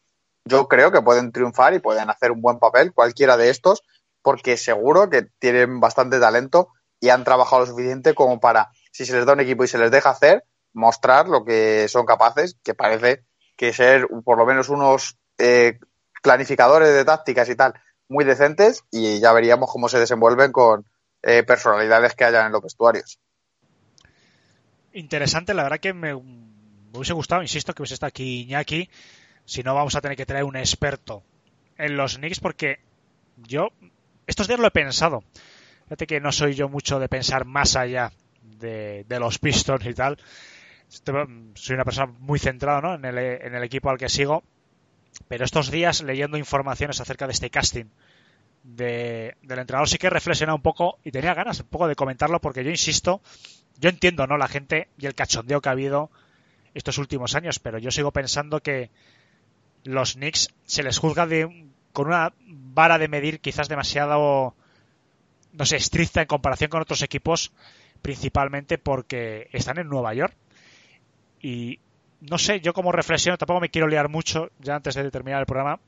yo creo que pueden triunfar y pueden hacer un buen papel, cualquiera de estos, porque seguro que tienen bastante talento y han trabajado lo suficiente como para, si se les da un equipo y se les deja hacer, mostrar lo que son capaces, que parece que ser por lo menos unos eh, planificadores de tácticas y tal muy decentes y ya veríamos cómo se desenvuelven con eh, personalidades que hayan en los vestuarios. Interesante, la verdad que me, me hubiese gustado, insisto, que hubiese estado aquí Iñaki. Si no, vamos a tener que traer un experto en los Knicks porque yo estos días lo he pensado. Fíjate que no soy yo mucho de pensar más allá de, de los Pistons y tal. Soy una persona muy centrada ¿no? en, el, en el equipo al que sigo. Pero estos días leyendo informaciones acerca de este casting de, del entrenador sí que he reflexionado un poco y tenía ganas un poco de comentarlo porque yo insisto, yo entiendo, ¿no? La gente y el cachondeo que ha habido estos últimos años, pero yo sigo pensando que los Knicks se les juzga de, con una vara de medir quizás demasiado, no sé, estricta en comparación con otros equipos, principalmente porque están en Nueva York. Y no sé, yo como reflexión, tampoco me quiero liar mucho ya antes de terminar el programa,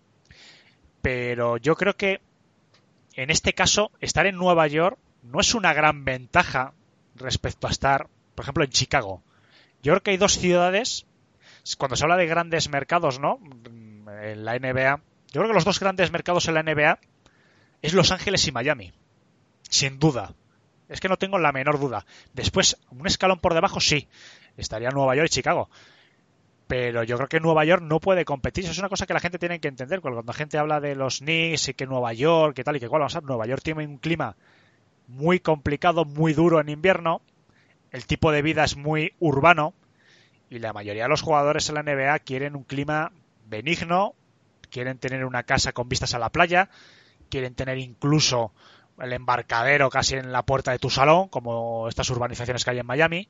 pero yo creo que en este caso estar en Nueva York no es una gran ventaja respecto a estar, por ejemplo, en Chicago. Yo creo que hay dos ciudades, cuando se habla de grandes mercados, ¿no? En la NBA, yo creo que los dos grandes mercados en la NBA es Los Ángeles y Miami. Sin duda. Es que no tengo la menor duda. Después, un escalón por debajo, sí. Estaría Nueva York y Chicago. Pero yo creo que Nueva York no puede competir. Eso es una cosa que la gente tiene que entender. Cuando la gente habla de los Knicks y que Nueva York, que tal y que cual, vamos a ver, Nueva York tiene un clima muy complicado, muy duro en invierno. El tipo de vida es muy urbano. Y la mayoría de los jugadores en la NBA quieren un clima benigno, quieren tener una casa con vistas a la playa, quieren tener incluso el embarcadero casi en la puerta de tu salón, como estas urbanizaciones que hay en Miami.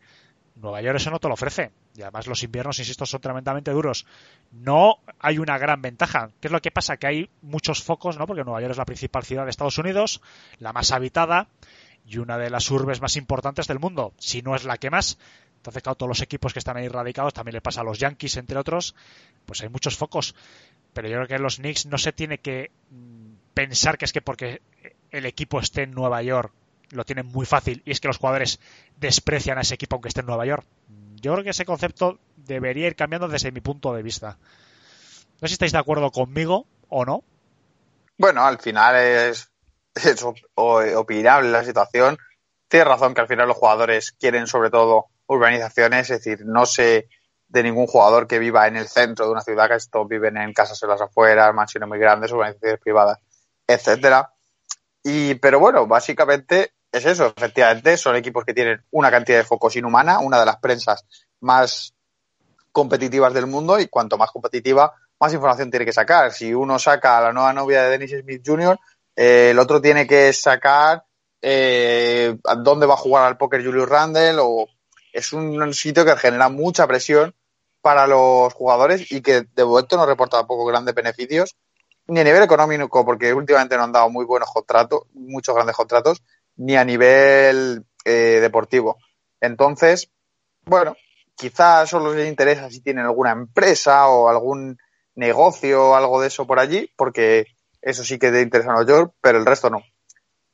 Nueva York eso no te lo ofrece. Y además los inviernos, insisto, son tremendamente duros. No hay una gran ventaja. ¿Qué es lo que pasa? Que hay muchos focos, ¿no? Porque Nueva York es la principal ciudad de Estados Unidos, la más habitada y una de las urbes más importantes del mundo, si no es la que más. Entonces, claro, todos los equipos que están ahí radicados, también le pasa a los Yankees, entre otros, pues hay muchos focos. Pero yo creo que los Knicks no se tiene que pensar que es que porque el equipo esté en Nueva York lo tienen muy fácil y es que los jugadores desprecian a ese equipo aunque esté en Nueva York. Yo creo que ese concepto debería ir cambiando desde mi punto de vista. No sé si estáis de acuerdo conmigo o no. Bueno, al final es, es opinable la situación. Tienes razón que al final los jugadores quieren sobre todo urbanizaciones, es decir, no sé de ningún jugador que viva en el centro de una ciudad, que estos viven en casas en las afueras, mansiones muy grandes, urbanizaciones privadas, etcétera. Y, pero bueno, básicamente es eso, efectivamente, son equipos que tienen una cantidad de focos inhumana, una de las prensas más competitivas del mundo y cuanto más competitiva, más información tiene que sacar. Si uno saca a la nueva novia de Dennis Smith Jr., eh, el otro tiene que sacar eh, dónde va a jugar al póker Julius Randle o es un sitio que genera mucha presión para los jugadores y que de momento no reporta tampoco grandes beneficios ni a nivel económico porque últimamente no han dado muy buenos contratos, muchos grandes contratos, ni a nivel eh, deportivo. Entonces, bueno, quizás solo les interesa si tienen alguna empresa o algún negocio o algo de eso por allí, porque eso sí que te interesa a Nueva York, pero el resto no.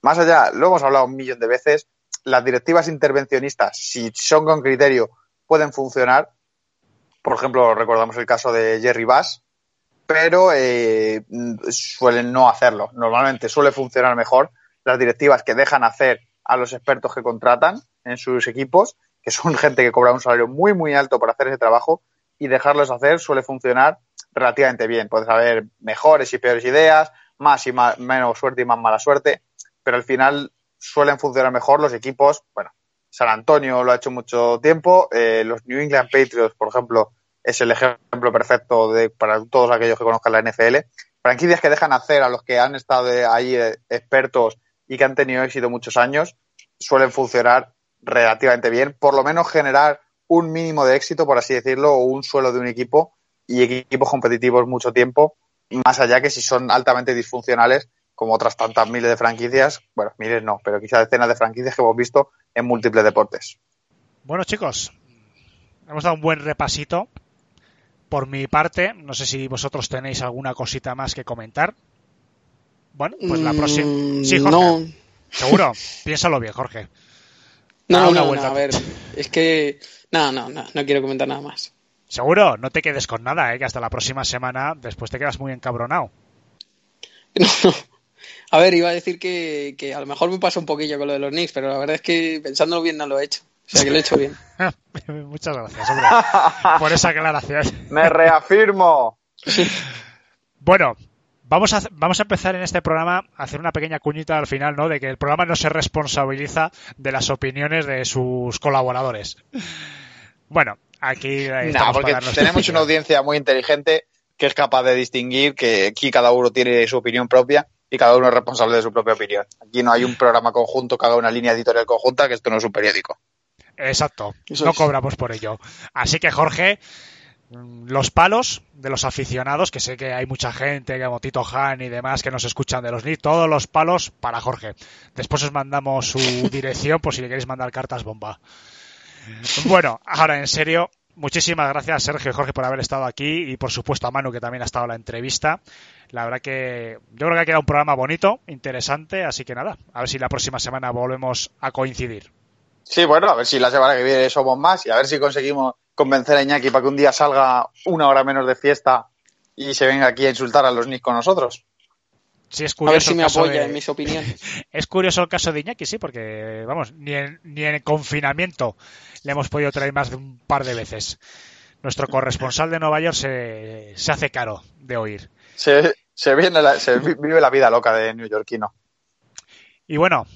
Más allá, lo hemos hablado un millón de veces, las directivas intervencionistas, si son con criterio, pueden funcionar. Por ejemplo, recordamos el caso de Jerry Bass, pero eh, suelen no hacerlo. Normalmente suele funcionar mejor las directivas que dejan hacer a los expertos que contratan en sus equipos, que son gente que cobra un salario muy, muy alto por hacer ese trabajo, y dejarlos hacer suele funcionar relativamente bien. Puedes haber mejores y peores ideas, más y menos suerte y más mala suerte, pero al final suelen funcionar mejor los equipos. Bueno, San Antonio lo ha hecho mucho tiempo, eh, los New England Patriots, por ejemplo, es el ejemplo perfecto de, para todos aquellos que conozcan la NFL. Franquicias que dejan hacer a los que han estado ahí eh, expertos y que han tenido éxito muchos años, suelen funcionar relativamente bien, por lo menos generar un mínimo de éxito, por así decirlo, o un suelo de un equipo y equipos competitivos mucho tiempo, más allá que si son altamente disfuncionales, como otras tantas miles de franquicias, bueno, miles no, pero quizás decenas de franquicias que hemos visto en múltiples deportes. Bueno, chicos, hemos dado un buen repasito. Por mi parte, no sé si vosotros tenéis alguna cosita más que comentar. Bueno, pues la próxima. Mm, Sí, Jorge. No, Seguro. Piénsalo bien, Jorge. No, una no, vuelta. no, a ver, es que. No, no, no, no quiero comentar nada más. Seguro, no te quedes con nada, ¿eh? que hasta la próxima semana después te quedas muy encabronado. A ver, iba a decir que, que, a lo mejor me pasa un poquillo con lo de los Knicks, pero la verdad es que pensándolo bien no lo he hecho. O sea que lo he hecho bien. Muchas gracias, hombre, por esa aclaración. Me reafirmo. Bueno, vamos a, vamos a empezar en este programa a hacer una pequeña cuñita al final, ¿no? De que el programa no se responsabiliza de las opiniones de sus colaboradores. Bueno, aquí no, porque tenemos una audiencia muy inteligente que es capaz de distinguir que aquí cada uno tiene su opinión propia y cada uno es responsable de su propia opinión. Aquí no hay un programa conjunto que haga una línea editorial conjunta, que esto no es un periódico. Exacto, no cobramos por ello. Así que Jorge, los palos de los aficionados, que sé que hay mucha gente, como Tito Han y demás, que nos escuchan de los NIT, todos los palos para Jorge. Después os mandamos su dirección por si le queréis mandar cartas bomba. Bueno, ahora en serio, muchísimas gracias Sergio y Jorge por haber estado aquí y por supuesto a Manu que también ha estado en la entrevista. La verdad que yo creo que ha quedado un programa bonito, interesante, así que nada, a ver si la próxima semana volvemos a coincidir. Sí, bueno, a ver si la semana que viene somos más y a ver si conseguimos convencer a Iñaki para que un día salga una hora menos de fiesta y se venga aquí a insultar a los Knicks con nosotros. Sí, es curioso a ver si me apoya en mis opiniones. Es curioso el caso de Iñaki, sí, porque, vamos, ni en, ni en confinamiento le hemos podido traer más de un par de veces. Nuestro corresponsal de Nueva York se, se hace caro de oír. Se, se, viene la, se vive la vida loca de neoyorquino. Y bueno,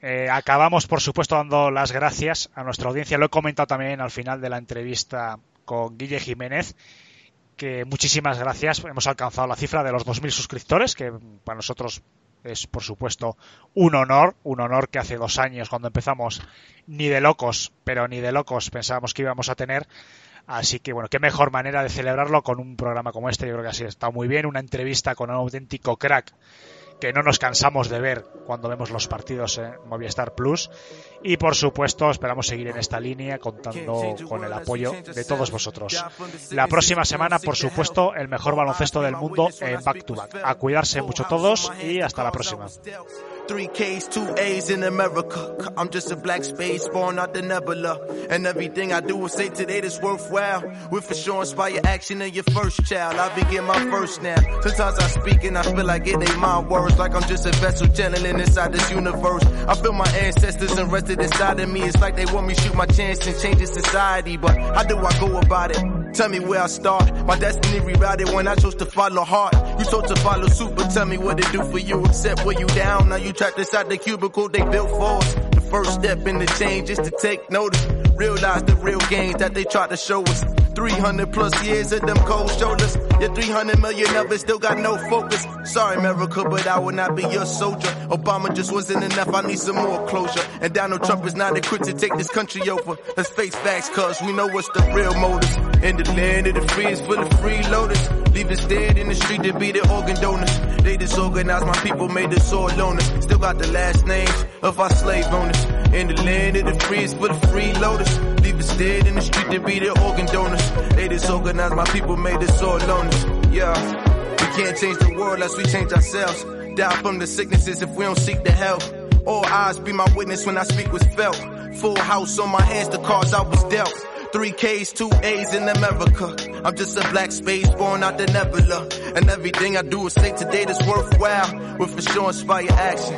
eh, acabamos, por supuesto, dando las gracias a nuestra audiencia. Lo he comentado también al final de la entrevista con Guille Jiménez, que muchísimas gracias. Hemos alcanzado la cifra de los 2.000 suscriptores, que para nosotros es, por supuesto, un honor. Un honor que hace dos años, cuando empezamos, ni de locos, pero ni de locos pensábamos que íbamos a tener. Así que, bueno, qué mejor manera de celebrarlo con un programa como este. Yo creo que así está muy bien. Una entrevista con un auténtico crack que no nos cansamos de ver cuando vemos los partidos en Movistar Plus. Y por supuesto, esperamos seguir en esta línea contando con el apoyo de todos vosotros. La próxima semana, por supuesto, el mejor baloncesto del mundo en Back to Back. A cuidarse mucho todos y hasta la próxima. Three K's, two A's in America. I'm just a black space born out the nebula. And everything I do will say today that's worthwhile. With for sure inspire action in your first child. I begin my first now. Sometimes I speak and I feel like it ain't my words. Like I'm just a vessel channeling inside this universe. I feel my ancestors arrested inside of me. It's like they want me shoot my chance and change the society. But how do I go about it? Tell me where I start. My destiny rerouted when I chose to follow heart. You chose to follow suit, but tell me what it do for you. Except where you down, now you trapped inside the cubicle they built for us. The first step in the change is to take notice. Realize the real gains that they try to show us. 300 plus years of them cold shoulders. Your 300 million of it still got no focus. Sorry, America, but I will not be your soldier. Obama just wasn't enough. I need some more closure. And Donald Trump is not equipped to take this country over. Let's face facts, cause we know what's the real motives. In the land of the free is full of freeloaders. Leave us dead in the street to be the organ donors. They disorganized my people, made us all loners. Still got the last names of our slave owners. In the land of the free is full of freeloaders. Leave us dead in the street to be the organ donors. They disorganized my people, made us all loners. Yeah. We can't change the world unless we change ourselves. Die from the sicknesses if we don't seek the help. All eyes be my witness when I speak was felt. Full house on my hands, the cards I was dealt. Three K's, two A's in America. I'm just a black space born out the nebula. And everything I do is say today that's worthwhile. With for sure inspire action.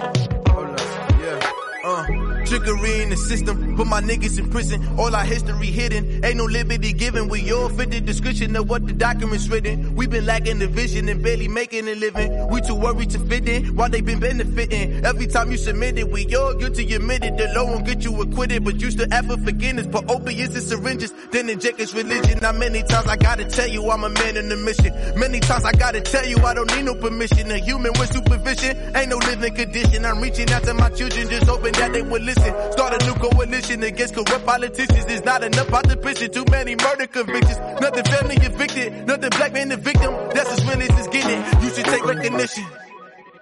Hold up, yeah, uh. Trickery in the system, put my niggas in prison. All our history hidden, ain't no liberty given. We all fit the description of what the documents written. We been lacking the vision and barely making a living. We too worried to fit in while they been benefiting. Every time you submit it, we all guilty admitted. The law won't get you acquitted, but you still ask for forgiveness. Put opiates and syringes, then inject his religion. Now many times I gotta tell you I'm a man in the mission. Many times I gotta tell you I don't need no permission. A human with supervision ain't no living condition. I'm reaching out to my children, just hoping that they will listen. Start a new coalition against corrupt politicians. It's not enough prison. Too many murder convictions. Nothing family evicted. Nothing black man the victim. That's as real as it's getting. You should take recognition.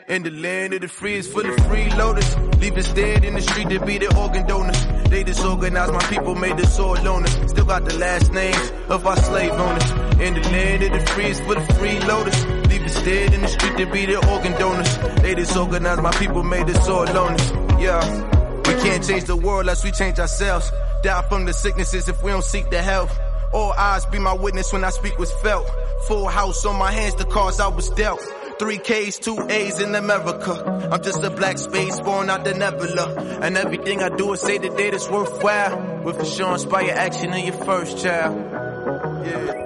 In the land of the free is full of freeloaders. Leave us dead in the street to be the organ donors. They disorganized my people, made us all loners. Still got the last names of our slave owners. In the land of the free is full of freeloaders. Leave us dead in the street to be the organ donors. They disorganized my people, made us all loners. Yeah. We can't change the world unless we change ourselves. Die from the sicknesses if we don't seek the help. All eyes be my witness when I speak was felt. Full house on my hands, the cause I was dealt. Three K's, two A's in America. I'm just a black space born out the nebula. And everything I do is say the data's worthwhile. With for sure inspire action in your first child. Yeah.